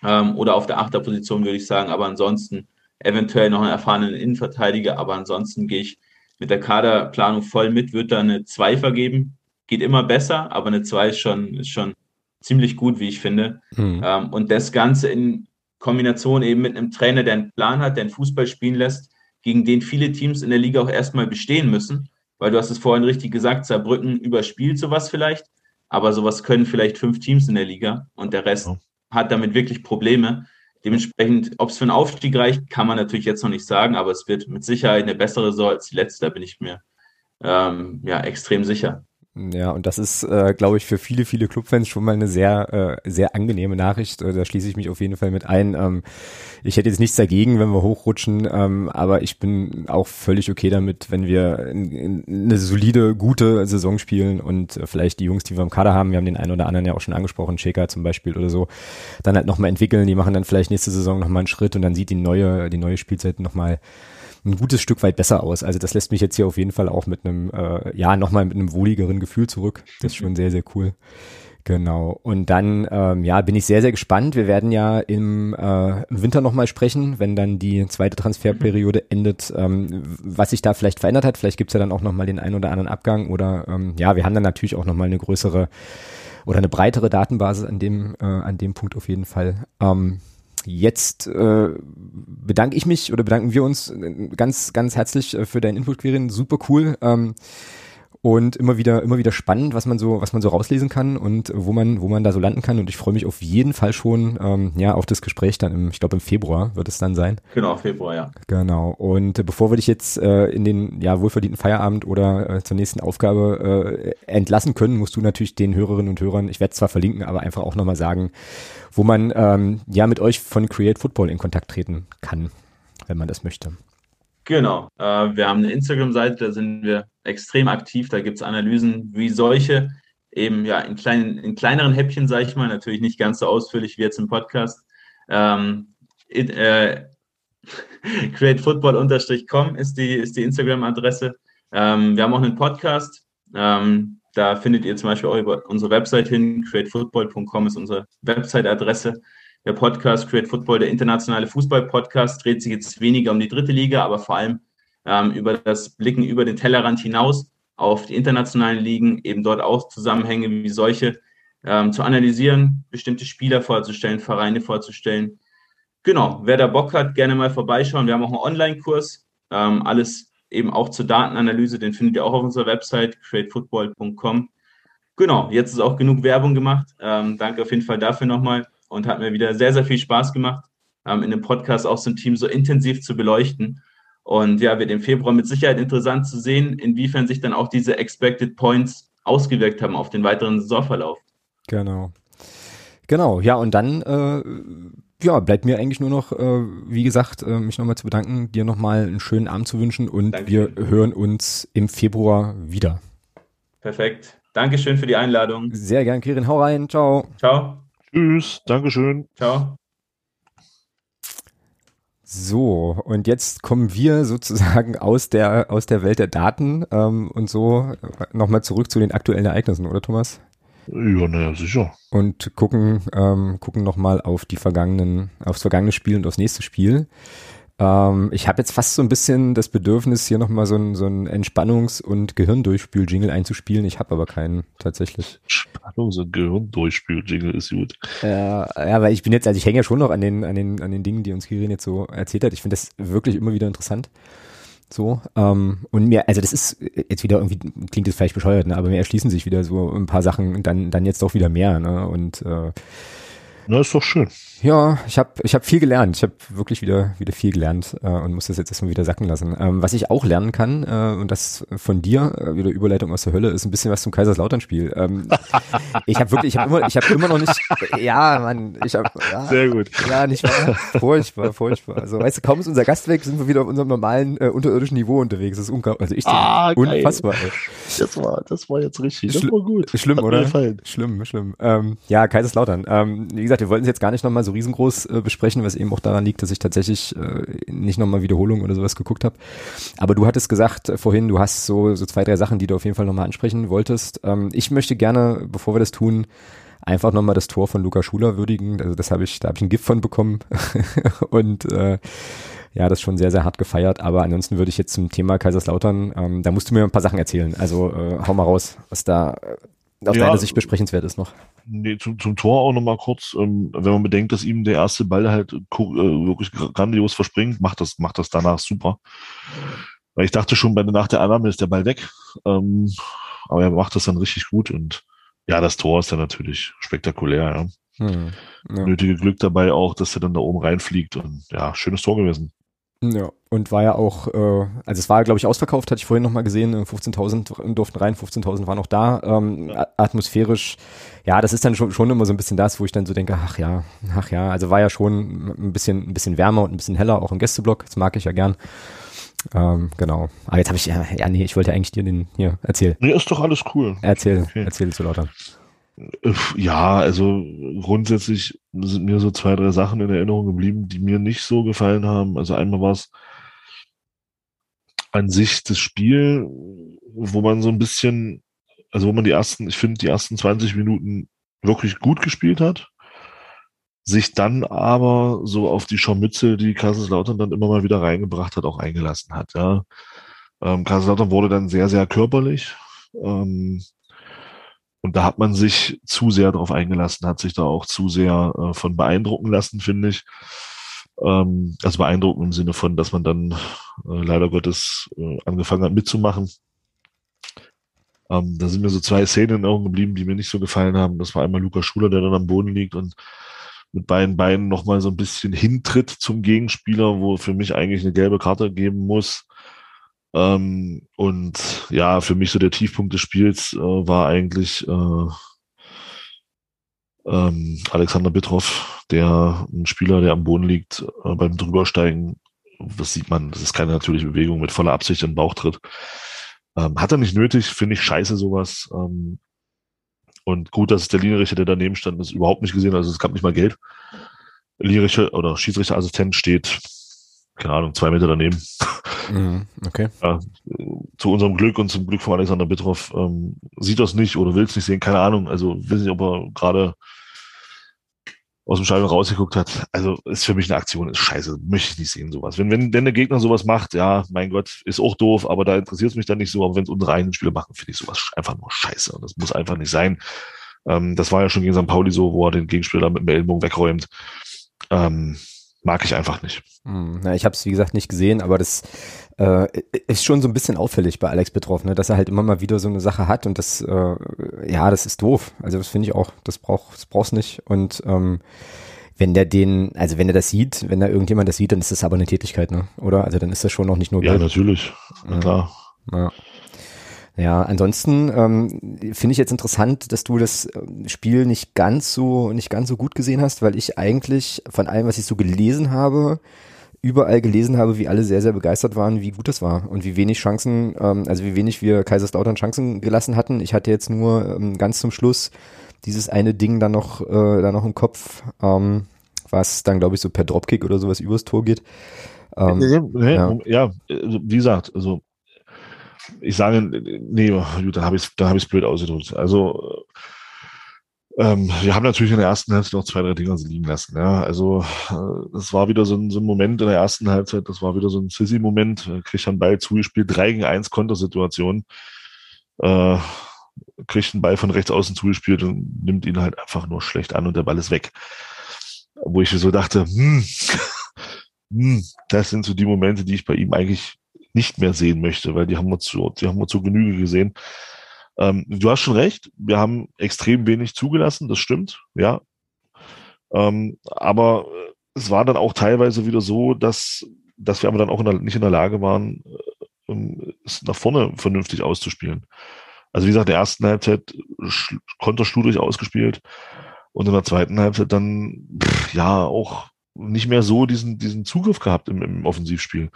Ähm, oder auf der Achterposition würde ich sagen, aber ansonsten eventuell noch einen erfahrenen Innenverteidiger, aber ansonsten gehe ich mit der Kaderplanung voll mit, würde da eine 2 vergeben. Geht immer besser, aber eine 2 ist schon, ist schon ziemlich gut, wie ich finde. Mhm. Ähm, und das Ganze in Kombination eben mit einem Trainer, der einen Plan hat, der einen Fußball spielen lässt, gegen den viele Teams in der Liga auch erstmal bestehen müssen weil du hast es vorhin richtig gesagt, Saarbrücken überspielt sowas vielleicht, aber sowas können vielleicht fünf Teams in der Liga und der Rest ja. hat damit wirklich Probleme. Dementsprechend, ob es für einen Aufstieg reicht, kann man natürlich jetzt noch nicht sagen, aber es wird mit Sicherheit eine bessere Saison als die letzte, da bin ich mir ähm, ja, extrem sicher. Ja, und das ist, äh, glaube ich, für viele, viele Clubfans schon mal eine sehr, äh, sehr angenehme Nachricht. Äh, da schließe ich mich auf jeden Fall mit ein. Ähm, ich hätte jetzt nichts dagegen, wenn wir hochrutschen, ähm, aber ich bin auch völlig okay damit, wenn wir in, in eine solide, gute Saison spielen und äh, vielleicht die Jungs, die wir im Kader haben, wir haben den einen oder anderen ja auch schon angesprochen, Shaker zum Beispiel oder so, dann halt nochmal entwickeln. Die machen dann vielleicht nächste Saison nochmal einen Schritt und dann sieht die neue, die neue Spielzeit nochmal ein gutes Stück weit besser aus. Also das lässt mich jetzt hier auf jeden Fall auch mit einem, äh, ja, nochmal mit einem wohligeren Gefühl zurück. Das ist schon sehr, sehr cool. Genau. Und dann, ähm, ja, bin ich sehr, sehr gespannt. Wir werden ja im, äh, im Winter nochmal sprechen, wenn dann die zweite Transferperiode endet, ähm, was sich da vielleicht verändert hat. Vielleicht gibt's ja dann auch nochmal den einen oder anderen Abgang oder ähm, ja, wir haben dann natürlich auch nochmal eine größere oder eine breitere Datenbasis an dem, äh, an dem Punkt auf jeden Fall. Ähm, Jetzt äh, bedanke ich mich oder bedanken wir uns äh, ganz, ganz herzlich äh, für deinen Input, Quirin. Super cool. Ähm, und immer wieder immer wieder spannend, was man so was man so rauslesen kann und wo man wo man da so landen kann und ich freue mich auf jeden Fall schon ähm, ja auf das Gespräch dann im ich glaube im Februar wird es dann sein. Genau Februar ja. Genau und äh, bevor wir dich jetzt äh, in den ja wohlverdienten Feierabend oder äh, zur nächsten Aufgabe äh, entlassen können, musst du natürlich den Hörerinnen und Hörern ich werde zwar verlinken, aber einfach auch nochmal sagen, wo man ähm, ja mit euch von Create Football in Kontakt treten kann, wenn man das möchte. Genau. Äh, wir haben eine Instagram-Seite, da sind wir extrem aktiv. Da gibt es Analysen wie solche, eben ja in, kleinen, in kleineren Häppchen, sage ich mal, natürlich nicht ganz so ausführlich wie jetzt im Podcast. Ähm, it, äh, createfootball-com ist die, ist die Instagram-Adresse. Ähm, wir haben auch einen Podcast. Ähm, da findet ihr zum Beispiel auch über unsere Website hin. createfootball.com ist unsere Website-Adresse der Podcast Create Football, der internationale Fußball-Podcast, dreht sich jetzt weniger um die dritte Liga, aber vor allem ähm, über das Blicken über den Tellerrand hinaus auf die internationalen Ligen, eben dort auch Zusammenhänge wie solche ähm, zu analysieren, bestimmte Spieler vorzustellen, Vereine vorzustellen. Genau, wer da Bock hat, gerne mal vorbeischauen. Wir haben auch einen Online-Kurs, ähm, alles eben auch zur Datenanalyse, den findet ihr auch auf unserer Website, createfootball.com. Genau, jetzt ist auch genug Werbung gemacht. Ähm, danke auf jeden Fall dafür nochmal und hat mir wieder sehr, sehr viel Spaß gemacht, ähm, in dem Podcast auch so ein Team so intensiv zu beleuchten. Und ja, wird im Februar mit Sicherheit interessant zu sehen, inwiefern sich dann auch diese Expected Points ausgewirkt haben auf den weiteren Saisonverlauf. Genau. Genau, ja, und dann äh, ja, bleibt mir eigentlich nur noch, äh, wie gesagt, äh, mich nochmal zu bedanken, dir nochmal einen schönen Abend zu wünschen und Dankeschön. wir hören uns im Februar wieder. Perfekt. Dankeschön für die Einladung. Sehr gern, Kirin. Hau rein. Ciao. Ciao. Tschüss. Dankeschön. Ciao. So, und jetzt kommen wir sozusagen aus der, aus der Welt der Daten ähm, und so nochmal zurück zu den aktuellen Ereignissen, oder Thomas? Ja, naja, sicher. Und gucken, ähm, gucken nochmal auf die vergangenen, aufs vergangene Spiel und aufs nächste Spiel. Ähm, ich habe jetzt fast so ein bisschen das Bedürfnis, hier nochmal so ein, so ein Entspannungs- und Gehirndurchspül-Jingle einzuspielen. Ich habe aber keinen tatsächlich. Entspannungs- und Gehirndurchspül-Jingle ist gut. Äh, ja, weil ich bin jetzt, also ich hänge ja schon noch an den, an den, an den Dingen, die uns Kirin jetzt so erzählt hat. Ich finde das wirklich immer wieder interessant. So, ähm, und mir, also das ist jetzt wieder irgendwie, klingt das vielleicht bescheuert, ne, aber mir erschließen sich wieder so ein paar Sachen, dann, dann jetzt doch wieder mehr, ne, und äh, na, ist doch schön. Ja, ich habe ich hab viel gelernt. Ich habe wirklich wieder wieder viel gelernt äh, und muss das jetzt erstmal wieder sacken lassen. Ähm, was ich auch lernen kann, äh, und das von dir, äh, wieder Überleitung aus der Hölle, ist ein bisschen was zum Kaiserslautern-Spiel. Ähm, ich habe wirklich, ich habe immer, ich habe immer noch nicht, ja, Mann, ich habe, ja, sehr gut. Ja, nicht wahr? Furchtbar, furchtbar. Also, weißt du, kaum ist unser Gast weg, sind wir wieder auf unserem normalen äh, unterirdischen Niveau unterwegs. Das ist unglaublich. Also ich ah, unfassbar. Ey. Das war, das war jetzt richtig. Das war gut. Schlimm, Hat oder? Schlimm, schlimm. Ähm, ja, Kaiserslautern. Ähm, wie gesagt, gesagt, wir wollten es jetzt gar nicht nochmal so riesengroß äh, besprechen, was eben auch daran liegt, dass ich tatsächlich äh, nicht nochmal Wiederholungen oder sowas geguckt habe. Aber du hattest gesagt äh, vorhin, du hast so, so zwei, drei Sachen, die du auf jeden Fall nochmal ansprechen wolltest. Ähm, ich möchte gerne, bevor wir das tun, einfach nochmal das Tor von Luca Schuler würdigen. Also das habe ich, da habe ich ein Gift von bekommen. und äh, ja, das schon sehr, sehr hart gefeiert. Aber ansonsten würde ich jetzt zum Thema Kaiserslautern, ähm, da musst du mir ein paar Sachen erzählen. Also äh, hau mal raus, was da aus ja, deiner Sicht besprechenswert ist noch. Nee, zum, zum Tor auch nochmal kurz. Ähm, wenn man bedenkt, dass ihm der erste Ball halt äh, wirklich grandios verspringt, macht das, macht das danach super. Weil ich dachte schon, bei, nach der Annahme ist der Ball weg. Ähm, aber er macht das dann richtig gut und ja, das Tor ist dann natürlich spektakulär, ja. Hm, ja. Nötige Glück dabei auch, dass er dann da oben reinfliegt und ja, schönes Tor gewesen. Ja, und war ja auch, äh, also es war, glaube ich, ausverkauft, hatte ich vorhin nochmal gesehen, 15.000 äh, durften rein, 15.000 waren noch da, ähm, ja. atmosphärisch, ja, das ist dann schon, schon immer so ein bisschen das, wo ich dann so denke, ach ja, ach ja, also war ja schon ein bisschen, ein bisschen wärmer und ein bisschen heller, auch im Gästeblock, das mag ich ja gern. Ähm, genau. Aber jetzt habe ich, ja, ja, nee, ich wollte eigentlich dir den, hier, erzähl. Nee, ist doch alles cool. Erzähl, okay. erzähl zu lauter. Ja, also grundsätzlich sind mir so zwei, drei Sachen in Erinnerung geblieben, die mir nicht so gefallen haben. Also einmal war es an sich das Spiel, wo man so ein bisschen, also wo man die ersten, ich finde, die ersten 20 Minuten wirklich gut gespielt hat, sich dann aber so auf die Scharmützel, die Kaiserslautern dann immer mal wieder reingebracht hat, auch eingelassen hat. Ja. Ähm, Kaiserslautern wurde dann sehr, sehr körperlich. Ähm, und da hat man sich zu sehr darauf eingelassen, hat sich da auch zu sehr äh, von beeindrucken lassen, finde ich. Ähm, also beeindrucken im Sinne von, dass man dann äh, leider Gottes äh, angefangen hat mitzumachen. Ähm, da sind mir so zwei Szenen in Augen geblieben, die mir nicht so gefallen haben. Das war einmal Luca Schuler, der dann am Boden liegt und mit beiden Beinen nochmal so ein bisschen hintritt zum Gegenspieler, wo für mich eigentlich eine gelbe Karte geben muss. Ähm, und ja, für mich so der Tiefpunkt des Spiels äh, war eigentlich äh, ähm, Alexander Bitroff, der ein Spieler, der am Boden liegt, äh, beim Drübersteigen, das sieht man, das ist keine natürliche Bewegung, mit voller Absicht in den Bauch tritt. Ähm, hat er nicht nötig, finde ich scheiße sowas. Ähm, und gut, dass es der Linienrichter, der daneben stand, das überhaupt nicht gesehen also es gab nicht mal Geld. Linienrichter oder Schiedsrichterassistent steht keine Ahnung, zwei Meter daneben. Mhm, okay. Ja, zu unserem Glück und zum Glück von Alexander Bitroff ähm, sieht das nicht oder will es nicht sehen, keine Ahnung. Also weiß nicht, ob er gerade aus dem Stadion rausgeguckt hat. Also ist für mich eine Aktion, ist scheiße, möchte ich nicht sehen, sowas. Wenn, wenn, wenn der Gegner sowas macht, ja, mein Gott, ist auch doof, aber da interessiert es mich dann nicht so. Aber wenn es unsere eigenen Spieler machen, finde ich sowas einfach nur scheiße. Und das muss einfach nicht sein. Ähm, das war ja schon gegen St. Pauli so, wo er den Gegenspieler mit dem Ellenbogen wegräumt. Ähm, mag ich einfach nicht. Hm, na, ich habe es wie gesagt nicht gesehen, aber das äh, ist schon so ein bisschen auffällig bei Alex betroffen, ne? dass er halt immer mal wieder so eine Sache hat und das, äh, ja, das ist doof. Also das finde ich auch, das braucht, das brauchst nicht und ähm, wenn der den, also wenn er das sieht, wenn da irgendjemand das sieht, dann ist das aber eine Tätigkeit, ne? Oder? Also dann ist das schon noch nicht nur Ja, natürlich. Na klar. Ja. Ja, ansonsten ähm, finde ich jetzt interessant, dass du das ähm, Spiel nicht ganz so nicht ganz so gut gesehen hast, weil ich eigentlich von allem, was ich so gelesen habe, überall gelesen habe, wie alle sehr sehr begeistert waren, wie gut das war und wie wenig Chancen, ähm, also wie wenig wir Kaiserslautern Chancen gelassen hatten. Ich hatte jetzt nur ähm, ganz zum Schluss dieses eine Ding dann noch äh, da noch im Kopf, ähm, was dann glaube ich so per Dropkick oder sowas übers Tor geht. Ähm, ja, ja. ja, also, wie gesagt, also ich sage, nee, gut, da habe ich es hab blöd ausgedrückt. Also ähm, wir haben natürlich in der ersten Halbzeit noch zwei, drei Dinger liegen lassen. Ja. Also äh, das war wieder so ein, so ein Moment in der ersten Halbzeit, das war wieder so ein Sissy-Moment, kriegt dann Ball zugespielt, 3 gegen 1 Kontersituation. Äh, kriegt einen Ball von rechts außen zugespielt und nimmt ihn halt einfach nur schlecht an und der Ball ist weg. Wo ich so dachte, hm, hm, das sind so die Momente, die ich bei ihm eigentlich nicht mehr sehen möchte, weil die haben wir zu, die haben wir zu Genüge gesehen. Ähm, du hast schon recht, wir haben extrem wenig zugelassen, das stimmt, ja. Ähm, aber es war dann auch teilweise wieder so, dass, dass wir aber dann auch in der, nicht in der Lage waren, äh, es nach vorne vernünftig auszuspielen. Also wie gesagt, der ersten Halbzeit konterschludrig ausgespielt und in der zweiten Halbzeit dann pff, ja auch nicht mehr so diesen, diesen Zugriff gehabt im, im Offensivspiel.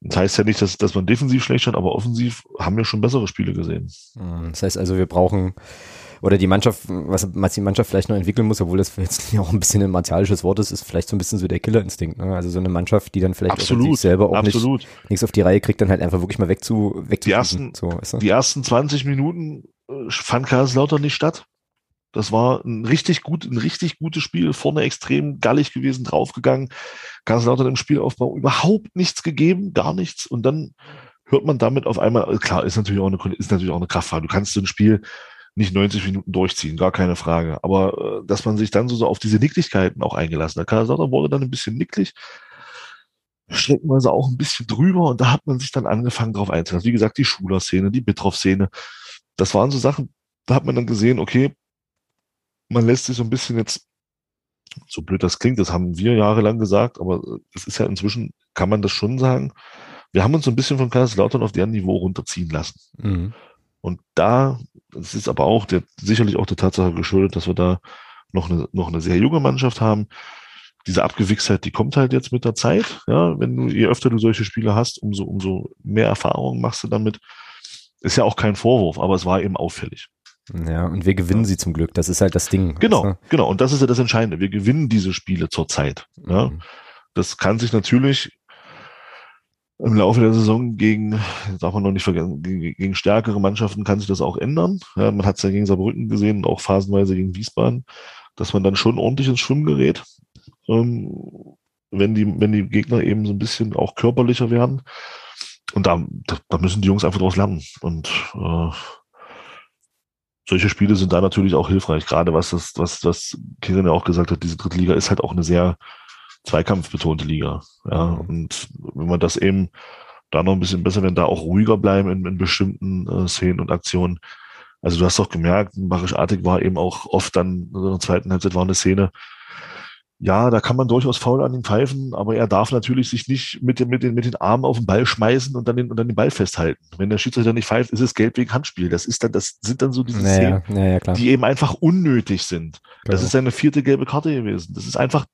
Das heißt ja nicht, dass, dass man defensiv schlecht hat, aber offensiv haben wir schon bessere Spiele gesehen. Hm, das heißt also, wir brauchen, oder die Mannschaft, was, was die Mannschaft vielleicht noch entwickeln muss, obwohl das jetzt auch ein bisschen ein martialisches Wort ist, ist vielleicht so ein bisschen so der Killerinstinkt. Ne? Also so eine Mannschaft, die dann vielleicht absolut, selber auch absolut. Nicht, nichts auf die Reihe kriegt, dann halt einfach wirklich mal weg zu, weg die ersten, so, weißt du? Die ersten 20 Minuten äh, fand Kaiserslautern nicht statt. Das war ein richtig gut, ein richtig gutes Spiel, vorne extrem gallig gewesen, draufgegangen. Kaiserslautern im Spielaufbau überhaupt nichts gegeben, gar nichts. Und dann hört man damit auf einmal, klar, ist natürlich auch eine, ist natürlich auch eine Kraftfahrt. Du kannst so ein Spiel nicht 90 Minuten durchziehen, gar keine Frage. Aber äh, dass man sich dann so, so auf diese Nicklichkeiten auch eingelassen hat. Kaiserslautern wurde dann ein bisschen nicklig, streckenweise auch ein bisschen drüber und da hat man sich dann angefangen drauf einzulassen. Wie gesagt, die Schuler-Szene, die Bitroff-Szene, das waren so Sachen, da hat man dann gesehen, okay, man lässt sich so ein bisschen jetzt, so blöd das klingt, das haben wir jahrelang gesagt, aber es ist ja inzwischen, kann man das schon sagen, wir haben uns so ein bisschen von Kaiserslautern auf deren Niveau runterziehen lassen. Mhm. Und da, das ist aber auch der, sicherlich auch der Tatsache geschuldet, dass wir da noch eine, noch eine sehr junge Mannschaft haben. Diese Abgewichsheit, die kommt halt jetzt mit der Zeit. Ja, wenn du, je öfter du solche Spiele hast, umso, umso mehr Erfahrung machst du damit. Ist ja auch kein Vorwurf, aber es war eben auffällig. Ja, und wir gewinnen sie zum Glück. Das ist halt das Ding. Genau, du? genau. Und das ist ja das Entscheidende. Wir gewinnen diese Spiele zurzeit. Ja. Mhm. Das kann sich natürlich im Laufe der Saison gegen, darf man noch nicht vergessen, gegen, gegen stärkere Mannschaften kann sich das auch ändern. Ja, man hat es ja gegen Saarbrücken gesehen und auch phasenweise gegen Wiesbaden, dass man dann schon ordentlich ins Schwimmen gerät, ähm, wenn die, wenn die Gegner eben so ein bisschen auch körperlicher werden. Und da, da müssen die Jungs einfach draus lernen. Und äh, solche Spiele sind da natürlich auch hilfreich, gerade was das, was, was Kirin ja auch gesagt hat, diese dritte Liga ist halt auch eine sehr zweikampfbetonte Liga. Ja, mhm. und wenn man das eben da noch ein bisschen besser, wenn da auch ruhiger bleiben in, in bestimmten äh, Szenen und Aktionen. Also du hast doch gemerkt, Barisch Artig war eben auch oft dann in der zweiten Halbzeit war eine Szene, ja, da kann man durchaus faul an ihn pfeifen, aber er darf natürlich sich nicht mit, den, mit, den, mit den Armen auf den Ball schmeißen und dann den, und dann den Ball festhalten. Wenn der Schiedsrichter nicht pfeift, ist es Geld wegen Handspiel. Das ist dann, das sind dann so diese naja, Szenen, naja, die eben einfach unnötig sind. Genau. Das ist seine vierte gelbe Karte gewesen. Das ist einfach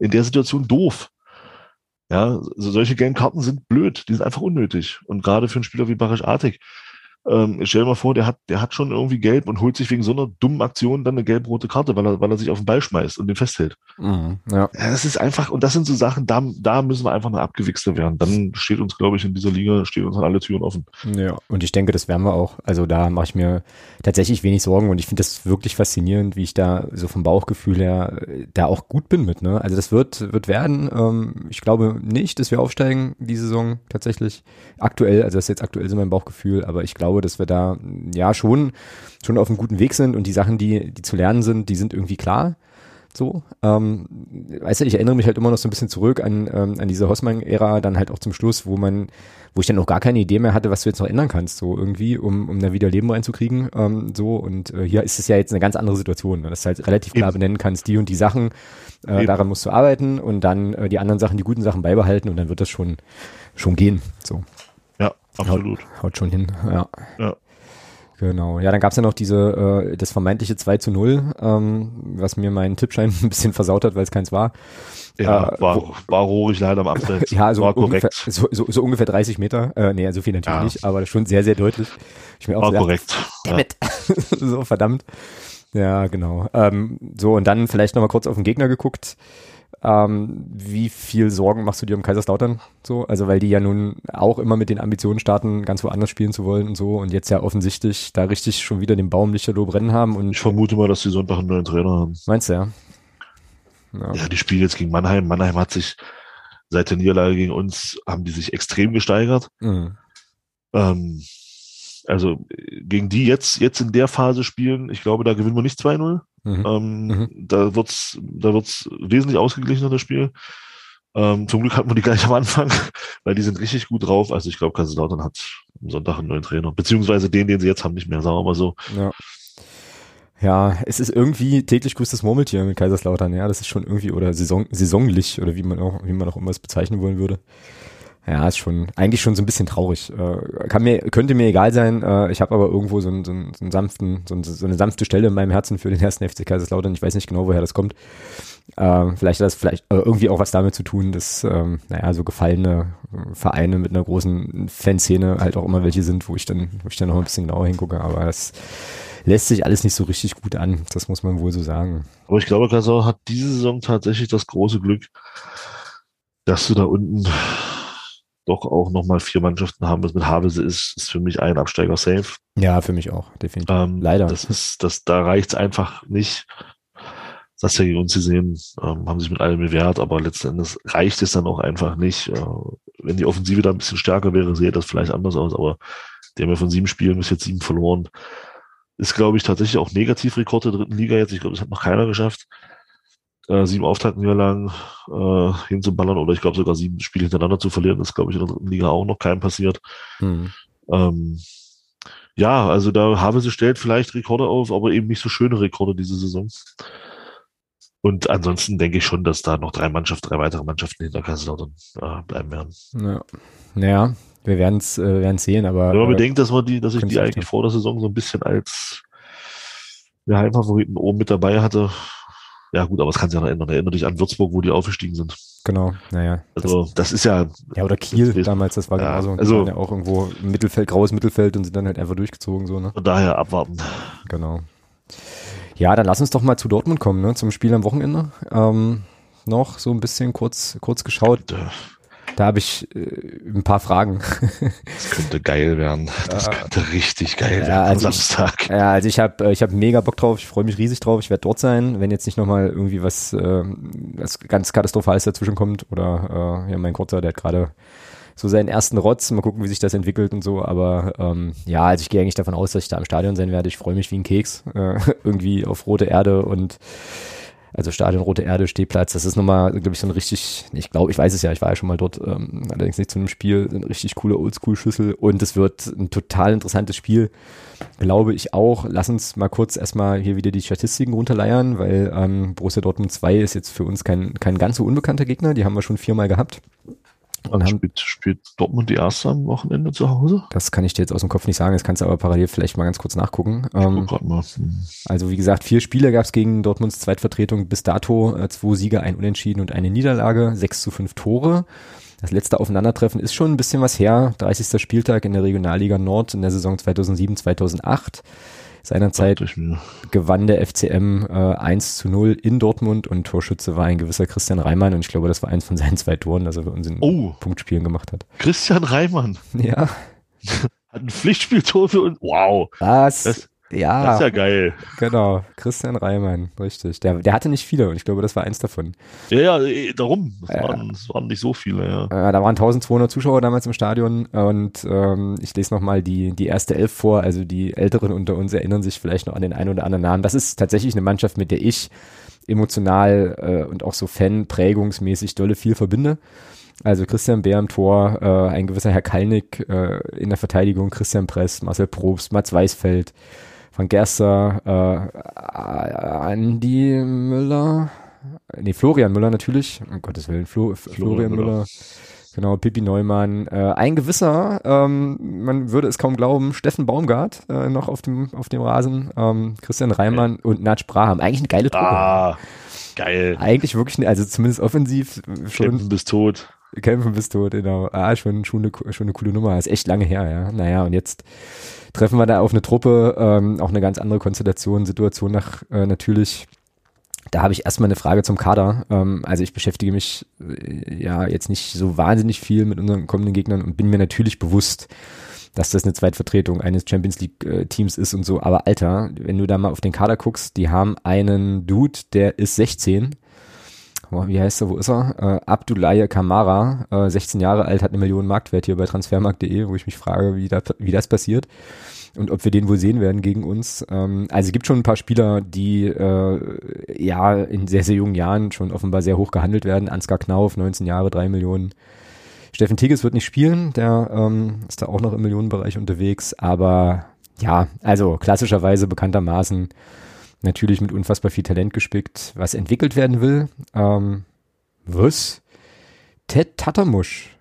in der Situation doof. Ja, solche gelben Karten sind blöd, die sind einfach unnötig. Und gerade für einen Spieler wie Barisch Artig, ähm, stell dir mal vor, der hat, der hat schon irgendwie gelb und holt sich wegen so einer dummen Aktion dann eine gelb-rote Karte, weil er, weil er sich auf den Ball schmeißt und den festhält. Mhm, ja. ja. Das ist einfach, und das sind so Sachen, da, da müssen wir einfach noch abgewichster werden. Dann steht uns, glaube ich, in dieser Liga, stehen uns alle Türen offen. Ja, und ich denke, das werden wir auch. Also da mache ich mir tatsächlich wenig Sorgen und ich finde das wirklich faszinierend, wie ich da so vom Bauchgefühl her äh, da auch gut bin mit. Ne? Also das wird, wird werden. Ähm, ich glaube nicht, dass wir aufsteigen die Saison tatsächlich. Aktuell, also das ist jetzt aktuell so mein Bauchgefühl, aber ich glaube, glaube, dass wir da ja schon, schon auf einem guten Weg sind und die Sachen, die, die zu lernen sind, die sind irgendwie klar. so. Ähm, weißt du, ich erinnere mich halt immer noch so ein bisschen zurück an, ähm, an diese Hossmann-Ära, dann halt auch zum Schluss, wo man, wo ich dann auch gar keine Idee mehr hatte, was du jetzt noch ändern kannst, so irgendwie, um, um da wieder Leben reinzukriegen, ähm, so. Und äh, hier ist es ja jetzt eine ganz andere Situation, ne? dass du halt relativ klar Eben. benennen kannst, die und die Sachen, äh, daran musst du arbeiten und dann äh, die anderen Sachen, die guten Sachen beibehalten und dann wird das schon, schon gehen, so. Absolut. Haut, haut schon hin, ja. Ja. Genau. Ja, dann gab's ja noch diese, äh, das vermeintliche 2 zu 0, ähm, was mir meinen Tippschein ein bisschen versaut hat, weil es keins war. Ja, äh, war, wo, war ruhig leider am Abseits. ja, so ungefähr, so, so, so, ungefähr 30 Meter. Äh, nee, so viel natürlich ja. nicht, aber schon sehr, sehr deutlich. Ich mir auch war gesagt, korrekt. Dammit. Ja. so, verdammt. Ja, genau. Ähm, so, und dann vielleicht nochmal kurz auf den Gegner geguckt. Ähm, wie viel Sorgen machst du dir um Kaiserslautern so? Also weil die ja nun auch immer mit den Ambitionen starten, ganz woanders spielen zu wollen und so und jetzt ja offensichtlich da richtig schon wieder den Baum lichterloh brennen haben. Und ich vermute mal, dass die Sonntag einen neuen Trainer haben. Meinst du ja? Ja, ja die spielen jetzt gegen Mannheim. Mannheim hat sich seit der Niederlage gegen uns, haben die sich extrem gesteigert. Mhm. Ähm, also gegen die jetzt, jetzt in der Phase spielen, ich glaube, da gewinnen wir nicht 2-0. Mhm. Ähm, mhm. Da wird's, da wird's wesentlich ausgeglichener, das Spiel. Ähm, zum Glück hatten wir die gleich am Anfang, weil die sind richtig gut drauf. Also ich glaube, Kaiserslautern hat am Sonntag einen neuen Trainer. Beziehungsweise den, den sie jetzt haben, nicht mehr, sagen wir mal so. Ja. Ja, es ist irgendwie täglich grüßtes Murmeltier mit Kaiserslautern, ja, das ist schon irgendwie, oder saison, saisonlich, oder wie man auch, wie man auch immer es bezeichnen wollen würde. Ja, ist schon eigentlich schon so ein bisschen traurig. Äh, kann mir, könnte mir egal sein. Äh, ich habe aber irgendwo so, einen, so, einen, so einen sanften, so, so, eine sanfte Stelle in meinem Herzen für den ersten FC Kaiserslautern. Ich weiß nicht genau, woher das kommt. Äh, vielleicht hat das vielleicht äh, irgendwie auch was damit zu tun, dass ähm, naja so gefallene Vereine mit einer großen Fanszene halt auch immer welche sind, wo ich dann, wo ich dann noch ein bisschen genauer hingucke. Aber es lässt sich alles nicht so richtig gut an. Das muss man wohl so sagen. Aber ich glaube, Kassel hat diese Saison tatsächlich das große Glück, dass du da unten doch auch nochmal vier Mannschaften haben wirst. Mit Havelse ist, ist für mich ein Absteiger safe. Ja, für mich auch, definitiv. Ähm, Leider. Das ist, das, da reicht's einfach nicht. Das hast ja gegen uns gesehen, ähm, haben sich mit allem bewährt, aber letzten Endes reicht es dann auch einfach nicht. Äh, wenn die Offensive da ein bisschen stärker wäre, sähe das vielleicht anders aus, aber die haben ja von sieben Spielen bis jetzt sieben verloren. Ist, glaube ich, tatsächlich auch Negativrekord der dritten Liga jetzt. Ich glaube, das hat noch keiner geschafft äh, sieben Auftaktniederlagen äh, hinzuballern oder ich glaube sogar sieben Spiele hintereinander zu verlieren, ist glaube ich in der dritten Liga auch noch keinem passiert. Mhm. Ähm, ja, also da habe sie stellt vielleicht Rekorde auf, aber eben nicht so schöne Rekorde diese Saison. Und ansonsten denke ich schon, dass da noch drei Mannschaften, drei weitere Mannschaften hinter Kaiserslautern äh, bleiben werden. Ja. Naja, wir werden es äh, werden's sehen, aber. Wenn man äh, bedenkt, dass man die, dass ich die eigentlich vor der Saison so ein bisschen als ja, Heimfavoriten oben mit dabei hatte, ja gut, aber es kann sich ja noch ändern. Erinnere dich an Würzburg, wo die aufgestiegen sind. Genau, naja. Also das, das ist ja. Ja, oder Kiel das damals, das war ja, genauso. Also, waren ja auch irgendwo Mittelfeld, graues Mittelfeld und sind dann halt einfach durchgezogen, so, ne? Von daher abwarten. Genau. Ja, dann lass uns doch mal zu Dortmund kommen, ne? Zum Spiel am Wochenende. Ähm, noch so ein bisschen kurz, kurz geschaut. Bitte. Da habe ich äh, ein paar Fragen. das könnte geil werden. Das könnte richtig geil ja, werden also am Samstag. Ich, ja, also ich habe äh, ich hab mega Bock drauf. Ich freue mich riesig drauf. Ich werde dort sein, wenn jetzt nicht nochmal irgendwie was, äh, was ganz Katastrophales dazwischen kommt. Oder äh, ja, mein Kurzer, der hat gerade so seinen ersten Rotz. Mal gucken, wie sich das entwickelt und so. Aber ähm, ja, also ich gehe eigentlich davon aus, dass ich da im Stadion sein werde. Ich freue mich wie ein Keks. Äh, irgendwie auf rote Erde und also Stadion Rote Erde, Stehplatz, das ist nochmal, glaube ich, so ein richtig, ich glaube, ich weiß es ja, ich war ja schon mal dort, ähm, allerdings nicht zu einem Spiel, eine richtig coole Oldschool-Schüssel und es wird ein total interessantes Spiel, glaube ich auch. Lass uns mal kurz erstmal hier wieder die Statistiken runterleiern, weil ähm, Borussia Dortmund 2 ist jetzt für uns kein, kein ganz so unbekannter Gegner, die haben wir schon viermal gehabt. Und spielt, spielt Dortmund die erste am Wochenende zu Hause? Das kann ich dir jetzt aus dem Kopf nicht sagen, das kannst du aber parallel vielleicht mal ganz kurz nachgucken. Ähm, mal. Also wie gesagt, vier Spiele gab es gegen Dortmunds Zweitvertretung bis dato, äh, zwei Siege, ein Unentschieden und eine Niederlage, sechs zu fünf Tore. Das letzte Aufeinandertreffen ist schon ein bisschen was her, 30. Spieltag in der Regionalliga Nord in der Saison 2007, 2008. Seinerzeit gewann der FCM äh, 1 zu 0 in Dortmund und Torschütze war ein gewisser Christian Reimann und ich glaube, das war eins von seinen zwei Toren, das er bei uns in oh. Punktspielen gemacht hat. Christian Reimann. Ja. hat ein Pflichtspieltor für uns. Wow. Was? Das, ja. Das ist ja geil. Genau, Christian Reimann, richtig. Der, der hatte nicht viele und ich glaube, das war eins davon. Ja, ja, eh, darum. Das, ja. waren, das waren nicht so viele, ja. Äh, da waren 1200 Zuschauer damals im Stadion und ähm, ich lese nochmal die, die erste Elf vor. Also die Älteren unter uns erinnern sich vielleicht noch an den einen oder anderen Namen. Das ist tatsächlich eine Mannschaft, mit der ich emotional äh, und auch so Fan-prägungsmäßig dolle viel verbinde. Also Christian Bär im Tor, äh, ein gewisser Herr Kalnick äh, in der Verteidigung, Christian Press, Marcel Probst, Mats Weisfeld, Van Gerster, äh, Andi Müller, nee, Florian Müller natürlich, um Gottes Willen, Flo, Florian, Florian Müller. Müller. Genau, Pippi Neumann. Äh, ein gewisser, ähm, man würde es kaum glauben, Steffen Baumgart äh, noch auf dem, auf dem Rasen, ähm, Christian Reimann okay. und Natsch Braham. Eigentlich eine geile Truppe. Ah, geil. Eigentlich wirklich, also zumindest offensiv schon. Kämpfen bis tot. Kämpfen bis tot, genau. Ah, schon, schon, eine, schon eine coole Nummer. Ist echt lange her, ja. Naja, und jetzt treffen wir da auf eine Truppe, ähm, auch eine ganz andere Konstellation, Situation nach äh, natürlich da habe ich erstmal eine Frage zum Kader. Ähm, also ich beschäftige mich äh, ja jetzt nicht so wahnsinnig viel mit unseren kommenden Gegnern und bin mir natürlich bewusst, dass das eine Zweitvertretung eines Champions League äh, Teams ist und so. Aber Alter, wenn du da mal auf den Kader guckst, die haben einen Dude, der ist 16. Wie heißt er, wo ist er? Äh, Abdullahi Kamara, äh, 16 Jahre alt, hat eine Million Marktwert hier bei transfermarkt.de, wo ich mich frage, wie, da, wie das passiert und ob wir den wohl sehen werden gegen uns. Ähm, also es gibt schon ein paar Spieler, die äh, ja in sehr, sehr jungen Jahren schon offenbar sehr hoch gehandelt werden. Ansgar Knauf, 19 Jahre, 3 Millionen. Steffen Tigges wird nicht spielen, der ähm, ist da auch noch im Millionenbereich unterwegs, aber ja, also klassischerweise bekanntermaßen natürlich mit unfassbar viel Talent gespickt, was entwickelt werden will. Ähm, was? Ted Tatamusch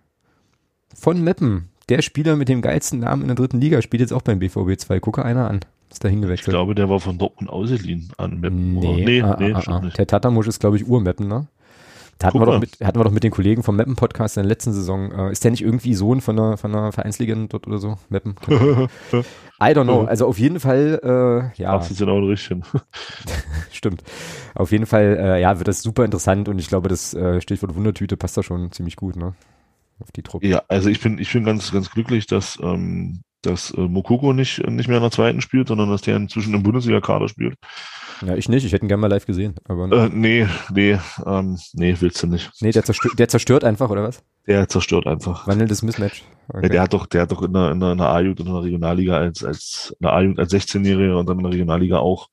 von Meppen, der Spieler mit dem geilsten Namen in der dritten Liga spielt jetzt auch beim BVB 2. Gucke einer an. Ist da hingewechselt. Ich glaube, der war von Dortmund ausgeliehen an Meppen. Nee, nee, ah, nee ah, ah. Der Tatamusch ist, glaube ich, Urmeppen, ne? Da hatten wir, doch mit, hatten wir doch mit den Kollegen vom Meppen-Podcast in der letzten Saison. Äh, ist der nicht irgendwie Sohn von einer, von einer Vereinslegende dort oder so? Meppen? I don't know. Also auf jeden Fall, äh, ja. Ach, genau richtig. Stimmt. Auf jeden Fall, äh, ja, wird das super interessant und ich glaube, das äh, Stichwort Wundertüte passt da schon ziemlich gut, ne? auf die Truppe. Ja, also ich bin, ich bin ganz, ganz glücklich, dass, ähm, dass äh, Mokoko nicht, nicht mehr in der zweiten spielt, sondern dass der inzwischen im Bundesliga-Kader spielt. Ja, ich nicht. Ich hätte ihn gerne mal live gesehen. Aber äh, nee, nee, ähm, nee, willst du nicht. Nee, der zerstört, der zerstört einfach, oder was? Der zerstört einfach. Wandelndes Mismatch. Okay. Ja, der hat doch, der hat doch in der, in der, in der A-Jugend und in der Regionalliga als, als, in der A-Jugend als 16-Jähriger und dann in der Regionalliga auch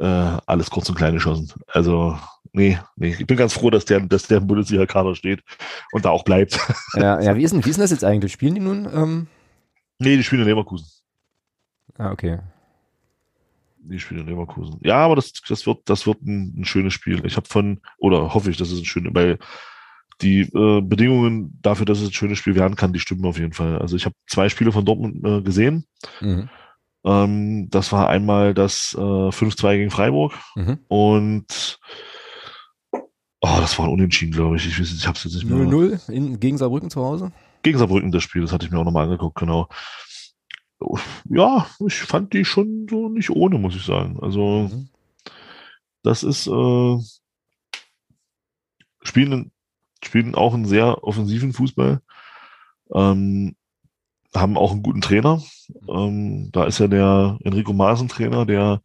äh, alles kurz und klein geschossen. Also, nee, nee. Ich bin ganz froh, dass der, dass der im Bundesliga-Kader steht und da auch bleibt. Ja, ja wie, ist denn, wie ist denn das jetzt eigentlich? Spielen die nun? Ähm? Nee, die spielen in Leverkusen. Ah, okay. Die spielen in Leverkusen. Ja, aber das, das wird, das wird ein, ein schönes Spiel. Ich habe von, oder hoffe ich, dass es ein schönes, weil die äh, Bedingungen dafür, dass es ein schönes Spiel werden kann, die stimmen auf jeden Fall. Also ich habe zwei Spiele von Dortmund äh, gesehen. Mhm. Ähm, das war einmal das äh, 5-2 gegen Freiburg mhm. und oh, das war ein Unentschieden, glaube ich. Ich, weiß, ich habe es jetzt nicht mehr. 0-0 gegen Saarbrücken zu Hause? Gegen Saarbrücken das Spiel, das hatte ich mir auch nochmal angeguckt, genau. Ja, ich fand die schon so nicht ohne, muss ich sagen. Also, mhm. das ist, äh, spielen, spielen auch einen sehr offensiven Fußball. Ähm, haben auch einen guten Trainer. Ähm, da ist ja der Enrico Maaßen Trainer, der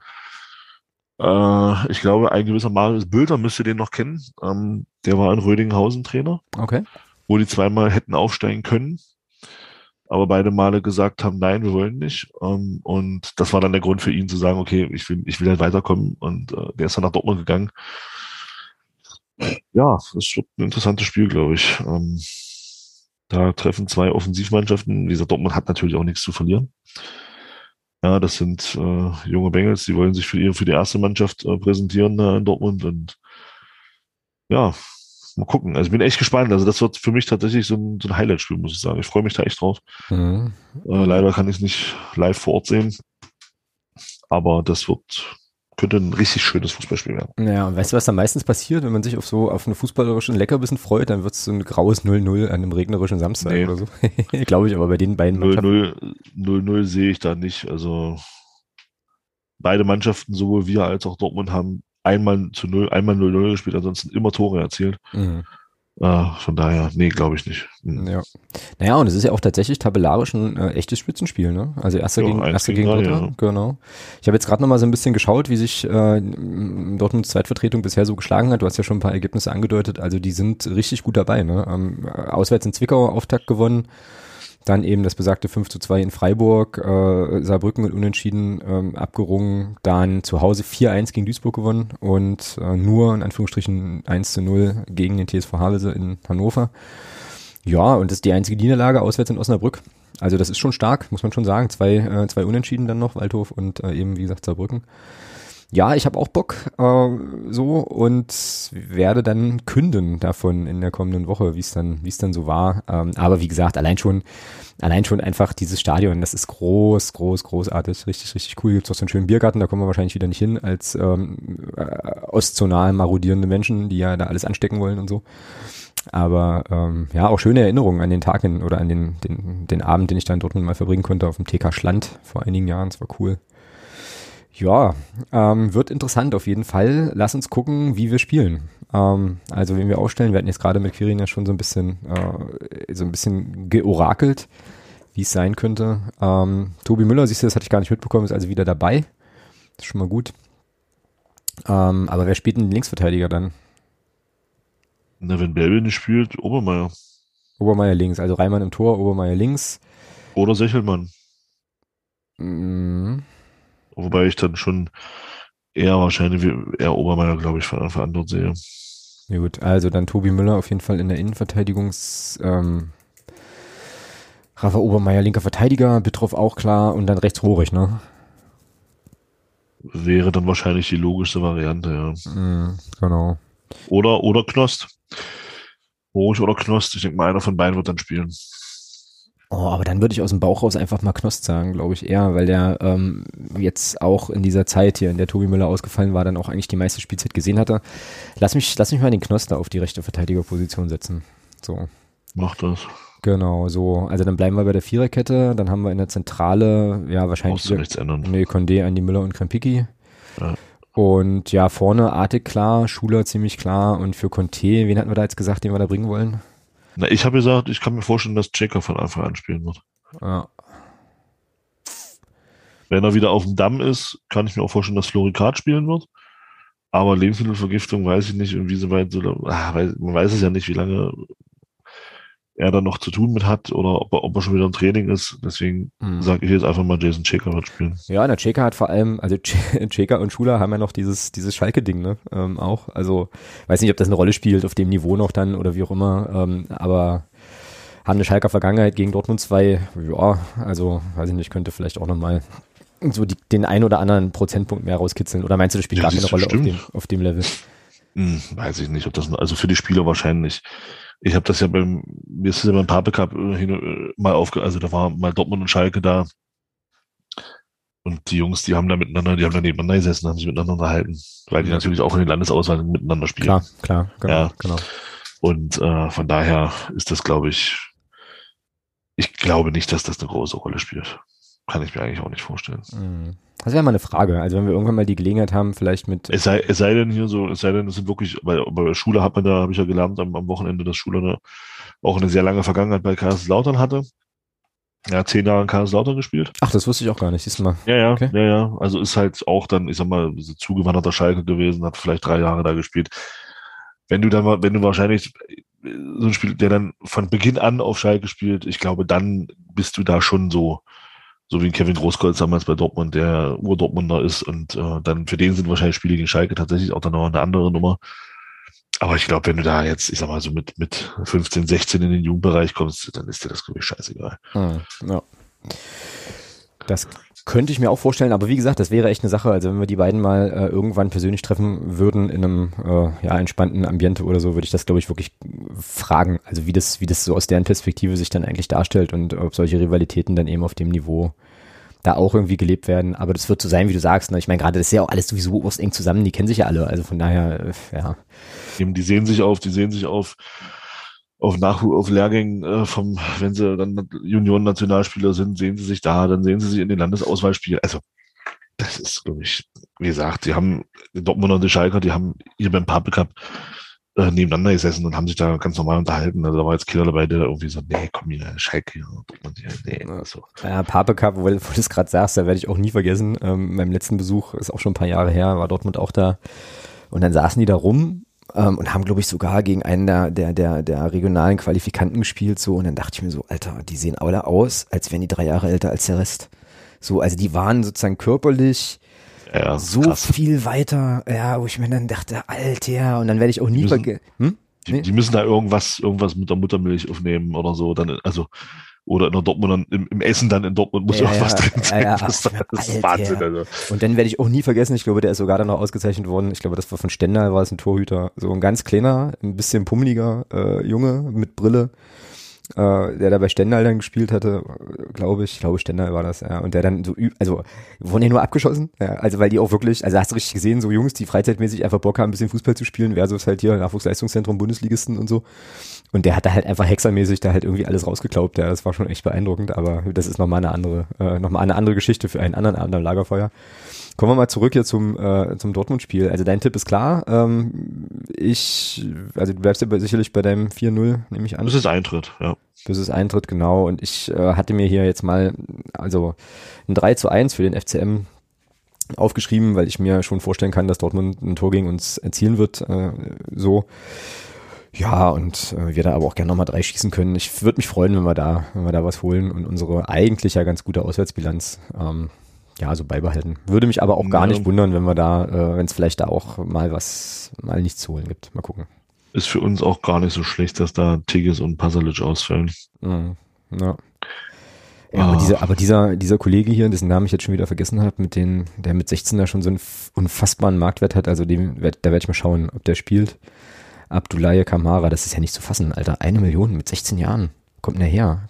äh, ich glaube, ein gewisser Marius Bülter müsste den noch kennen. Ähm, der war in Rödinghausen Trainer. Okay. Wo die zweimal hätten aufsteigen können. Aber beide Male gesagt haben, nein, wir wollen nicht. Ähm, und das war dann der Grund für ihn zu sagen, okay, ich will, ich will halt weiterkommen. Und äh, der ist dann nach Dortmund gegangen. Ja, das wird ein interessantes Spiel, glaube ich. Ähm, da treffen zwei Offensivmannschaften. Dieser Dortmund hat natürlich auch nichts zu verlieren. Ja, das sind äh, junge Bengals, die wollen sich für, für die erste Mannschaft äh, präsentieren äh, in Dortmund. Und ja, mal gucken. Also ich bin echt gespannt. Also das wird für mich tatsächlich so ein, so ein Highlight-Spiel, muss ich sagen. Ich freue mich da echt drauf. Mhm. Äh, leider kann ich es nicht live vor Ort sehen. Aber das wird, könnte ein richtig schönes Fußballspiel werden. Ja, und weißt du, was da meistens passiert, wenn man sich auf so auf eine fußballerischen Leckerbissen freut, dann wird es so ein graues 0-0 an einem regnerischen Samstag nee. oder so. Glaube ich, aber bei den beiden 0-0 sehe ich da nicht. Also beide Mannschaften, sowohl wir als auch Dortmund, haben einmal zu 0, einmal 0-0 gespielt, ansonsten immer Tore erzielt. Mhm. Ah, von daher, nee, glaube ich nicht. Hm. Ja. Naja, und es ist ja auch tatsächlich tabellarisch ein äh, echtes Spitzenspiel, ne? Also erster ja, gegen erster gegen dritter, ja. genau. Ich habe jetzt gerade nochmal so ein bisschen geschaut, wie sich äh, Dortmunds Zweitvertretung bisher so geschlagen hat. Du hast ja schon ein paar Ergebnisse angedeutet, also die sind richtig gut dabei, ne? Ähm, auswärts in Zwickau Auftakt gewonnen, dann eben das besagte 5 zu 2 in Freiburg, äh, Saarbrücken und Unentschieden ähm, abgerungen, dann zu Hause 4-1 gegen Duisburg gewonnen und äh, nur in Anführungsstrichen 1 zu 0 gegen den TSV Havelse in Hannover. Ja, und das ist die einzige Niederlage auswärts in Osnabrück. Also das ist schon stark, muss man schon sagen. Zwei, äh, zwei Unentschieden dann noch, Waldhof und äh, eben, wie gesagt, Saarbrücken. Ja, ich habe auch Bock äh, so und werde dann künden davon in der kommenden Woche, wie es dann, wie es dann so war. Ähm, aber wie gesagt, allein schon, allein schon einfach dieses Stadion, das ist groß, groß, großartig, richtig, richtig cool. Gibt's auch so einen schönen Biergarten, da kommen wir wahrscheinlich wieder nicht hin als ähm, äh, ostzonal marodierende Menschen, die ja da alles anstecken wollen und so. Aber ähm, ja, auch schöne Erinnerungen an den Tag in, oder an den, den, den Abend, den ich da in Dortmund mal verbringen konnte auf dem TK Schland vor einigen Jahren. Das war cool. Ja, ähm, wird interessant auf jeden Fall. Lass uns gucken, wie wir spielen. Ähm, also wen wir aufstellen, wir hatten jetzt gerade mit Quirin ja schon so ein bisschen, äh, so ein bisschen georakelt, wie es sein könnte. Ähm, Tobi Müller, siehst du, das hatte ich gar nicht mitbekommen, ist also wieder dabei. Das ist schon mal gut. Ähm, aber wer spielt denn den Linksverteidiger dann? Na, wenn Belbin nicht spielt, Obermeier. Obermeier links, also Reimann im Tor, Obermeier links. Oder Sechelmann. Mhm. Wobei ich dann schon eher wahrscheinlich wie- eher Obermeier, glaube ich, von Anfang an dort sehe. Ja gut, also dann Tobi Müller auf jeden Fall in der Innenverteidigungs, ähm, Rafa Obermeier linker Verteidiger, Bitroff auch klar und dann rechts Rohrig, ne? Wäre dann wahrscheinlich die logischste Variante, ja. Mhm, genau. Oder, oder Knost. Roch oder Knost. Ich denke mal, einer von beiden wird dann spielen. Oh, aber dann würde ich aus dem Bauch raus einfach mal Knost sagen, glaube ich eher, weil der ähm, jetzt auch in dieser Zeit hier, in der Tobi Müller ausgefallen war, dann auch eigentlich die meiste Spielzeit gesehen hatte. Lass mich, lass mich mal den Knost da auf die rechte Verteidigerposition setzen. So. Macht das. Genau, so. Also dann bleiben wir bei der Viererkette, dann haben wir in der Zentrale, ja, wahrscheinlich du nichts ändern. Nee, Condé, Andi Müller und Krempicki. Ja. Und ja, vorne Artig klar, Schuler ziemlich klar und für Conte, wen hatten wir da jetzt gesagt, den wir da bringen wollen? Na, ich habe gesagt, ich kann mir vorstellen, dass Checker von Anfang an spielen wird. Ja, Wenn er wieder auf dem Damm ist, kann ich mir auch vorstellen, dass Florikat spielen wird. Aber Lebensmittelvergiftung weiß ich nicht, inwieweit so, ah, man weiß es ja nicht, wie lange er da noch zu tun mit hat oder ob er, ob er schon wieder im Training ist. Deswegen Mhm. sage ich jetzt einfach mal, Jason Checker wird spielen. ja der Cheka hat vor allem, also Cheka und Schuler haben ja noch dieses, dieses Schalke-Ding, ne? Ähm, auch. Also, weiß nicht, ob das eine Rolle spielt, auf dem Niveau noch dann oder wie auch immer, ähm, aber haben eine Schalker Vergangenheit gegen Dortmund 2, ja, also, weiß ich nicht, könnte vielleicht auch nochmal so die, den ein oder anderen Prozentpunkt mehr rauskitzeln. Oder meinst du, das spielt Ja, gar keine Rolle auf dem, auf dem Level? Hm, weiß ich nicht, ob das, also für die Spieler wahrscheinlich. Ich habe das ja beim, mir ist es ja beim Pape Cup äh, äh, mal aufge, also da war mal Dortmund und Schalke da. Und die Jungs, die haben da miteinander, die haben da nebeneinander gesessen, haben sich miteinander unterhalten, weil die natürlich auch in den Landesauswahl miteinander spielen. Klar, klar, genau, Ja. genau. Und äh, von daher ist das, glaube ich, ich glaube nicht, dass das eine große Rolle spielt. Kann ich mir eigentlich auch nicht vorstellen. Mhm. Das wäre mal eine Frage. Also wenn wir irgendwann mal die Gelegenheit haben, vielleicht mit. Es sei, es sei denn hier so, es sei denn, es sind wirklich, weil bei der Schule hat man da, habe ich ja gelernt am, am Wochenende, dass Schule eine, auch eine sehr lange Vergangenheit bei Kaiserslautern hatte. Er hat zehn Jahre in Kaiserslautern gespielt. Ach, das wusste ich auch gar nicht. Siehst du mal. Ja, ja, Okay. ja, ja. Also ist halt auch dann, ich sag mal, so zugewanderter Schalke gewesen, hat vielleicht drei Jahre da gespielt. Wenn du dann mal, wenn du wahrscheinlich äh, so ein Spiel, der dann von Beginn an auf Schalke spielt, ich glaube, dann bist du da schon so, so wie Kevin Großkreuz damals bei Dortmund, der Ur-Dortmunder ist und äh, dann für den sind wahrscheinlich Spiele gegen Schalke tatsächlich auch dann noch eine andere Nummer. Aber ich glaube, wenn du da jetzt, ich sag mal, so mit, mit 15, 16 in den Jugendbereich kommst, dann ist dir das, glaube ich, scheißegal. Mhm. Ja. Das könnte ich mir auch vorstellen, aber wie gesagt, das wäre echt eine Sache. Also wenn wir die beiden mal äh, irgendwann persönlich treffen würden in einem äh, ja, entspannten Ambiente oder so, würde ich das, glaube ich, wirklich fragen. Also wie das, wie das so aus deren Perspektive sich dann eigentlich darstellt und ob solche Rivalitäten dann eben auf dem Niveau da auch irgendwie gelebt werden. Aber das wird so sein, wie du sagst. Ne? Ich meine, gerade das ist ja auch alles sowieso eng zusammen, die kennen sich ja alle. Also von daher, äh, ja. Eben, die sehen sich auf, die sehen sich auf, auf Nachwuchs, auf Lehrgängen äh, vom, wenn sie dann Junioren-Nationalspieler sind, sehen sie sich da, dann sehen sie sich in den Landesauswahlspielen. Also, das ist, glaube ich, wie gesagt, die haben, die Dortmunder und die Schalker, die haben hier beim Pape Cup äh, nebeneinander gesessen und haben sich da ganz normal unterhalten. Also da war jetzt keiner dabei, der irgendwie so, nee, komm hier, Schalke, Dortmund hier, nee, Ja. so. Ja, Pape Cup, wo, wo du es gerade sagst, da werde ich auch nie vergessen. Ähm, meinem letzten Besuch ist auch schon ein paar Jahre her, war Dortmund auch da. Und dann saßen die da rum ähm, und haben, glaube ich, sogar gegen einen der, der, der, der regionalen Qualifikanten gespielt. So, und dann dachte ich mir so, Alter, die sehen alle aus, als wären die drei Jahre älter als der Rest. So, also die waren sozusagen körperlich Ja, so krass. viel weiter, ja, wo ich mir dann dachte, Alter, und dann werde ich auch nie vergessen. Hm? Die, Nee. die müssen da irgendwas, irgendwas mit der Muttermilch aufnehmen oder so. Dann, also, oder in der Dortmund, im, im Essen dann in Dortmund muss Ja, irgendwas ja, drin sein. ja, das, das ist. Wahnsinn. Also. Und dann werde ich auch nie vergessen, ich glaube, der ist sogar dann noch ausgezeichnet worden. Ich glaube, das war von Stendal, war es ein Torhüter. So ein ganz kleiner, ein bisschen pummeliger äh, Junge mit Brille, äh, der da bei Stendal dann gespielt hatte, glaube ich. Ich glaube, Stendal war das, ja. Und der dann so, also, wurden ja nur abgeschossen. Ja, also, weil die auch wirklich, also hast du richtig gesehen, so Jungs, die freizeitmäßig einfach Bock haben, ein bisschen Fußball zu spielen, versus halt hier Nachwuchsleistungszentrum, Bundesligisten und so. Und der hat da halt einfach hexermäßig da halt irgendwie alles rausgeklaubt. Ja, das war schon echt beeindruckend, aber das ist nochmal eine andere, äh, nochmal eine andere Geschichte für einen anderen Abend am Lagerfeuer. Kommen wir mal zurück hier zum, äh, zum Dortmund-Spiel. Also dein Tipp ist klar. Ähm, ich, also du bleibst ja sicherlich bei deinem 4-0, nehme ich an. Das ist Eintritt, ja. Bis es eintritt, genau. Und ich äh, hatte mir hier jetzt mal also ein 3 zu 1 für den FCM aufgeschrieben, weil ich mir schon vorstellen kann, dass Dortmund ein Tor gegen uns erzielen wird. Äh, so. Ja, und äh, wir da aber auch gerne nochmal drei schießen können. Ich würde mich freuen, wenn wir da, wenn wir da was holen und unsere eigentlich ja ganz gute Auswärtsbilanz ähm, ja so beibehalten. Würde mich aber auch gar Ja. nicht wundern, wenn wir da, äh, wenn es vielleicht da auch mal was, mal nichts zu holen gibt. Mal gucken. Ist für uns auch gar nicht so schlecht, dass da Tigges und Pasalic ausfallen. Mhm. Ja. Ja, aber, Ah. dieser, aber dieser, dieser Kollege hier, dessen Namen ich jetzt schon wieder vergessen habe, mit den, der mit 16 da schon so einen unfassbaren Marktwert hat, also dem, da werde ich mal schauen, ob der spielt. Abdoulaye Kamara, das ist ja nicht zu fassen, Alter. Eine Million mit 16 Jahren. Kommt denn der her?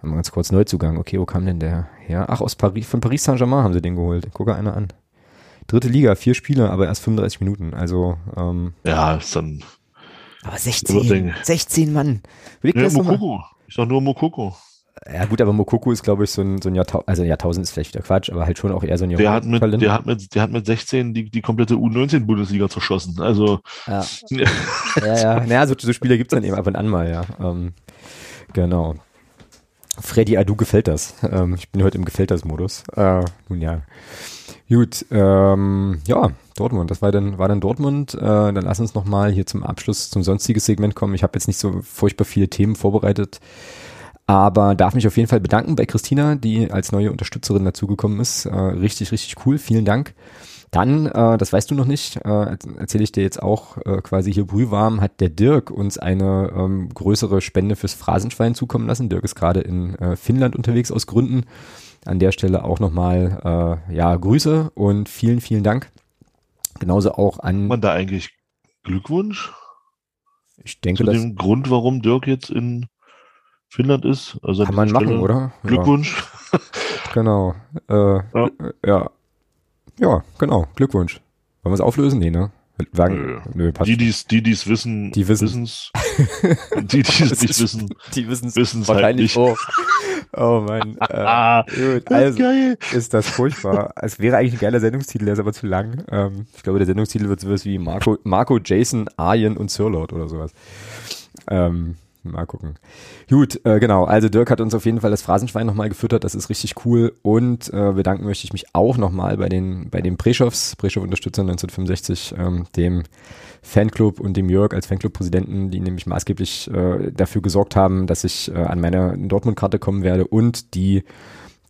Haben wir ganz kurz Neuzugang. Okay, wo kam denn der her? Ach, aus Paris, von Paris Saint-Germain haben sie den geholt. Gucke einer an. Dritte Liga, vier Spiele, aber erst 35 Minuten. Also, ähm, Ja, ist dann. aber Überdenken. 16, 16 Mann. Überleg Ja. Mokoko. Ich sag nur Mokoko. Ja gut, aber Mokoko ist, glaube ich, so ein, so ein Jahrtausend, also ein Jahrtausend ist vielleicht wieder Quatsch, aber halt schon auch eher so ein Der hat mit, der hat mit, der hat mit 16 die, die komplette U19-Bundesliga zerschossen. Also, Ja, ja, ja. Naja, so, so Spieler gibt's dann eben ab und an mal, ja. Ähm, genau. Freddy Adu gefällt das. Ähm, ich bin heute im Gefällt das Modus. Äh, nun ja. Gut, ähm, ja, Dortmund, das war dann, war dann Dortmund. Äh, dann lass uns nochmal hier zum Abschluss zum sonstiges Segment kommen. Ich habe jetzt nicht so furchtbar viele Themen vorbereitet, aber darf mich auf jeden Fall bedanken bei Christina, die als neue Unterstützerin dazugekommen ist. Äh, richtig, richtig cool. Vielen Dank. Dann, äh, das weißt du noch nicht, äh, erzähle ich dir jetzt auch äh, quasi hier brühwarm, hat der Dirk uns eine ähm, größere Spende fürs Phrasenschwein zukommen lassen. Dirk ist gerade in äh, Finnland unterwegs aus Gründen. An der Stelle auch nochmal äh, ja, Grüße und vielen, vielen Dank. Genauso auch an, man da eigentlich Glückwunsch ich denke, zu dem Grund, warum Dirk jetzt in Finnland ist? Also an kann man dieser machen, Stelle oder? Glückwunsch. Ja, genau. Äh, ja. ja. Ja, genau. Glückwunsch. Wollen wir es auflösen? Nee, ne? Wagen, nö, passt. Die, die's, die, die's wissen, Die wissen's. wissen's. Die, die es Das nicht wissen, Die wissen es wissen's halt wahrscheinlich nicht. auch. Oh Mann. Äh, Ah, gut, also ist geil. ist das furchtbar. Es wäre eigentlich ein geiler Sendungstitel, der ist aber zu lang. Ähm, ich glaube, der Sendungstitel wird sowas wie Marco, Marco Jason, Arjen und Sirlord oder sowas. Ähm, mal gucken. Gut, äh, genau. Also Dirk hat uns auf jeden Fall das Phrasenschwein nochmal gefüttert. Das ist richtig cool. Und äh, bedanken möchte ich mich auch nochmal bei den, bei den Preschows, Preschow-Unterstützer 1965, ähm, dem Fanclub und dem Jörg als Fanclub-Präsidenten, die nämlich maßgeblich äh, dafür gesorgt haben, dass ich äh, an meine Dortmund-Karte kommen werde und die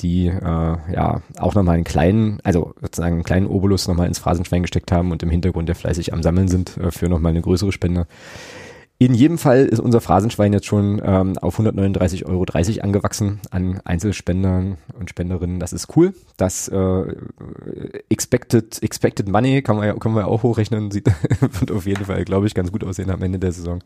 die äh, ja auch nochmal einen kleinen, also sozusagen einen kleinen Obolus nochmal ins Phrasenschwein gesteckt haben und im Hintergrund ja fleißig am Sammeln sind äh, für nochmal eine größere Spende. In jedem Fall ist unser Phrasenschwein jetzt schon ähm, auf 139,30 Euro angewachsen an Einzelspendern und Spenderinnen. Das ist cool. Das äh, expected, expected Money kann man ja, können wir ja auch hochrechnen. Sieht, wird auf jeden Fall, glaube ich, ganz gut aussehen am Ende der Saison.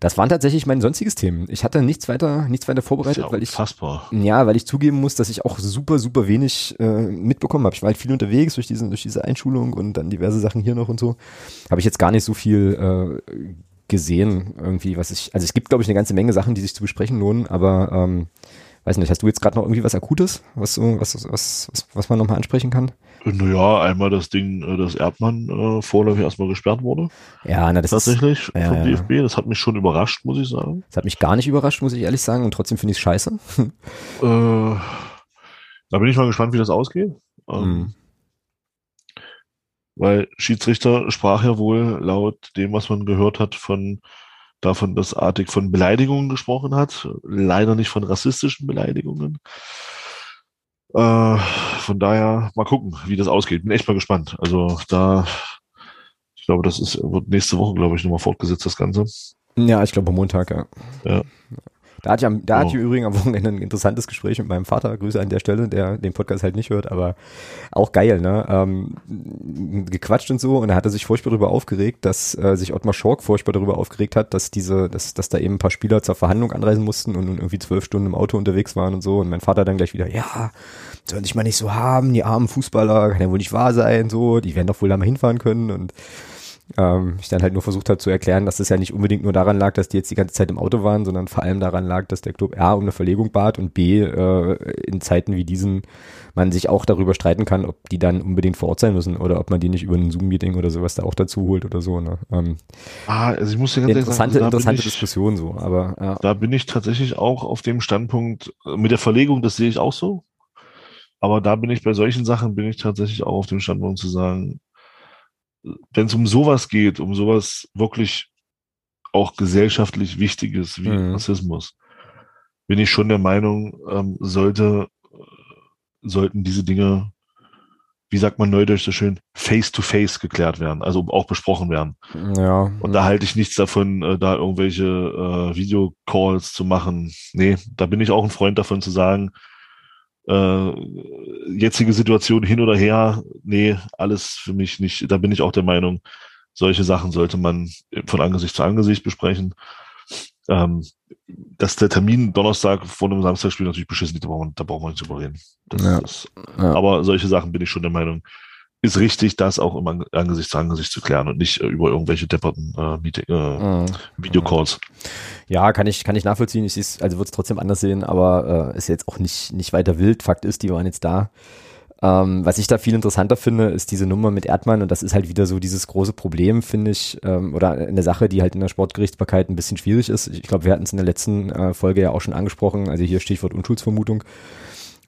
Das waren tatsächlich mein sonstiges Themen. Ich hatte nichts weiter, nichts weiter vorbereitet, ja weil ich unfassbar. ja, weil ich zugeben muss, dass ich auch super, super wenig äh, mitbekommen habe. Ich war halt viel unterwegs durch diese, durch diese Einschulung und dann diverse Sachen hier noch und so. Habe ich jetzt gar nicht so viel äh, gesehen irgendwie, was ich, also es gibt, glaube ich, eine ganze Menge Sachen, die sich zu besprechen lohnen, aber ähm, weiß nicht, hast du jetzt gerade noch irgendwie was Akutes, was was, was, was, man nochmal ansprechen kann? Naja, einmal das Ding, äh, dass Erdmann äh, vorläufig erstmal gesperrt wurde. Ja, na, das ist, Tatsächlich ja, vom ja. DFB. Das hat mich schon überrascht, muss ich sagen. das hat mich gar nicht überrascht, muss ich ehrlich sagen, und trotzdem finde ich es scheiße. Äh, da bin ich mal gespannt, wie das ausgeht. Ähm, Mhm. Weil Schiedsrichter sprach ja wohl laut dem, was man gehört hat, von davon, dass Artig von Beleidigungen gesprochen hat, leider nicht von rassistischen Beleidigungen. Äh, von daher mal gucken, wie das ausgeht. Bin echt mal gespannt. Also da, ich glaube, das ist, wird nächste Woche, glaube ich, nochmal fortgesetzt, das Ganze. Ja, ich glaube am Montag, ja. Ja. Da hatte ich, am, da Oh. hatte ich übrigens am Wochenende ein interessantes Gespräch mit meinem Vater. Grüße an der Stelle, der den Podcast halt nicht hört, aber auch geil, ne? Ähm, gequatscht und so. Und da hat er sich furchtbar darüber aufgeregt, dass äh, sich Ottmar Schork furchtbar darüber aufgeregt hat, dass diese, dass, dass da eben ein paar Spieler zur Verhandlung anreisen mussten und nun irgendwie zwölf Stunden im Auto unterwegs waren und so. Und mein Vater dann gleich wieder, ja, sollen sich mal nicht so haben, die armen Fußballer, kann ja wohl nicht wahr sein, so, die werden doch wohl da mal hinfahren können und ähm, ich dann halt nur versucht habe zu erklären, dass das ja nicht unbedingt nur daran lag, dass die jetzt die ganze Zeit im Auto waren, sondern vor allem daran lag, dass der Club A um eine Verlegung bat und B äh, in Zeiten wie diesen man sich auch darüber streiten kann, ob die dann unbedingt vor Ort sein müssen oder ob man die nicht über ein Zoom-Meeting oder sowas da auch dazu holt oder so. Ne? Ähm, Ah, also ich muss dir ganz ehrlich sagen, interessante bin interessante ich- Diskussion so, aber ja. Da bin ich tatsächlich auch auf dem Standpunkt, äh, mit der Verlegung, das sehe ich auch so. Aber da bin ich bei solchen Sachen, bin ich tatsächlich auch auf dem Standpunkt zu sagen, wenn es um sowas geht, um sowas wirklich auch gesellschaftlich Wichtiges wie Mhm. Rassismus, bin ich schon der Meinung, ähm, sollte, äh, sollten diese Dinge, wie sagt man neudeutsch so schön, face to face geklärt werden, also auch besprochen werden. ja. Und da halte ich nichts davon, äh, da irgendwelche äh, Videocalls zu machen. Nee, da bin ich auch ein Freund davon zu sagen, äh, jetzige Situation hin oder her, nee, alles für mich nicht. Da bin ich auch der Meinung, solche Sachen sollte man von Angesicht zu Angesicht besprechen. Ähm, dass der Termin Donnerstag vor einem Samstagspiel natürlich beschissen liegt, da brauchen wir, nicht drüber reden. Das Ja. ist, Ja. aber solche Sachen bin ich schon der Meinung, ist richtig, das auch im Ang- Angesicht zu Angesicht zu klären und nicht äh, über irgendwelche depperten äh, Meeting, äh, Mhm. Videocalls. Ja, kann ich, kann ich nachvollziehen. Ich also würde es trotzdem anders sehen, aber äh, ist jetzt auch nicht, nicht weiter wild. Fakt ist, die waren jetzt da. Ähm, was ich da viel interessanter finde, ist diese Nummer mit Erdmann und das ist halt wieder so dieses große Problem, finde ich, ähm, oder eine Sache, die halt in der Sportgerichtsbarkeit ein bisschen schwierig ist. Ich glaube, wir hatten es in der letzten äh, Folge ja auch schon angesprochen, also hier Stichwort Unschuldsvermutung.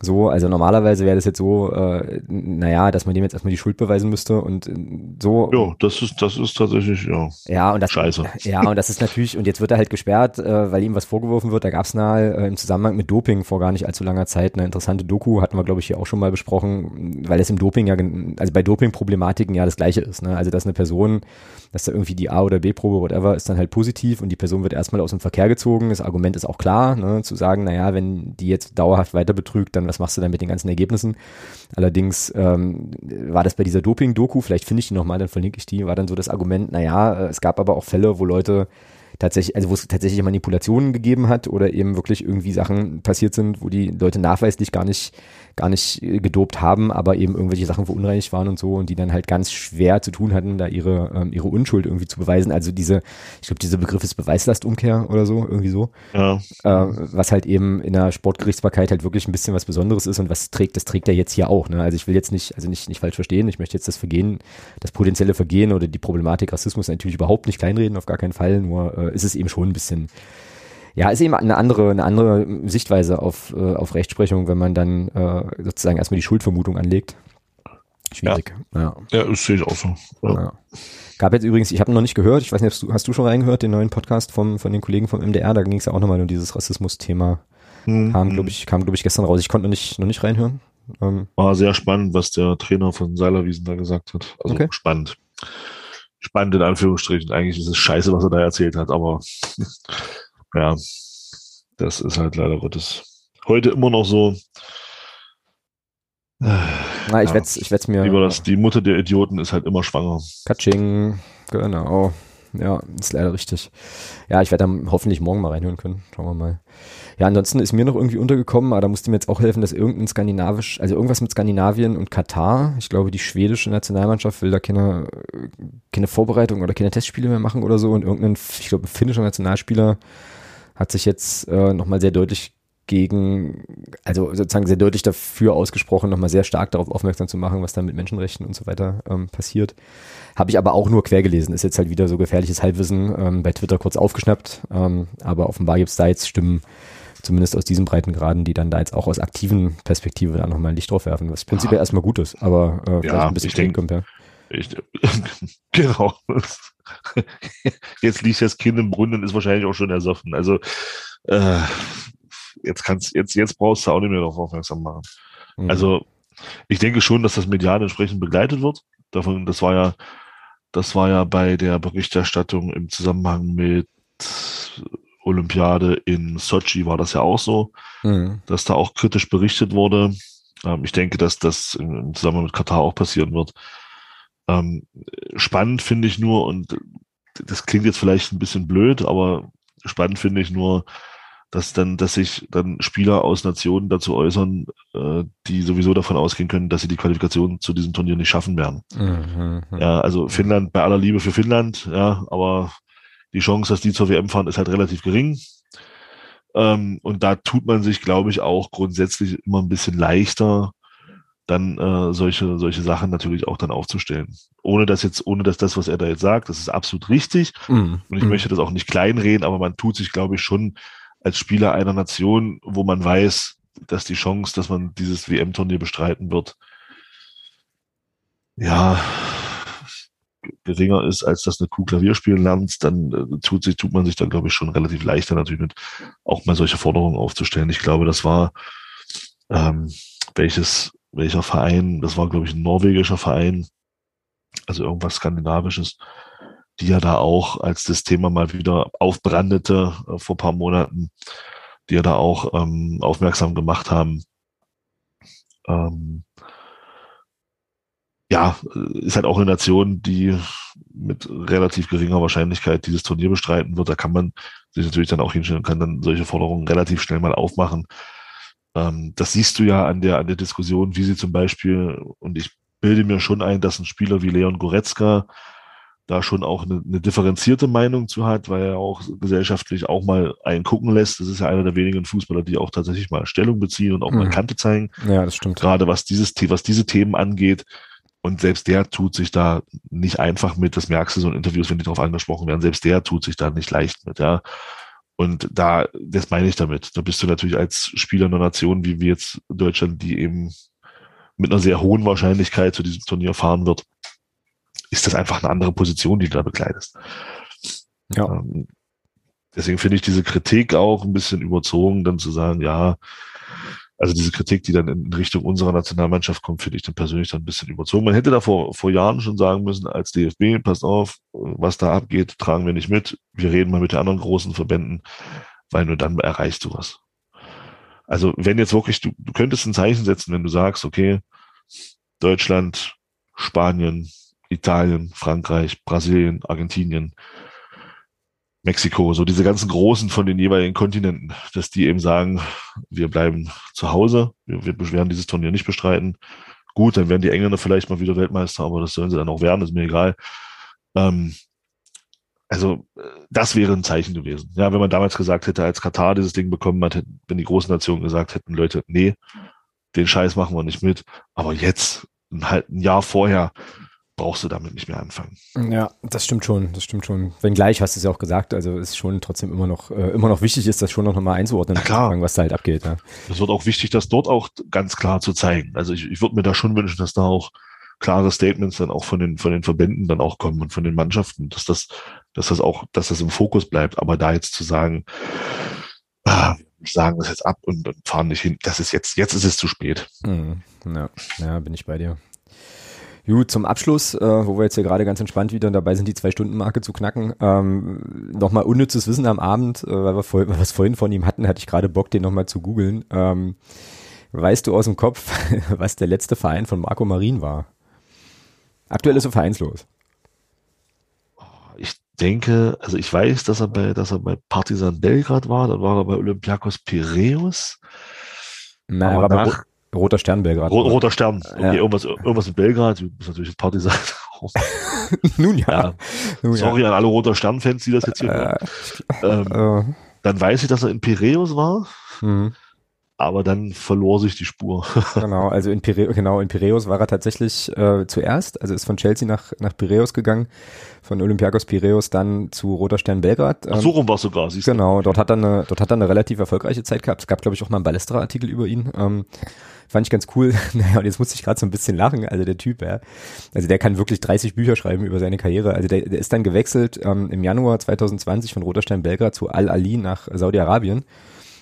So, also normalerweise wäre das jetzt so, äh, naja, dass man dem jetzt erstmal die Schuld beweisen müsste und äh, so. Ja, das ist, das ist tatsächlich, ja. Ja, und das, Scheiße. Ja, und das ist natürlich, und jetzt wird er halt gesperrt, äh, weil ihm was vorgeworfen wird. Da gab es mal äh, im Zusammenhang mit Doping vor gar nicht allzu langer Zeit eine interessante Doku, hatten wir, glaube ich, hier auch schon mal besprochen, weil es im Doping ja, also bei Doping-Problematiken ja das gleiche ist. Ne? Also, dass eine Person, dass da irgendwie die A- oder B-Probe, whatever, ist dann halt positiv und die Person wird erstmal aus dem Verkehr gezogen. Das Argument ist auch klar, ne? zu sagen, naja, wenn die jetzt dauerhaft weiter betrügt, dann was machst du dann mit den ganzen Ergebnissen? Allerdings ähm, war das bei dieser Doping-Doku, vielleicht finde ich die nochmal, dann verlinke ich die, war dann so das Argument, naja, äh, es gab aber auch Fälle, wo Leute tatsächlich, also wo es tatsächlich Manipulationen gegeben hat oder eben wirklich irgendwie Sachen passiert sind, wo die Leute nachweislich gar nicht, gar nicht äh, gedopt haben, aber eben irgendwelche Sachen verunreinigt waren und so und die dann halt ganz schwer zu tun hatten, da ihre, ähm, ihre Unschuld irgendwie zu beweisen. Also diese, ich glaube, dieser Begriff ist Beweislastumkehr oder so, irgendwie so Ja, äh, was halt eben in der Sportgerichtsbarkeit halt wirklich ein bisschen was Besonderes ist und was trägt, das trägt er jetzt hier auch. Ne? Also ich will jetzt nicht, also nicht, nicht falsch verstehen, ich möchte jetzt das Vergehen, das potenzielle Vergehen oder die Problematik Rassismus natürlich überhaupt nicht kleinreden, auf gar keinen Fall, nur äh, ist es eben schon ein bisschen, ja, ist eben eine andere, eine andere Sichtweise auf, äh, auf Rechtsprechung, wenn man dann äh, sozusagen erstmal die Schuldvermutung anlegt. Schwierig. Ja. ja, das sehe ich auch so. Ja. Ja. Gab jetzt übrigens, ich habe noch nicht gehört, ich weiß nicht, hast du, hast du schon reingehört, den neuen Podcast vom, von den Kollegen vom MDR, da ging es ja auch nochmal um dieses Rassismus-Thema. Hm, Kam, glaube ich, kam, glaube ich, gestern raus. Ich konnte noch nicht, noch nicht reinhören. Ähm, War sehr spannend, was der Trainer von Seilerwiesen da gesagt hat. Also Okay. spannend. Spannend in Anführungsstrichen. Eigentlich ist es scheiße, was er da erzählt hat, aber ja, das ist halt leider Gottes heute immer noch so. na, ich Ja. werde es ich werd's mir. Wie war das? Die Mutter der Idioten ist halt immer schwanger. Katsching, genau. Ja, ist leider richtig. Ja, ich werde dann hoffentlich morgen mal reinhören können. Schauen wir mal. Ja, ansonsten ist mir noch irgendwie untergekommen, aber da musste mir jetzt auch helfen, dass irgendein skandinavisch, also irgendwas mit Skandinavien und Katar, ich glaube, die schwedische Nationalmannschaft will da keine, keine Vorbereitung oder keine Testspiele mehr machen oder so und irgendein, ich glaube, finnischer Nationalspieler hat sich jetzt äh, nochmal sehr deutlich gegen, also sozusagen sehr deutlich dafür ausgesprochen, nochmal sehr stark darauf aufmerksam zu machen, was da mit Menschenrechten und so weiter ähm, passiert. Habe ich aber auch nur quer gelesen. Ist jetzt halt wieder so gefährliches Halbwissen ähm, bei Twitter kurz aufgeschnappt. Ähm, aber offenbar gibt es da jetzt Stimmen, zumindest aus diesen Breitengraden, die dann da jetzt auch aus aktiven Perspektive da nochmal ein Licht drauf werfen, was prinzipiell erstmal gut ist, aber äh, vielleicht Ja, ein bisschen ich denk- kommt, ja. Ich, genau. Jetzt liegt das Kind im Brunnen und ist wahrscheinlich auch schon ersoffen. Also äh, jetzt kannst jetzt jetzt brauchst du auch nicht mehr darauf aufmerksam machen. Mhm. Also ich denke schon, dass das medial entsprechend begleitet wird. Davon, das war ja, das war ja bei der Berichterstattung im Zusammenhang mit Olympiade in Sochi war das ja auch so, mhm. dass da auch kritisch berichtet wurde. Ähm, ich denke, dass das im Zusammenhang mit Katar auch passieren wird. Ähm, spannend finde ich nur, und das klingt jetzt vielleicht ein bisschen blöd, aber spannend finde ich nur, dass dann, dass sich dann Spieler aus Nationen dazu äußern, äh, die sowieso davon ausgehen können, dass sie die Qualifikation zu diesem Turnier nicht schaffen werden. Mhm. Ja, also Finnland, bei aller Liebe für Finnland, ja, aber die Chance, dass die zur WM fahren, ist halt relativ gering. Ähm, und da tut man sich, glaube ich, auch grundsätzlich immer ein bisschen leichter, dann äh, solche, solche Sachen natürlich auch dann aufzustellen. Ohne dass jetzt, ohne dass das, was er da jetzt sagt, das ist absolut richtig. Mm. Und ich mm. möchte das auch nicht kleinreden, aber man tut sich, glaube ich, schon als Spieler einer Nation, wo man weiß, dass die Chance, dass man dieses WM-Turnier bestreiten wird, ja, geringer ist, als dass eine Kuh Klavier spielen lernt, dann äh, tut, sich, tut man sich dann, glaube ich, schon relativ leichter natürlich mit, auch mal solche Forderungen aufzustellen. Ich glaube, das war ähm, welches welcher Verein, das war, glaube ich, ein norwegischer Verein, also irgendwas Skandinavisches, die ja da auch, als das Thema mal wieder aufbrandete äh, vor paar Monaten, die ja da auch ähm, aufmerksam gemacht haben. Ähm, ja, ist halt auch eine Nation, die mit relativ geringer Wahrscheinlichkeit dieses Turnier bestreiten wird. Da kann man sich natürlich dann auch hinstellen und kann dann solche Forderungen relativ schnell mal aufmachen. Ähm, das siehst du ja an der, an der Diskussion, wie sie zum Beispiel, und ich bilde mir schon ein, dass ein Spieler wie Leon Goretzka da schon auch eine, eine differenzierte Meinung zu hat, weil er auch gesellschaftlich auch mal einen gucken lässt. Das ist ja einer der wenigen Fußballer, die auch tatsächlich mal Stellung beziehen und auch mhm. mal Kante zeigen. Ja, das stimmt. Gerade was dieses, was diese Themen angeht. Und selbst der tut sich da nicht einfach mit. Das merkst du so in Interviews, wenn die darauf angesprochen werden. Selbst der tut sich da nicht leicht mit, ja. Und da, das meine ich damit. Da bist du natürlich als Spieler einer Nation, wie wir jetzt Deutschland, die eben mit einer sehr hohen Wahrscheinlichkeit zu diesem Turnier fahren wird, ist das einfach eine andere Position, die du da bekleidest. Ja. Ähm, deswegen finde ich diese Kritik auch ein bisschen überzogen, dann zu sagen, ja, also diese Kritik, die dann in Richtung unserer Nationalmannschaft kommt, finde ich dann persönlich dann ein bisschen überzogen. Man hätte da vor, vor Jahren schon sagen müssen, als DFB, passt auf, was da abgeht, tragen wir nicht mit. Wir reden mal mit den anderen großen Verbänden, weil nur dann erreichst du was. Also wenn jetzt wirklich, du, du könntest ein Zeichen setzen, wenn du sagst, okay, Deutschland, Spanien, Italien, Frankreich, Brasilien, Argentinien, Mexiko, so diese ganzen Großen von den jeweiligen Kontinenten, dass die eben sagen, wir bleiben zu Hause, wir, werden dieses Turnier nicht bestreiten. Gut, dann werden die Engländer vielleicht mal wieder Weltmeister, aber das sollen sie dann auch werden, ist mir egal. Ähm, also das wäre ein Zeichen gewesen. Ja, wenn man damals gesagt hätte, als Katar dieses Ding bekommen hat, wenn die großen Nationen gesagt hätten, Leute, nee, den Scheiß machen wir nicht mit. Aber jetzt, halt ein Jahr vorher, brauchst du damit nicht mehr anfangen. Ja, das stimmt schon, das stimmt schon. Wenngleich hast du es ja auch gesagt, also es ist schon trotzdem immer noch, äh, immer noch wichtig ist, das schon noch mal einzuordnen, klar. was da halt abgeht. Ja. Es wird auch wichtig, das dort auch ganz klar zu zeigen. Also ich, ich würde mir da schon wünschen, dass da auch klare Statements dann auch von den, von den Verbänden dann auch kommen und von den Mannschaften, dass das, dass das auch, dass das im Fokus bleibt. Aber da jetzt zu sagen, ah, sagen das jetzt ab und, und fahren nicht hin, das ist jetzt, jetzt ist es zu spät. Mhm. Ja, ja, bin ich bei dir. Gut, zum Abschluss, äh, wo wir jetzt hier gerade ganz entspannt wieder dabei sind, die Zwei-Stunden-Marke zu knacken. Ähm, nochmal unnützes Wissen am Abend, äh, weil wir, vor, weil wir es vorhin von ihm hatten, hatte ich gerade Bock, den nochmal zu googeln. Ähm, weißt du aus dem Kopf, was der letzte Verein von Marco Marin war? Aktuell ist er vereinslos. Ich denke, also ich weiß, dass er bei, dass er bei Partizan Belgrad war, dann war er bei Olympiakos Piraeus. Na, aber, aber nach, Roter Stern Belgrad. Ro Roter Stern. Okay, ja. irgendwas, irgendwas in Belgrad. Du bist natürlich das Partisan. Nun ja. ja. Nun Sorry ja. an alle Roter Stern-Fans, die das jetzt hier äh, hören. Ähm, äh. Dann weiß ich, dass er in Piräus war. Mhm. Aber dann verlor sich die Spur. genau, also in Piraeus, genau, in Piraeus war er tatsächlich äh, zuerst, also ist von Chelsea nach, nach Piraeus gegangen, von Olympiakos Piraeus dann zu Roter Stern Belgrad. Ähm, Ach, so rum war es sogar, siehst du. Genau, dort hat er eine, dort hat er eine relativ erfolgreiche Zeit gehabt. Es gab, glaube ich, auch mal einen Ballestra-Artikel über ihn. Ähm, fand ich ganz cool. naja, und jetzt musste ich gerade so ein bisschen lachen. Also der Typ, ja. Also der kann wirklich 30 Bücher schreiben über seine Karriere. Also der, der ist dann gewechselt ähm, im Januar 2020 von Roter Stern Belgrad zu Al-Ali nach Saudi-Arabien.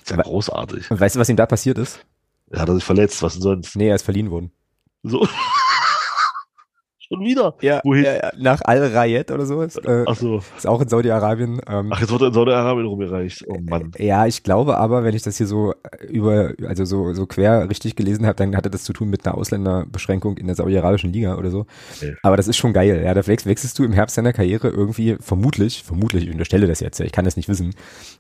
Ist ja großartig. Und weißt du, was ihm da passiert ist? Er hat er sich verletzt, was denn sonst? Nee, er ist verliehen worden. So. Schon wieder? Ja, Wohin? Ja, ja, nach Al-Rayed oder so. Ist, äh, Ach so. Ist auch in Saudi-Arabien. Ähm, Ach, jetzt wird er in Saudi-Arabien rumgereicht. Oh Mann. Ja, ich glaube aber, wenn ich das hier so über, also so, so quer richtig gelesen habe, dann hatte das zu tun mit einer Ausländerbeschränkung in der saudi-arabischen Liga oder so. Okay. Aber das ist schon geil. Ja, da wechselst du im Herbst deiner Karriere irgendwie vermutlich, vermutlich, ich unterstelle das jetzt, ich kann das nicht wissen,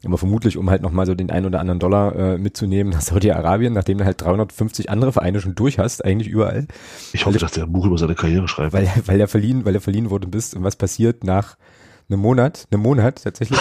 aber vermutlich, um halt nochmal so den einen oder anderen Dollar äh, mitzunehmen nach Saudi-Arabien, nachdem du halt 350 andere Vereine schon durch hast, eigentlich überall. Ich hoffe, dass der ein Buch über seine Karriere schreibt weil, weil er verliehen, weil er verliehen worden bist. Und was passiert nach einem Monat, einem Monat tatsächlich?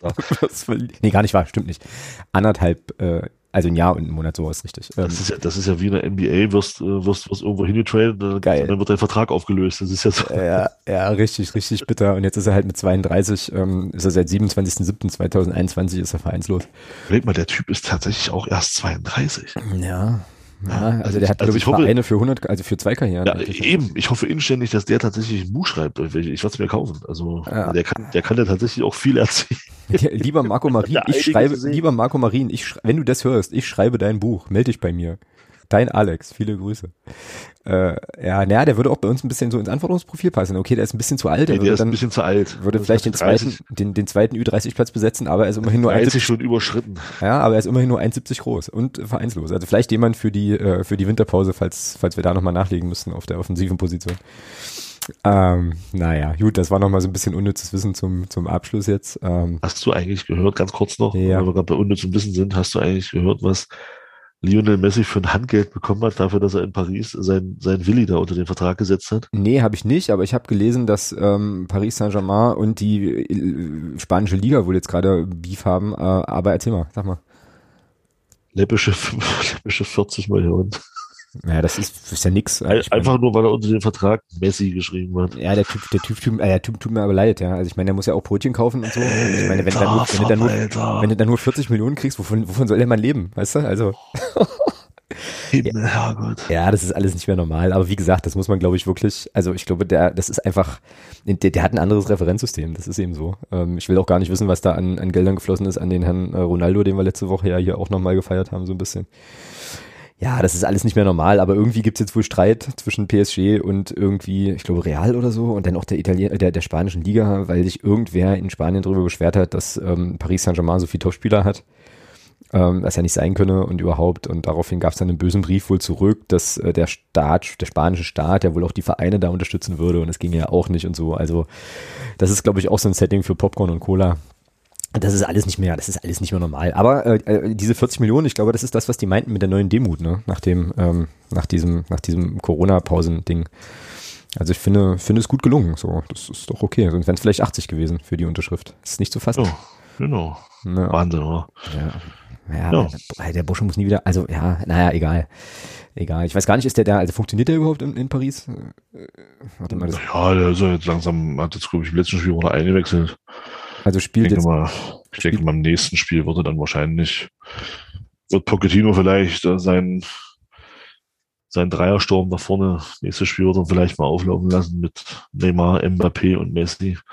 nee, gar nicht wahr, stimmt nicht. Anderthalb, äh, also ein Jahr und ein Monat, sowas richtig. Das ähm, ist ja, das ist ja wie in der NBA, wirst, äh, wirst, wirst irgendwo hingetradet, dann, Geil. dann wird dein Vertrag aufgelöst. Das ist ja so. Ja, ja, richtig, richtig bitter. Und jetzt ist er halt mit 32, ähm, ist er seit 27.07.2021 ist er vereinslos. Überleg mal, der Typ ist tatsächlich auch erst 32. Ja, ja, also der hat, also ich, hoffe, Vereine für 100, also für zwei Karrieren. Ja, eben. Ich hoffe inständig, dass der tatsächlich ein Buch schreibt. Ich, ich werde es mir kaufen. Also ja. der, kann, der kann ja tatsächlich auch viel erzählen. Ja, lieber Marco Marin, ich schreibe, lieber Marco Marin, ich, wenn du das hörst, ich schreibe dein Buch, melde dich bei mir. Dein Alex, viele Grüße. Äh, ja, naja, der würde auch bei uns ein bisschen so ins Anforderungsprofil passen. Okay, der ist ein bisschen zu alt. Der, der ist dann, ein bisschen zu alt. Würde vielleicht den zweiten, den, den zweiten Ü30-Platz besetzen, aber er ist immerhin nur 1,70 schon überschritten. Ja, aber er ist immerhin nur 1,70 groß und vereinslos. Also vielleicht jemand für die, äh, für die Winterpause, falls, falls wir da nochmal nachlegen müssen auf der offensiven Position. Ähm, naja, gut, das war nochmal so ein bisschen unnützes Wissen zum, zum Abschluss jetzt. Ähm, hast du eigentlich gehört, ganz kurz noch, ja. weil wir gerade bei unnützem Wissen sind, hast du eigentlich gehört, was Lionel Messi für ein Handgeld bekommen hat, dafür, dass er in Paris sein, sein Willi da unter den Vertrag gesetzt hat? Nee, habe ich nicht, aber ich habe gelesen, dass ähm, Paris Saint-Germain und die äh, spanische Liga wohl jetzt gerade Beef haben. Äh, aber erzähl mal, sag mal. Läppische, läppische 40 Millionen. Ja, das ist, ist ja nix. Einfach nur, weil er unter den Vertrag Messi geschrieben hat. Ja, der Typ, der Typ, typ, äh, der typ tut mir aber leid, ja. Also ich meine, der muss ja auch Brötchen kaufen und so. Ich meine, wenn, dann nur, wenn, du dann nur, wenn du dann nur 40 Millionen kriegst, wovon, wovon soll der Mann leben, weißt du? Also. Eben, ja, ja, das ist alles nicht mehr normal. Aber wie gesagt, das muss man, glaube ich, wirklich, also ich glaube, der, das ist einfach, der, der hat ein anderes Referenzsystem, das ist eben so. Ähm, ich will auch gar nicht wissen, was da an, an Geldern geflossen ist an den Herrn äh, Ronaldo, den wir letzte Woche ja hier auch nochmal gefeiert haben, so ein bisschen ja, das ist alles nicht mehr normal, aber irgendwie gibt's jetzt wohl Streit zwischen PSG und irgendwie, ich glaube, Real oder so und dann auch der Italien der, der spanischen Liga, weil sich irgendwer in Spanien darüber beschwert hat, dass ähm, Paris Saint-Germain so viele Topspieler hat, ähm, was ja nicht sein könne und überhaupt. Und daraufhin gab's dann einen bösen Brief wohl zurück, dass äh, der Staat, der spanische Staat, ja wohl auch die Vereine da unterstützen würde und es ging ja auch nicht und so. Also das ist, glaube ich, auch so ein Setting für Popcorn und Cola. Das ist alles nicht mehr, das ist alles nicht mehr normal. Aber äh, äh, diese 40 Millionen, ich glaube, das ist das, was die meinten mit der neuen Demut, ne? Nach dem, ähm, nach diesem, nach diesem Corona-Pausen-Ding. Also ich finde, finde es gut gelungen. So, das ist doch okay. Sonst wären es vielleicht 80 gewesen für die Unterschrift. Das ist nicht zu fassen. Oh, genau. Ja. Wahnsinn, oder? Ja. Ja, ja. Der, der Bursche muss nie wieder, also ja, naja, egal. Egal. Ich weiß gar nicht, ist der da, also funktioniert der überhaupt in, in Paris? Äh, warte mal, das ja, der ist ja jetzt langsam, hat jetzt, glaube ich, im letzten Spiel oder eingewechselt. Also spielt ich denke jetzt. Mal, ich denke mal, im nächsten Spiel wird er dann wahrscheinlich, wird Pochettino vielleicht äh, sein, sein Dreiersturm da vorne, nächstes Spiel wird er vielleicht mal auflaufen lassen mit Neymar, Mbappé und Messi.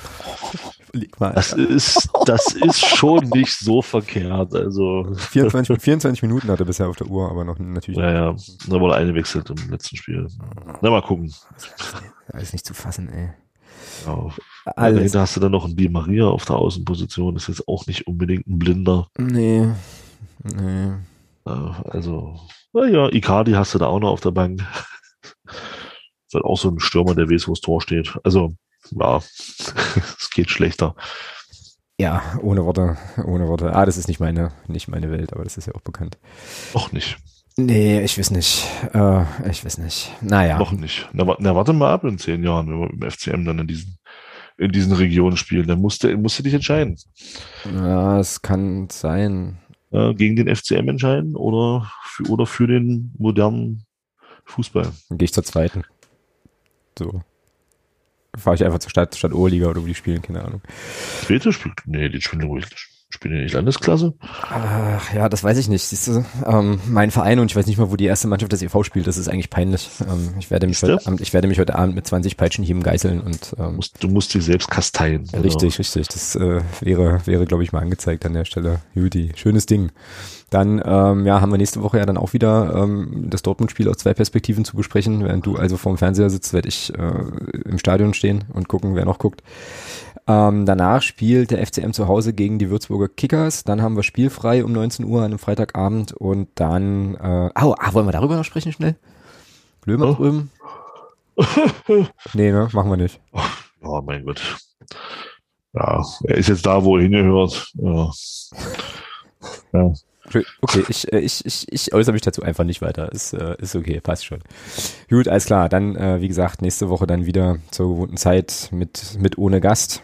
Mal, das ja. ist, das ist schon nicht so verkehrt, also. 24, 24 Minuten hat er bisher auf der Uhr, aber noch natürlich. Ja, ja, da wurde eine wechselt im letzten Spiel. Na, mal gucken. Alles nicht zu fassen, ey. Ja. Alles. Dahinter hast du dann noch einen Di Maria auf der Außenposition. Das ist jetzt auch nicht unbedingt ein Blinder. Nee. Nee. Also, naja, Icardi hast du da auch noch auf der Bank. ist halt auch so ein Stürmer, der weiß, wo das Tor steht. Also, ja, es geht schlechter. Ja, ohne Worte, ohne Worte. Ah, das ist nicht meine, nicht meine Welt, aber das ist ja auch bekannt. Noch nicht. Nee, ich weiß nicht. Äh, ich weiß nicht. Naja. Noch nicht. Na, na, warte mal ab in zehn Jahren, wenn wir im FCM dann in diesen, in diesen Regionen spielen. Dann musst du, musst du dich entscheiden. Ja, es kann sein. äh, gegen den FCM entscheiden oder für, oder für den modernen Fußball. Dann gehe ich zur zweiten. So. Fahre ich einfach zur Stadt, Stadt Oberliga oder wo die spielen, keine Ahnung. Zweite spielt, nee, die spielen ruhig. Spielen die nicht Landesklasse? Ach, ja, das weiß ich nicht. Siehst du, ähm, mein Verein und ich weiß nicht mal, wo die erste Mannschaft des EV spielt. Das ist eigentlich peinlich. Ähm, ich, werde mich heute Abend, ich werde mich heute Abend mit 20 Peitschenhieben geißeln und ähm, du, musst, du musst dich selbst kasteien. Ja, richtig, richtig. Das äh, wäre, wäre glaube ich, mal angezeigt an der Stelle. Juti, schönes Ding. Dann ähm, ja, haben wir nächste Woche ja dann auch wieder ähm, das Dortmund-Spiel aus zwei Perspektiven zu besprechen. Während du also vorm Fernseher sitzt, werde ich äh, im Stadion stehen und gucken, wer noch guckt. Ähm, danach spielt der FCM zu Hause gegen die Würzburger Kickers. Dann haben wir spielfrei um 19 Uhr an einem Freitagabend und dann, äh, oh, ah, wollen wir darüber noch sprechen schnell? Lömer oh. drüben? nee, ne, machen wir nicht. Oh mein Gott. Ja, er ist jetzt da, wo er hingehört. Ja. ja. Okay, ich, äh, ich, ich, ich äußere mich dazu einfach nicht weiter. Ist, äh, ist okay, passt schon. Gut, alles klar. Dann, äh, wie gesagt, nächste Woche dann wieder zur gewohnten Zeit mit, mit ohne Gast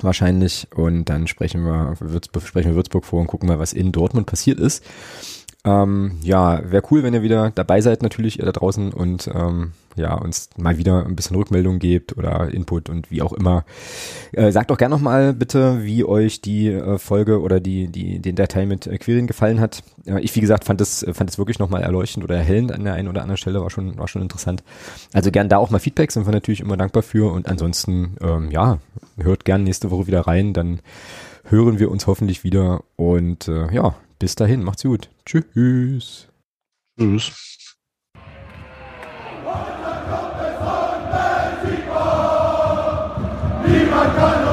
wahrscheinlich. Und dann sprechen wir, sprechen wir Würzburg vor und gucken mal, was in Dortmund passiert ist. Ähm, ja, wäre cool, wenn ihr wieder dabei seid, natürlich, ihr da draußen und ähm, ja, uns mal wieder ein bisschen Rückmeldung gebt oder Input und wie auch immer. Äh, sagt doch gerne nochmal bitte, wie euch die äh, Folge oder die, die, den Datei mit äh, Querying gefallen hat. Äh, ich, wie gesagt, fand es, fand es wirklich nochmal erleuchtend oder erhellend an der einen oder anderen Stelle, war schon, war schon interessant. Also gern da auch mal Feedback, sind wir natürlich immer dankbar für und ansonsten, ähm, ja, hört gern nächste Woche wieder rein, dann hören wir uns hoffentlich wieder und äh, ja, bis dahin, macht's gut. Tschüss. Tschüss. Niemand kann